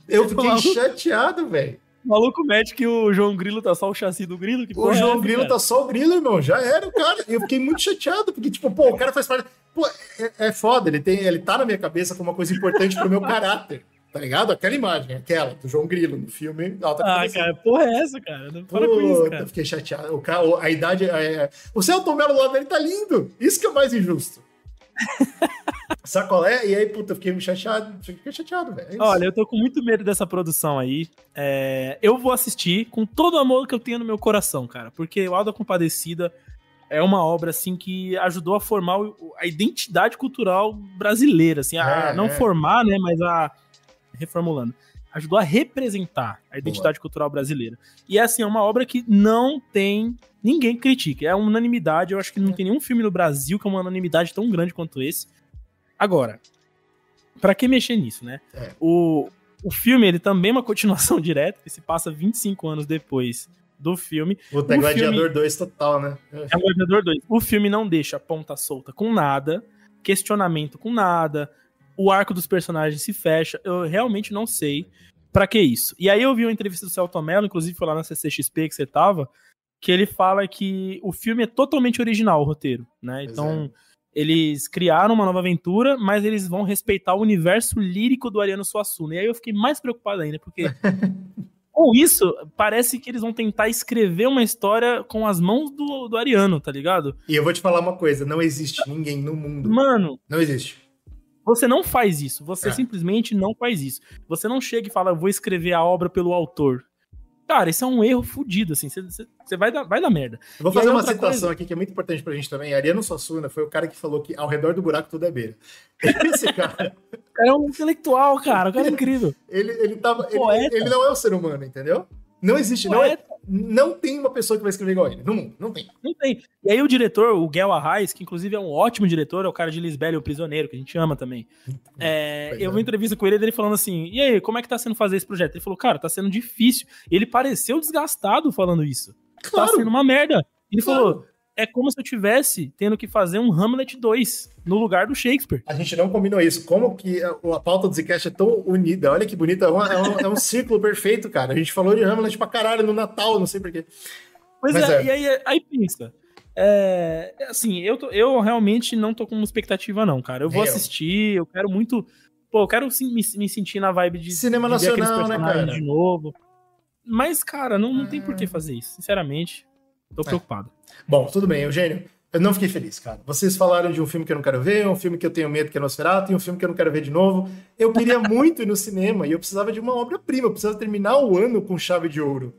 Eu fiquei chateado, velho. O maluco mete que o João Grilo tá só o chassi do Grilo. Que o João é Grilo cara? tá só o Grilo, irmão. Já era o cara. Eu fiquei muito chateado, porque, tipo, pô, o cara faz parte. Pô, é, é foda, ele, tem, ele tá na minha cabeça como uma coisa importante pro meu caráter. Tá ligado? Aquela imagem, aquela, do João Grilo no filme. Alta ah, cara, porra é essa, cara? Não para com isso, cara. Eu fiquei chateado. O cara, a idade. É... O Celton Mello lá dele tá lindo. Isso que é mais injusto. Sacolé, e aí, puta, fiquei chateado, fiquei chateado, velho. É Olha, eu tô com muito medo dessa produção aí. É... eu vou assistir com todo o amor que eu tenho no meu coração, cara, porque o Alda Compadecida é uma obra, assim, que ajudou a formar a identidade cultural brasileira, assim, a é, não é. formar, né, mas a... reformulando ajudou a representar a identidade Boa. cultural brasileira. E assim, é uma obra que não tem ninguém critique. É unanimidade. Eu acho que não tem nenhum filme no Brasil que é uma unanimidade tão grande quanto esse. Agora, para que mexer nisso, né? É. O, o filme, ele também é uma continuação <laughs> direta, que se passa 25 anos depois do filme. O é Gladiador 2 total, né? É Gladiador 2. O filme não deixa ponta solta com nada, questionamento com nada, o arco dos personagens se fecha. Eu realmente não sei para que isso. E aí eu vi uma entrevista do Celton Mello, inclusive foi lá na CCXP que você tava, que ele fala que o filme é totalmente original, o roteiro, né? Então, é. eles criaram uma nova aventura, mas eles vão respeitar o universo lírico do Ariano Suassuna. E aí eu fiquei mais preocupado ainda, porque <laughs> com isso, parece que eles vão tentar escrever uma história com as mãos do, do Ariano, tá ligado? E eu vou te falar uma coisa, não existe ninguém no mundo. Mano. Não existe. Você não faz isso. Você é. simplesmente não faz isso. Você não chega e fala, vou escrever a obra pelo autor. Cara, isso é um erro fodido, assim. Você vai dar, vai dar merda. Eu vou fazer uma citação coisa... aqui que é muito importante pra gente também. Ariano Suassuna foi o cara que falou que ao redor do buraco tudo é beira. <laughs> Esse cara é um intelectual, cara. O cara é incrível. ele, ele, tava, ele, ele, não é um ser humano, entendeu? Não existe, não, é, não tem uma pessoa que vai escrever igual ele. No mundo, não tem. Não tem. E aí o diretor, o Guel Arraes, que inclusive é um ótimo diretor, é o cara de Lisbela o Prisioneiro, que a gente ama também. É, eu vi uma entrevista com ele, ele falando assim, e aí, como é que tá sendo fazer esse projeto? Ele falou, cara, tá sendo difícil. Ele pareceu desgastado falando isso. Tá claro. Tá sendo uma merda. Ele claro. falou, é como se eu tivesse tendo que fazer um Hamlet 2 no lugar do Shakespeare. A gente não combinou isso. Como que a, a pauta do Zcast é tão unida? Olha que bonita. É, uma, é, um, é, um, círculo perfeito, cara. A gente falou de Hamlet pra caralho no Natal, não sei porquê. Pois Mas é, é, e aí, aí pensa. É, assim, eu, tô, eu realmente não tô com expectativa, não, cara. Eu vou assistir, eu quero muito. Pô, eu quero me, me sentir na vibe de. Cinema de nacional, né, cara? De novo. Mas, cara, não, não tem por que fazer isso, sinceramente. Tô é. preocupado. Bom, tudo bem, Eugênio. Eu não fiquei feliz, cara. Vocês falaram de um filme que eu não quero ver, um filme que eu tenho medo que é Nosferatu, e um filme que eu não quero ver de novo. Eu queria <laughs> muito ir no cinema e eu precisava de uma obra-prima. Eu precisava terminar o ano com chave de ouro.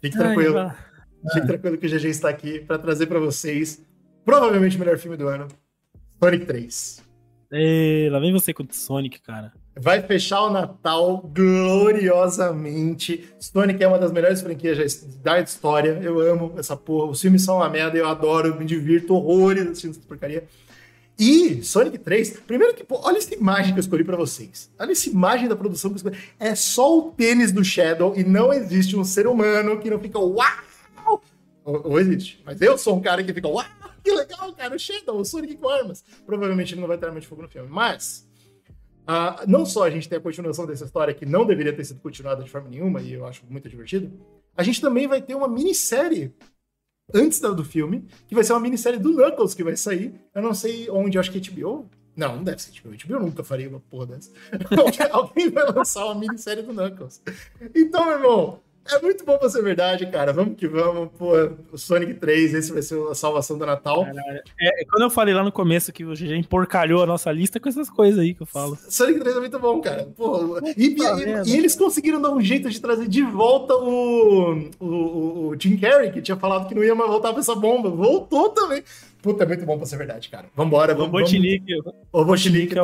Fique tranquilo. Ai, Fique tranquilo que o GG está aqui para trazer para vocês provavelmente o melhor filme do ano, Sonic 3. Ei, lá vem você com o Sonic, cara. Vai fechar o Natal gloriosamente. Sonic é uma das melhores franquias da história. Eu amo essa porra. Os filmes são uma merda, eu adoro, me divirto horrores assistindo essa porcaria. E Sonic 3, primeiro que, pô, olha essa imagem que eu escolhi para vocês. Olha essa imagem da produção que eu escolhi. É só o tênis do Shadow e não existe um ser humano que não fica uau! Ou, ou existe. Mas eu sou um cara que fica uau! Que legal, cara, o Shadow, o Sonic com armas. Provavelmente ele não vai ter arma de fogo no filme. Mas, uh, não só a gente tem a continuação dessa história que não deveria ter sido continuada de forma nenhuma, e eu acho muito divertido, a gente também vai ter uma minissérie antes do filme, que vai ser uma minissérie do Knuckles que vai sair. Eu não sei onde, acho que é HBO. Não, não deve ser HBO. HBO nunca faria uma porra dessa. <laughs> Alguém vai lançar uma minissérie do Knuckles. Então, meu irmão, é muito bom pra ser verdade, cara. Vamos que vamos. Pô, o Sonic 3, esse vai ser a salvação do Natal. É, quando eu falei lá no começo que o GG emporcalhou a nossa lista com essas coisas aí que eu falo. Sonic 3 é muito bom, cara. Pô, e, e, e, eles conseguiram dar um jeito de trazer de volta o, o, o, Jim Carrey, que tinha falado que não ia mais voltar pra essa bomba. Voltou também. Puta, é muito bom pra ser verdade, cara. Vambora, vamos. O Botinique. O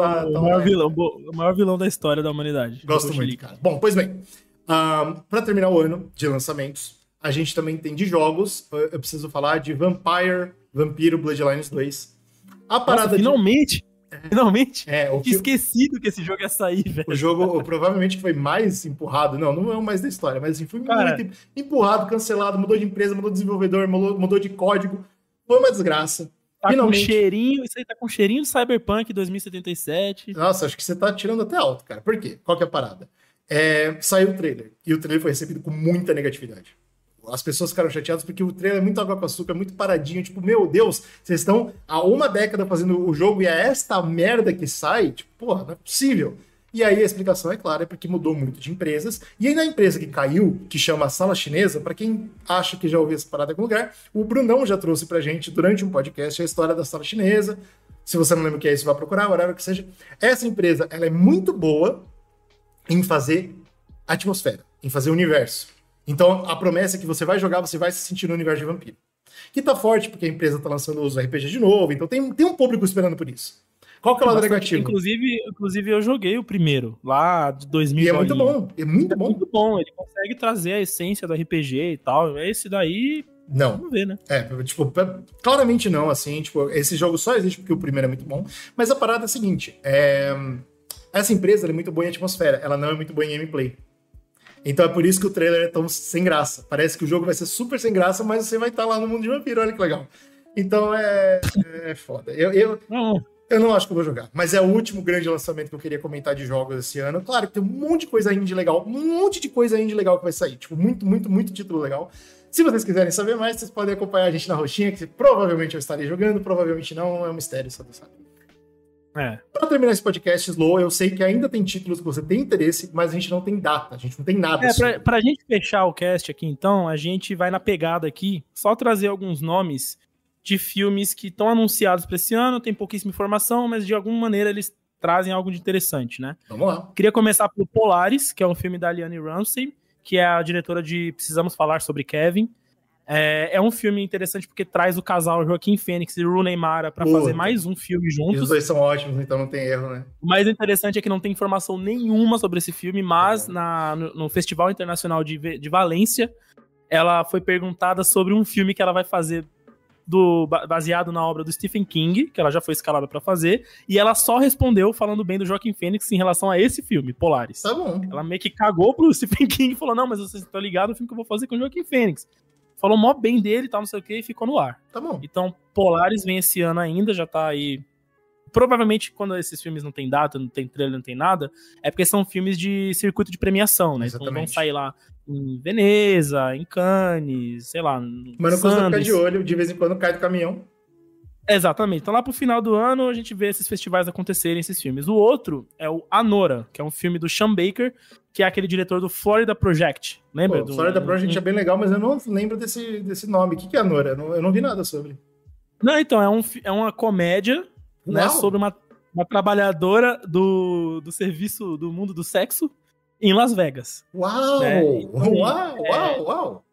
tá, é o, tá maior vilão, o maior vilão da história da humanidade. Gosto muito, cara. Bom, pois bem. Um, para terminar o ano de lançamentos, a gente também tem de jogos. Eu preciso falar de Vampire, Vampiro Bloodlines 2. A parada Nossa, finalmente! De... Finalmente! É, o que... esquecido que esse jogo ia sair, velho. O jogo provavelmente foi mais empurrado. Não, não é o mais da história, mas assim, foi Cara... muito empurrado, cancelado, mudou de empresa, mudou de desenvolvedor, mudou, mudou de código. Foi uma desgraça. Tá Finalmente. com cheirinho, isso aí tá com cheirinho de Cyberpunk 2077. Nossa, acho que você tá tirando até alto, cara. Por quê? Qual que é a parada? É, saiu o trailer. E o trailer foi recebido com muita negatividade. As pessoas ficaram chateadas porque o trailer é muito água com açúcar, muito paradinho. Tipo, meu Deus, vocês estão há uma década fazendo o jogo e é esta merda que sai? Tipo, porra, não é possível. E aí a explicação é clara, é porque mudou muito de empresas. E aí na empresa que caiu, que chama Sala Chinesa, para quem acha que já ouviu essa parada em algum lugar, o Brunão já trouxe pra gente durante um podcast a história da Sala Chinesa. Se você não lembra o que é isso, vai procurar, whatever que seja. Essa empresa, ela é muito boa em fazer atmosfera, em fazer universo. Então, a promessa é que você vai jogar, você vai se sentir no universo de vampiro. Que tá forte, porque a empresa tá lançando os RPG de novo, então tem, tem um público esperando por isso. Qual que é o lado negativo? Inclusive, inclusive, eu joguei o primeiro, lá de 2000. E é muito bom, é muito bom. É muito bom, ele consegue trazer a essência do RPG e tal. Esse daí, não. Vamos ver, né? É, tipo, claramente não, assim, tipo, esse jogo só existe porque o primeiro é muito bom. Mas a parada é a seguinte, é essa empresa é muito boa em atmosfera, ela não é muito boa em gameplay. Então é por isso que o trailer é tão sem graça. Parece que o jogo vai ser super sem graça, mas você vai estar lá no mundo de vampiro, olha que legal. Então é, é foda. Eu, eu, eu não acho que eu vou jogar, mas é o último grande lançamento que eu queria comentar de jogos esse ano. Claro que tem um monte de coisa indie legal, um monte de coisa indie legal que vai sair. Tipo, muito, muito, muito título legal. Se vocês quiserem saber mais, vocês podem acompanhar a gente na roxinha, que provavelmente eu estarei jogando, provavelmente não, é um mistério, só Deus sabe. É. Para terminar esse podcast, Slow, eu sei que ainda tem títulos que você tem interesse, mas a gente não tem data, a gente não tem nada. É, para pra gente fechar o cast aqui, então, a gente vai na pegada aqui, só trazer alguns nomes de filmes que estão anunciados para esse ano, tem pouquíssima informação, mas de alguma maneira eles trazem algo de interessante, né? Vamos lá. Queria começar pelo Polaris, que é um filme da Liane Ramsey, que é a diretora de Precisamos Falar sobre Kevin. É, é, um filme interessante porque traz o casal Joaquim Fênix e Rooney Mara para fazer mais um filme juntos. E os dois são ótimos, então não tem erro, né? O mais interessante é que não tem informação nenhuma sobre esse filme, mas é. na, no, no, Festival Internacional de, de Valência, ela foi perguntada sobre um filme que ela vai fazer do, baseado na obra do Stephen King, que ela já foi escalada para fazer, e ela só respondeu falando bem do Joaquim Fênix em relação a esse filme, Polaris. Tá bom. Ela meio que cagou pro <laughs> Stephen King e falou: Não, mas vocês estão ligados no filme que eu vou fazer com o Joaquim Fênix falou mó bem dele e tal, não sei o que, e ficou no ar. Tá bom. Então, Polaris vem esse ano ainda, já tá aí. Provavelmente, quando esses filmes não tem data, não tem trailer, não tem nada, é porque são filmes de circuito de premiação, né? Exatamente. Então vão sair lá em Veneza, em Cannes, sei lá. Mas não custa ficar de olho, de vez em quando cai do caminhão. Exatamente. Então lá pro final do ano a gente vê esses festivais acontecerem, esses filmes. O outro é o Anora, que é um filme do Sean Baker, que é aquele diretor do Florida Project. Lembra? Pô, do Florida Project é bem legal, mas eu não lembro desse, desse nome. O que, que é Anora? Eu não, eu não vi nada sobre. Não, então, é, um, é uma comédia né, sobre uma, uma trabalhadora do, do serviço do mundo do sexo em Las Vegas. Uau! Né? Então, uau, é, uau, uau!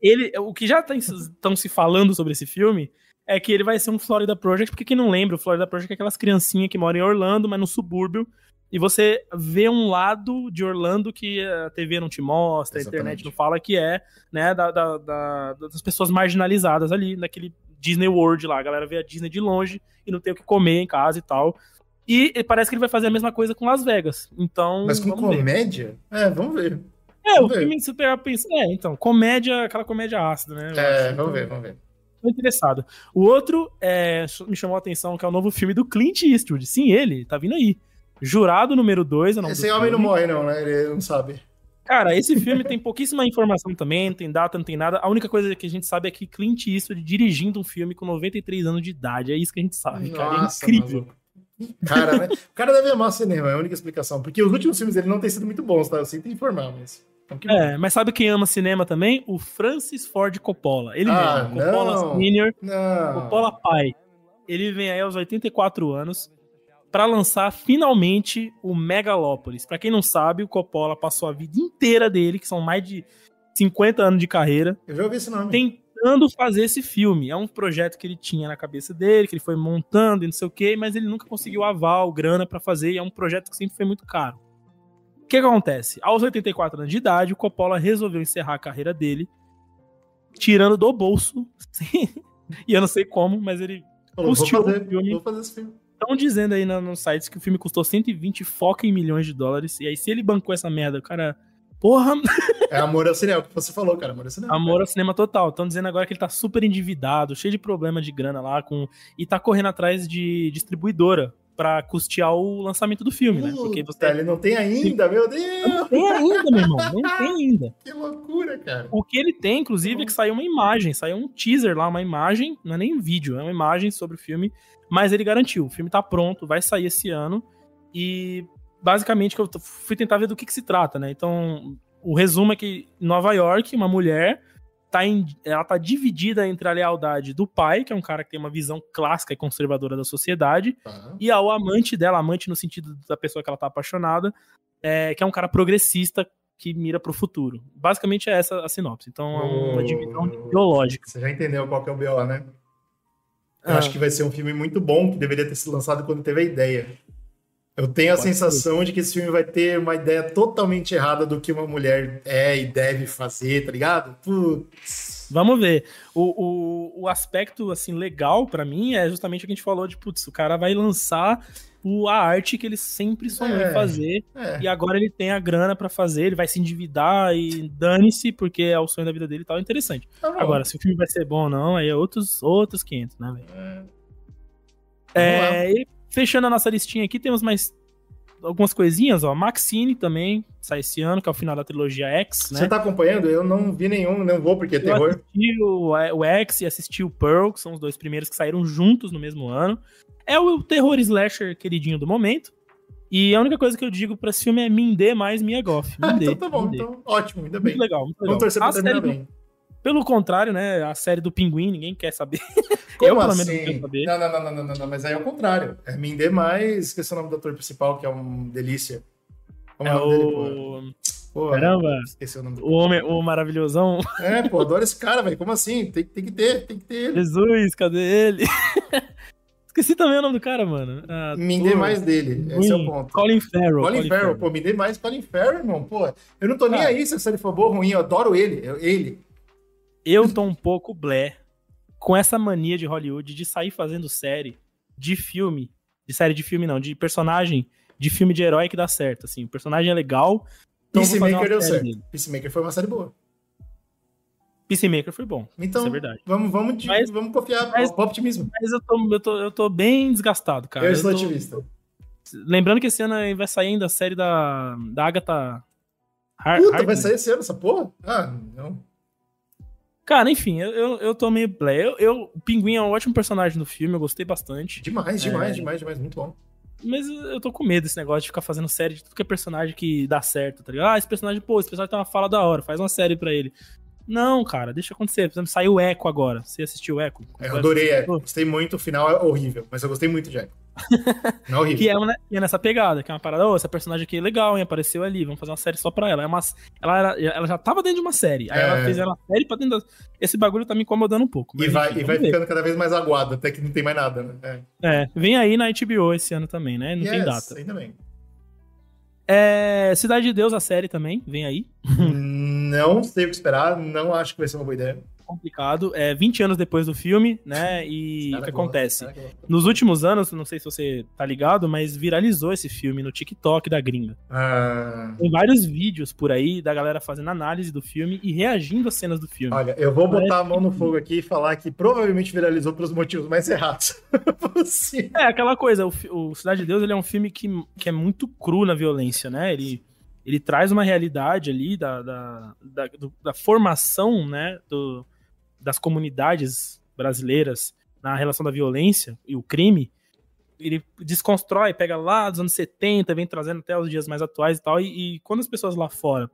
ele, o que já estão se falando sobre esse filme é que ele vai ser um Florida Project, porque quem não lembra, o Florida Project é aquelas criancinhas que moram em Orlando, mas no subúrbio, e você vê um lado de Orlando que a TV não te mostra, Exatamente. a internet não fala que é, né, da, da, da, das pessoas marginalizadas ali, naquele Disney World lá, a galera vê a Disney de longe e não tem o que comer em casa e tal. E parece que ele vai fazer a mesma coisa com Las Vegas. Então. Mas com comédia? Ver. É, vamos ver. É, vamos o ver. filme, se pegar pensar. É, então, comédia, aquela comédia ácida, né? É, vamos ver, vamos ver. Tô interessado. O outro é, me chamou a atenção, que é o novo filme do Clint Eastwood. Sim, ele, tá vindo aí. Jurado número 2. Esse homem não morre, não, né? Ele não sabe. Cara, esse filme tem pouquíssima informação também, não tem data, não tem nada. A única coisa que a gente sabe é que Clint Eastwood dirigindo um filme com 93 anos de idade. É isso que a gente sabe, Nossa, cara. É incrível. Cara, né? O cara deve amar cinema, é a única explicação. Porque os últimos filmes dele não têm sido muito bons, tá? Eu sinto informar, mas. É, mas sabe quem ama cinema também? O Francis Ford Coppola. Ele ah, mesmo, Coppola não, Senior, não. Coppola pai. Ele vem aí aos 84 anos para lançar finalmente o Megalópolis. Para quem não sabe, o Coppola passou a vida inteira dele, que são mais de 50 anos de carreira. Eu já ouvi esse nome. Tentando fazer esse filme. É um projeto que ele tinha na cabeça dele, que ele foi montando e não sei o quê, mas ele nunca conseguiu aval, grana para fazer, e é um projeto que sempre foi muito caro. O que, que acontece? Aos 84 anos de idade, o Coppola resolveu encerrar a carreira dele, tirando do bolso, <laughs> e eu não sei como, mas ele Falou, custou vou fazer, o filme. Vou fazer esse filme. Estão dizendo aí nos sites que o filme custou 120 foca em milhões de dólares. E aí, se ele bancou essa merda, o cara Porra! <laughs> É amor ao cinema, que você falou, cara. Amor ao cinema. Amor ao cinema total. Estão dizendo agora que ele tá super endividado, cheio de problema de grana lá, com e tá correndo atrás de distribuidora para custear o lançamento do filme, né? Porque você... Ele não tem ainda, meu Deus! Não tem ainda, meu irmão. Não tem <laughs> ainda. Que loucura, cara. O que ele tem, inclusive, é que saiu uma imagem, saiu um teaser lá, uma imagem, não é nem um vídeo, é uma imagem sobre o filme, mas ele garantiu, o filme tá pronto, vai sair esse ano, e basicamente que eu fui tentar ver do que, que se trata, né? Então, o resumo é que em Nova York, uma mulher tá em, ela tá dividida entre a lealdade do pai, que é um cara que tem uma visão clássica e conservadora da sociedade, uhum. e ao amante dela, amante no sentido da pessoa que ela tá apaixonada, é, que é um cara progressista que mira pro futuro. Basicamente é essa a sinopse. Então é uma divisão ideológica. Você já entendeu qual que é o BO, né? Eu ah. acho que vai ser um filme muito bom, que deveria ter sido lançado quando teve a ideia. Eu tenho a Pode sensação ser. de que esse filme vai ter uma ideia totalmente errada do que uma mulher é e deve fazer, tá ligado? Putz. Vamos ver. O, o, o aspecto, assim, legal para mim é justamente o que a gente falou de, putz, o cara vai lançar o, a arte que ele sempre sonhou é, em fazer é. e agora ele tem a grana para fazer, ele vai se endividar e dane-se porque é o sonho da vida dele e tal, é interessante. Tá agora, se o filme vai ser bom ou não, aí é outros, outros 500, né, velho? É, é Fechando a nossa listinha aqui, temos mais algumas coisinhas, ó. Maxine também sai esse ano, que é o final da trilogia X, né? Você tá acompanhando? Eu não vi nenhum, não vou porque é terror. assisti o, o X e assisti o Pearl, que são os dois primeiros que saíram juntos no mesmo ano. É o terror slasher queridinho do momento. E a única coisa que eu digo pra esse filme é me dê mais Mia Goff. Ah, então tá bom, então ótimo, ainda bem. Muito legal, muito legal. Vamos torcer pra terminar bem. Do... Pelo contrário, né? A série do Pinguim, ninguém quer saber. <laughs> Como eu, pelo assim? menos, não quero saber. Não, não, não, não, não, não, mas aí é o contrário. É Mindê mais, esqueci o nome do ator principal, que é um delícia. Como é, é o nome dele, pô? Caramba! Esqueci o nome dele. O homem, o maravilhosão. É, pô, adoro esse cara, velho. Como assim? Tem, tem que ter, tem que ter ele. Jesus, cadê ele? <laughs> Esqueci também o nome do cara, mano. Ah, me dê mais dele. Esse é o ponto. Colin Farrell. Colin, Colin Farrell. Farrell. Pô, me dê mais Colin Farrell, irmão. Pô, eu não tô nem ah. aí se a série for boa ou ruim. Eu adoro ele. Ele. Eu tô um pouco blé com essa mania de Hollywood de sair fazendo série de filme, de série de filme não, de personagem de filme de herói que dá certo, assim, o personagem é legal. Então Peacemaker deu certo. Dele. Peacemaker foi uma série boa. Peacemaker foi bom. Então, é verdade. Vamos, vamos, de, mas, vamos confiar mas, no optimismo. Mas eu tô, eu, tô, eu tô bem desgastado, cara. Eu, eu otimista. Lembrando que esse ano vai sair ainda a série da, da Agatha. Puta, vai sair esse ano essa porra? Ah, não. Cara, enfim, eu, eu, eu tô meio blé. Eu, eu, o Pinguim é um ótimo personagem no filme, eu gostei bastante. Demais, demais, é... demais, demais, muito bom. Mas eu tô com medo desse negócio de ficar fazendo série de tudo que é personagem que dá certo, tá ligado? Ah, esse personagem, pô, esse personagem tem uma fala da hora, faz uma série pra ele. Não, cara, deixa acontecer. Por exemplo, saiu o Echo agora. Você assistiu o Echo? É, eu adorei Echo. Gostei muito, o final é horrível, mas eu gostei muito de Echo. Não, horrível. que é, uma, é nessa pegada, que é uma parada, oh, essa personagem aqui é legal, hein, apareceu ali, vamos fazer uma série só pra ela. É uma, ela, era, ela já tava dentro de uma série, aí É. ela fez ela série pra dentro da... Esse bagulho tá me incomodando um pouco. E vai, enfim, e vai ficando cada vez mais aguado, até que não tem mais nada, né? É. É, vem aí na HBO esse ano também, né? Não tem Yes, data. Ainda bem. É, Cidade de Deus, a série também, vem aí. <laughs> não sei o que esperar, não acho que vai ser uma boa ideia. Complicado. É 20 anos depois do filme, né? E o que acontece? Nos últimos anos, não sei se você tá ligado, mas viralizou esse filme no TikTok da gringa. Ah, Tem vários vídeos por aí da galera fazendo análise do filme e reagindo às cenas do filme. olha, eu vou botar Parece a mão no fogo aqui e falar que provavelmente viralizou pelos motivos mais errados. <laughs> É, aquela coisa, o, o Cidade de Deus ele é um filme que, que é muito cru na violência, né? Ele, ele traz uma realidade ali da, da, da, do- da formação, né, do, das comunidades brasileiras na relação da violência e o crime. Ele desconstrói, pega lá dos anos 70, vem trazendo até os dias mais atuais e tal. E, e quando as pessoas lá fora,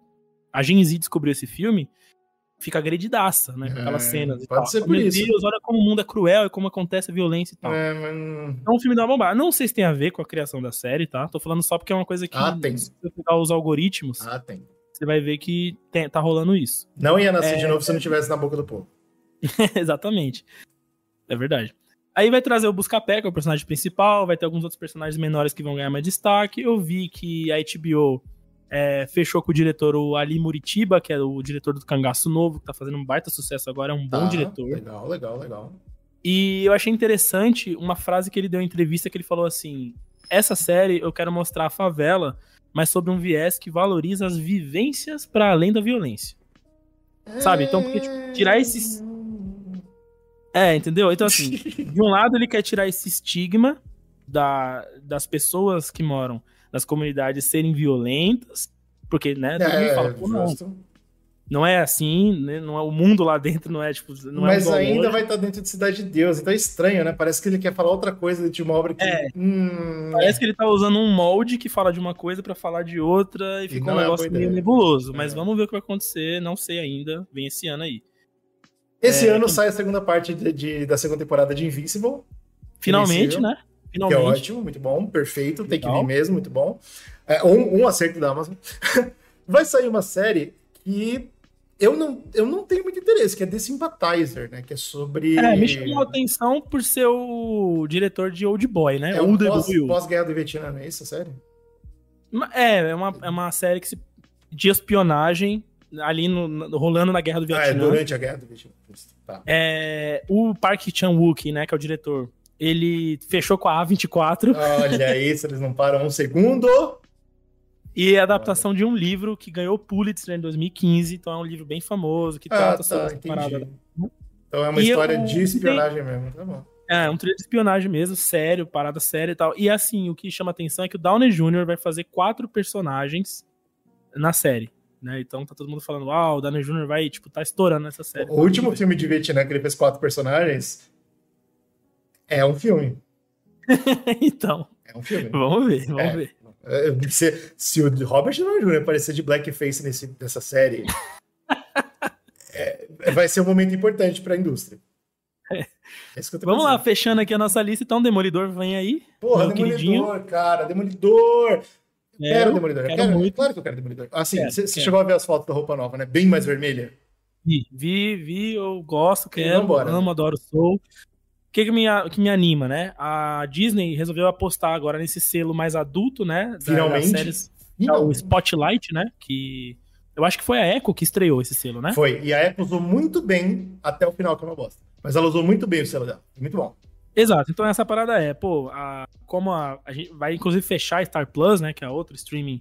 a Gen Z descobriu esse filme, fica agredidaça, né? Com aquelas É, cenas e pode tal. ser por Meu isso. Deus, olha como o mundo é cruel e como acontece a violência e tal. É, mas... É um filme da bombada. Não sei se tem a ver com a criação da série, tá? Tô falando só porque é uma coisa que, Ah, tem. se você pegar os algoritmos, Ah, tem. você vai ver que tem- tá rolando isso. Não ia nascer É. de novo se não tivesse na boca do povo. <laughs> Exatamente. É verdade. Aí vai trazer o Buscapé, que é o personagem principal, vai ter alguns outros personagens menores que vão ganhar mais destaque. Eu vi que a HBO é, fechou com o diretor o Ali Muritiba, que é o diretor do Cangaço Novo, que tá fazendo um baita sucesso agora, é um bom Tá, diretor. Legal, legal, legal. E eu achei interessante uma frase que ele deu em entrevista que ele falou assim: "Essa série eu quero mostrar a favela, mas sob um viés que valoriza as vivências para além da violência". Sabe? Então, porque, tipo, tirar esses- É, entendeu? Então assim, de um lado ele quer tirar esse estigma da, das pessoas que moram nas comunidades serem violentas, porque, né, todo É, fala, Pô, não, não é assim, né, não é o mundo lá dentro não é tipo, não Mas é um ainda vai estar dentro de Cidade de Deus, então é estranho, né? Parece que ele quer falar outra coisa de uma obra que. É. Hum, Parece que ele tá usando um molde que fala de uma coisa pra falar de outra e E fica um é negócio meio nebuloso. Mas É. vamos ver o que vai acontecer, não sei ainda. Vem esse ano aí. Esse É, ano sai a segunda parte de- de- da segunda temporada de Invincible, Finalmente, Invencível, né? que é Finalmente. ótimo, muito bom, perfeito, tem que Legal. vir mesmo, muito bom. É, um, um acerto da Amazon. <laughs> vai sair uma série que eu não, eu não tenho muito interesse, que é The Sympathizer, né? Que é sobre. É, me chamou a atenção por ser o diretor de Old Boy, né? É o pós- pós-guerra do Vietnã, não é isso, sério? É, é uma, é uma série que se, de espionagem ali no, no- rolando na Guerra do Ah, é Vietnã. durante a guerra do Vietnã. Tá. É, o Park Chan-wook, né, que é o diretor, ele fechou com a A24 Olha <laughs> isso, eles não param um segundo. e é a adaptação de um livro que ganhou o Pulitzer em 2015, então é um livro bem famoso que Ah, trata sobre tá, essa parada. Então é uma E história eu- de espionagem mesmo, tá bom. É, um trilho de espionagem mesmo, sério, parada séria e tal. E assim, o que chama atenção é que o Downey Jr. vai fazer quatro personagens na série. Né? Então tá todo mundo falando, uau, o Downey Jr. vai, tipo, tá estourando nessa série. O último filme de Vietnã que ele fez quatro personagens é um filme. <laughs> então, É um filme. vamos ver, vamos É. ver. É, Se, se o Robert Downey Jr. aparecer de blackface nesse, nessa série, <laughs> é, vai ser um momento importante pra indústria. É tô Vamos lá, fechando aqui a nossa lista, então, Demolidor vem aí. Porra, Demolidor, queridinho. cara, Demolidor. Eu quero Demolidor. quero quero- muito. Claro que eu quero Demolidor. Assim, Quero, você quero. chegou a ver as fotos da roupa nova, né? Bem mais vermelha. Vi, vi, vi, eu gosto, quero, vambora, amo, né? adoro, sou. O que que me, que me anima, né? A Disney resolveu apostar agora nesse selo mais adulto, né? da- Finalmente. Séries, é o não, Spotlight, né? Que eu acho que foi a Echo que estreou esse selo, né? Foi. E a Apple usou muito bem até o final, que é uma bosta. Mas ela usou muito bem o selo dela. Muito bom. Exato. Então essa parada é, pô, a- como a, a gente vai inclusive fechar a Star Plus, né? Que é outro streaming,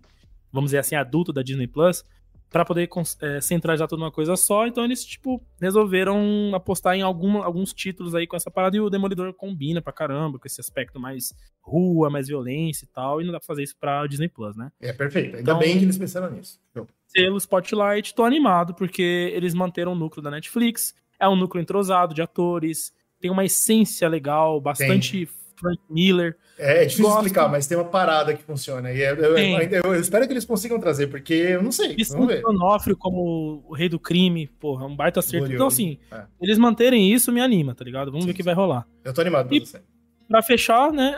vamos dizer assim, adulto da Disney Plus, pra poder é, centralizar tudo numa coisa só. Então eles, tipo, resolveram apostar em alguma, alguns títulos aí com essa parada e o Demolidor combina pra caramba com esse aspecto mais rua, mais violência e tal. E não dá pra fazer isso pra Disney Plus, né? É perfeito. Ainda Então- bem que eles pensaram nisso. Selo Spotlight, tô animado porque eles manteram o núcleo da Netflix. É um núcleo entrosado de atores, tem uma essência legal, bastante Frank Miller. É, é difícil Gosto. explicar, mas tem uma parada que funciona. E é- eu, Tem. eu- eu espero que eles consigam trazer, porque eu não sei. Ver. Onofre como o rei do crime, porra, um baita acerto. Então, assim, É. eles manterem isso me anima, tá ligado? Vamos ver o que vai rolar. Eu tô animado pra E- você. Pra fechar, né,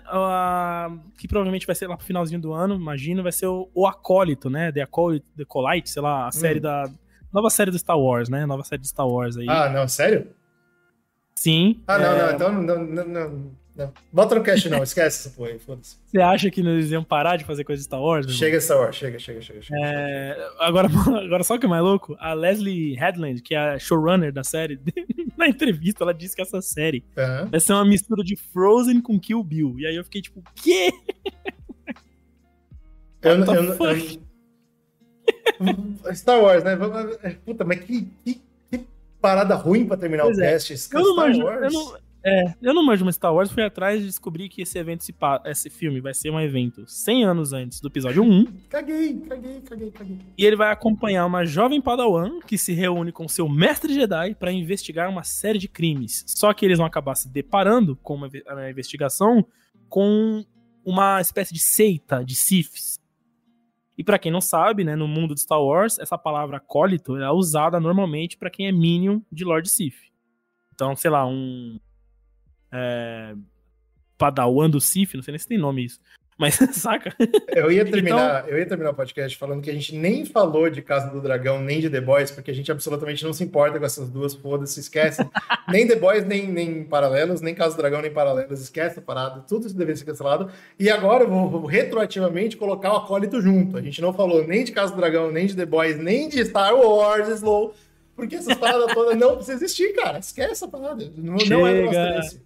que provavelmente vai ser lá pro finalzinho do ano, imagino, vai ser o, o Acólito, né, The Acólito, The Colite, sei lá, a série hum. da... Nova série do Star Wars, né, nova série de Star Wars aí. Ah, não, sério? Sim. Ah, não, é... não, então não, não, não, não. Bota no cast não, esquece essa porra aí, foda-se. Você acha que eles iam parar de fazer coisa de Star Wars? Chega Star Wars, chega, chega, chega. chega, é... chega. Agora, <laughs> agora, só que é mais louco, a Leslie Headland, que é a showrunner da série, <laughs> na entrevista ela disse que essa série uhum. vai ser uma mistura de Frozen com Kill Bill. E aí eu fiquei tipo, quê? Eu, eu, eu, <laughs> Star Wars, né? Puta, mas que, que parada ruim pra terminar pois o é. cast. Eu não, Star manjo, Wars. Eu não, é, eu não manjo uma Star Wars, fui atrás e descobri que esse evento, esse filme vai ser um evento 100 anos antes do episódio 1. Caguei, caguei, caguei, caguei. E ele vai acompanhar uma jovem Padawan que se reúne com seu mestre Jedi para investigar uma série de crimes. Só que eles vão acabar se deparando com uma, uma investigação com uma espécie de seita de Siths. E para quem não sabe, né, no mundo de Star Wars, essa palavra acólito é usada normalmente para quem é minion de Lord Sith. Então, sei lá, um é, Padawan do Sif, não sei nem se tem nome isso. Mas, <laughs> saca? Eu ia, terminar, então... eu ia terminar o podcast falando que a gente nem falou de Casa do Dragão, nem de The Boys, porque a gente absolutamente não se importa com essas duas, foda-se, esquece. <laughs> nem The Boys, nem, nem Paralelos, nem Casa do Dragão, nem Paralelos, esquece a parada, tudo isso deveria ser cancelado. E agora eu vou, vou retroativamente colocar o Acólito junto. A gente não falou nem de Casa do Dragão, nem de The Boys, nem de Star Wars Slow, porque essas paradas todas não precisam existir, cara. Esquece a parada. Não, não é nosso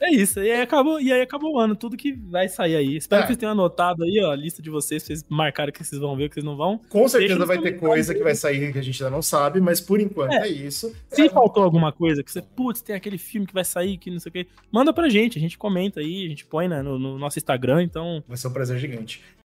é isso, e aí acabou, e aí acabou o ano, tudo que vai sair aí. Espero é. que vocês tenham anotado aí, ó, a lista de vocês, vocês marcaram que vocês vão ver, que vocês não vão. Com certeza vai ter coisa que vai sair que a gente ainda não sabe, mas por enquanto é, é isso. Se é... faltou alguma coisa, que você, putz, tem aquele filme que vai sair, que não sei o quê, manda pra gente, a gente comenta aí, a gente põe né, no, no nosso Instagram, então. Vai ser um prazer gigante.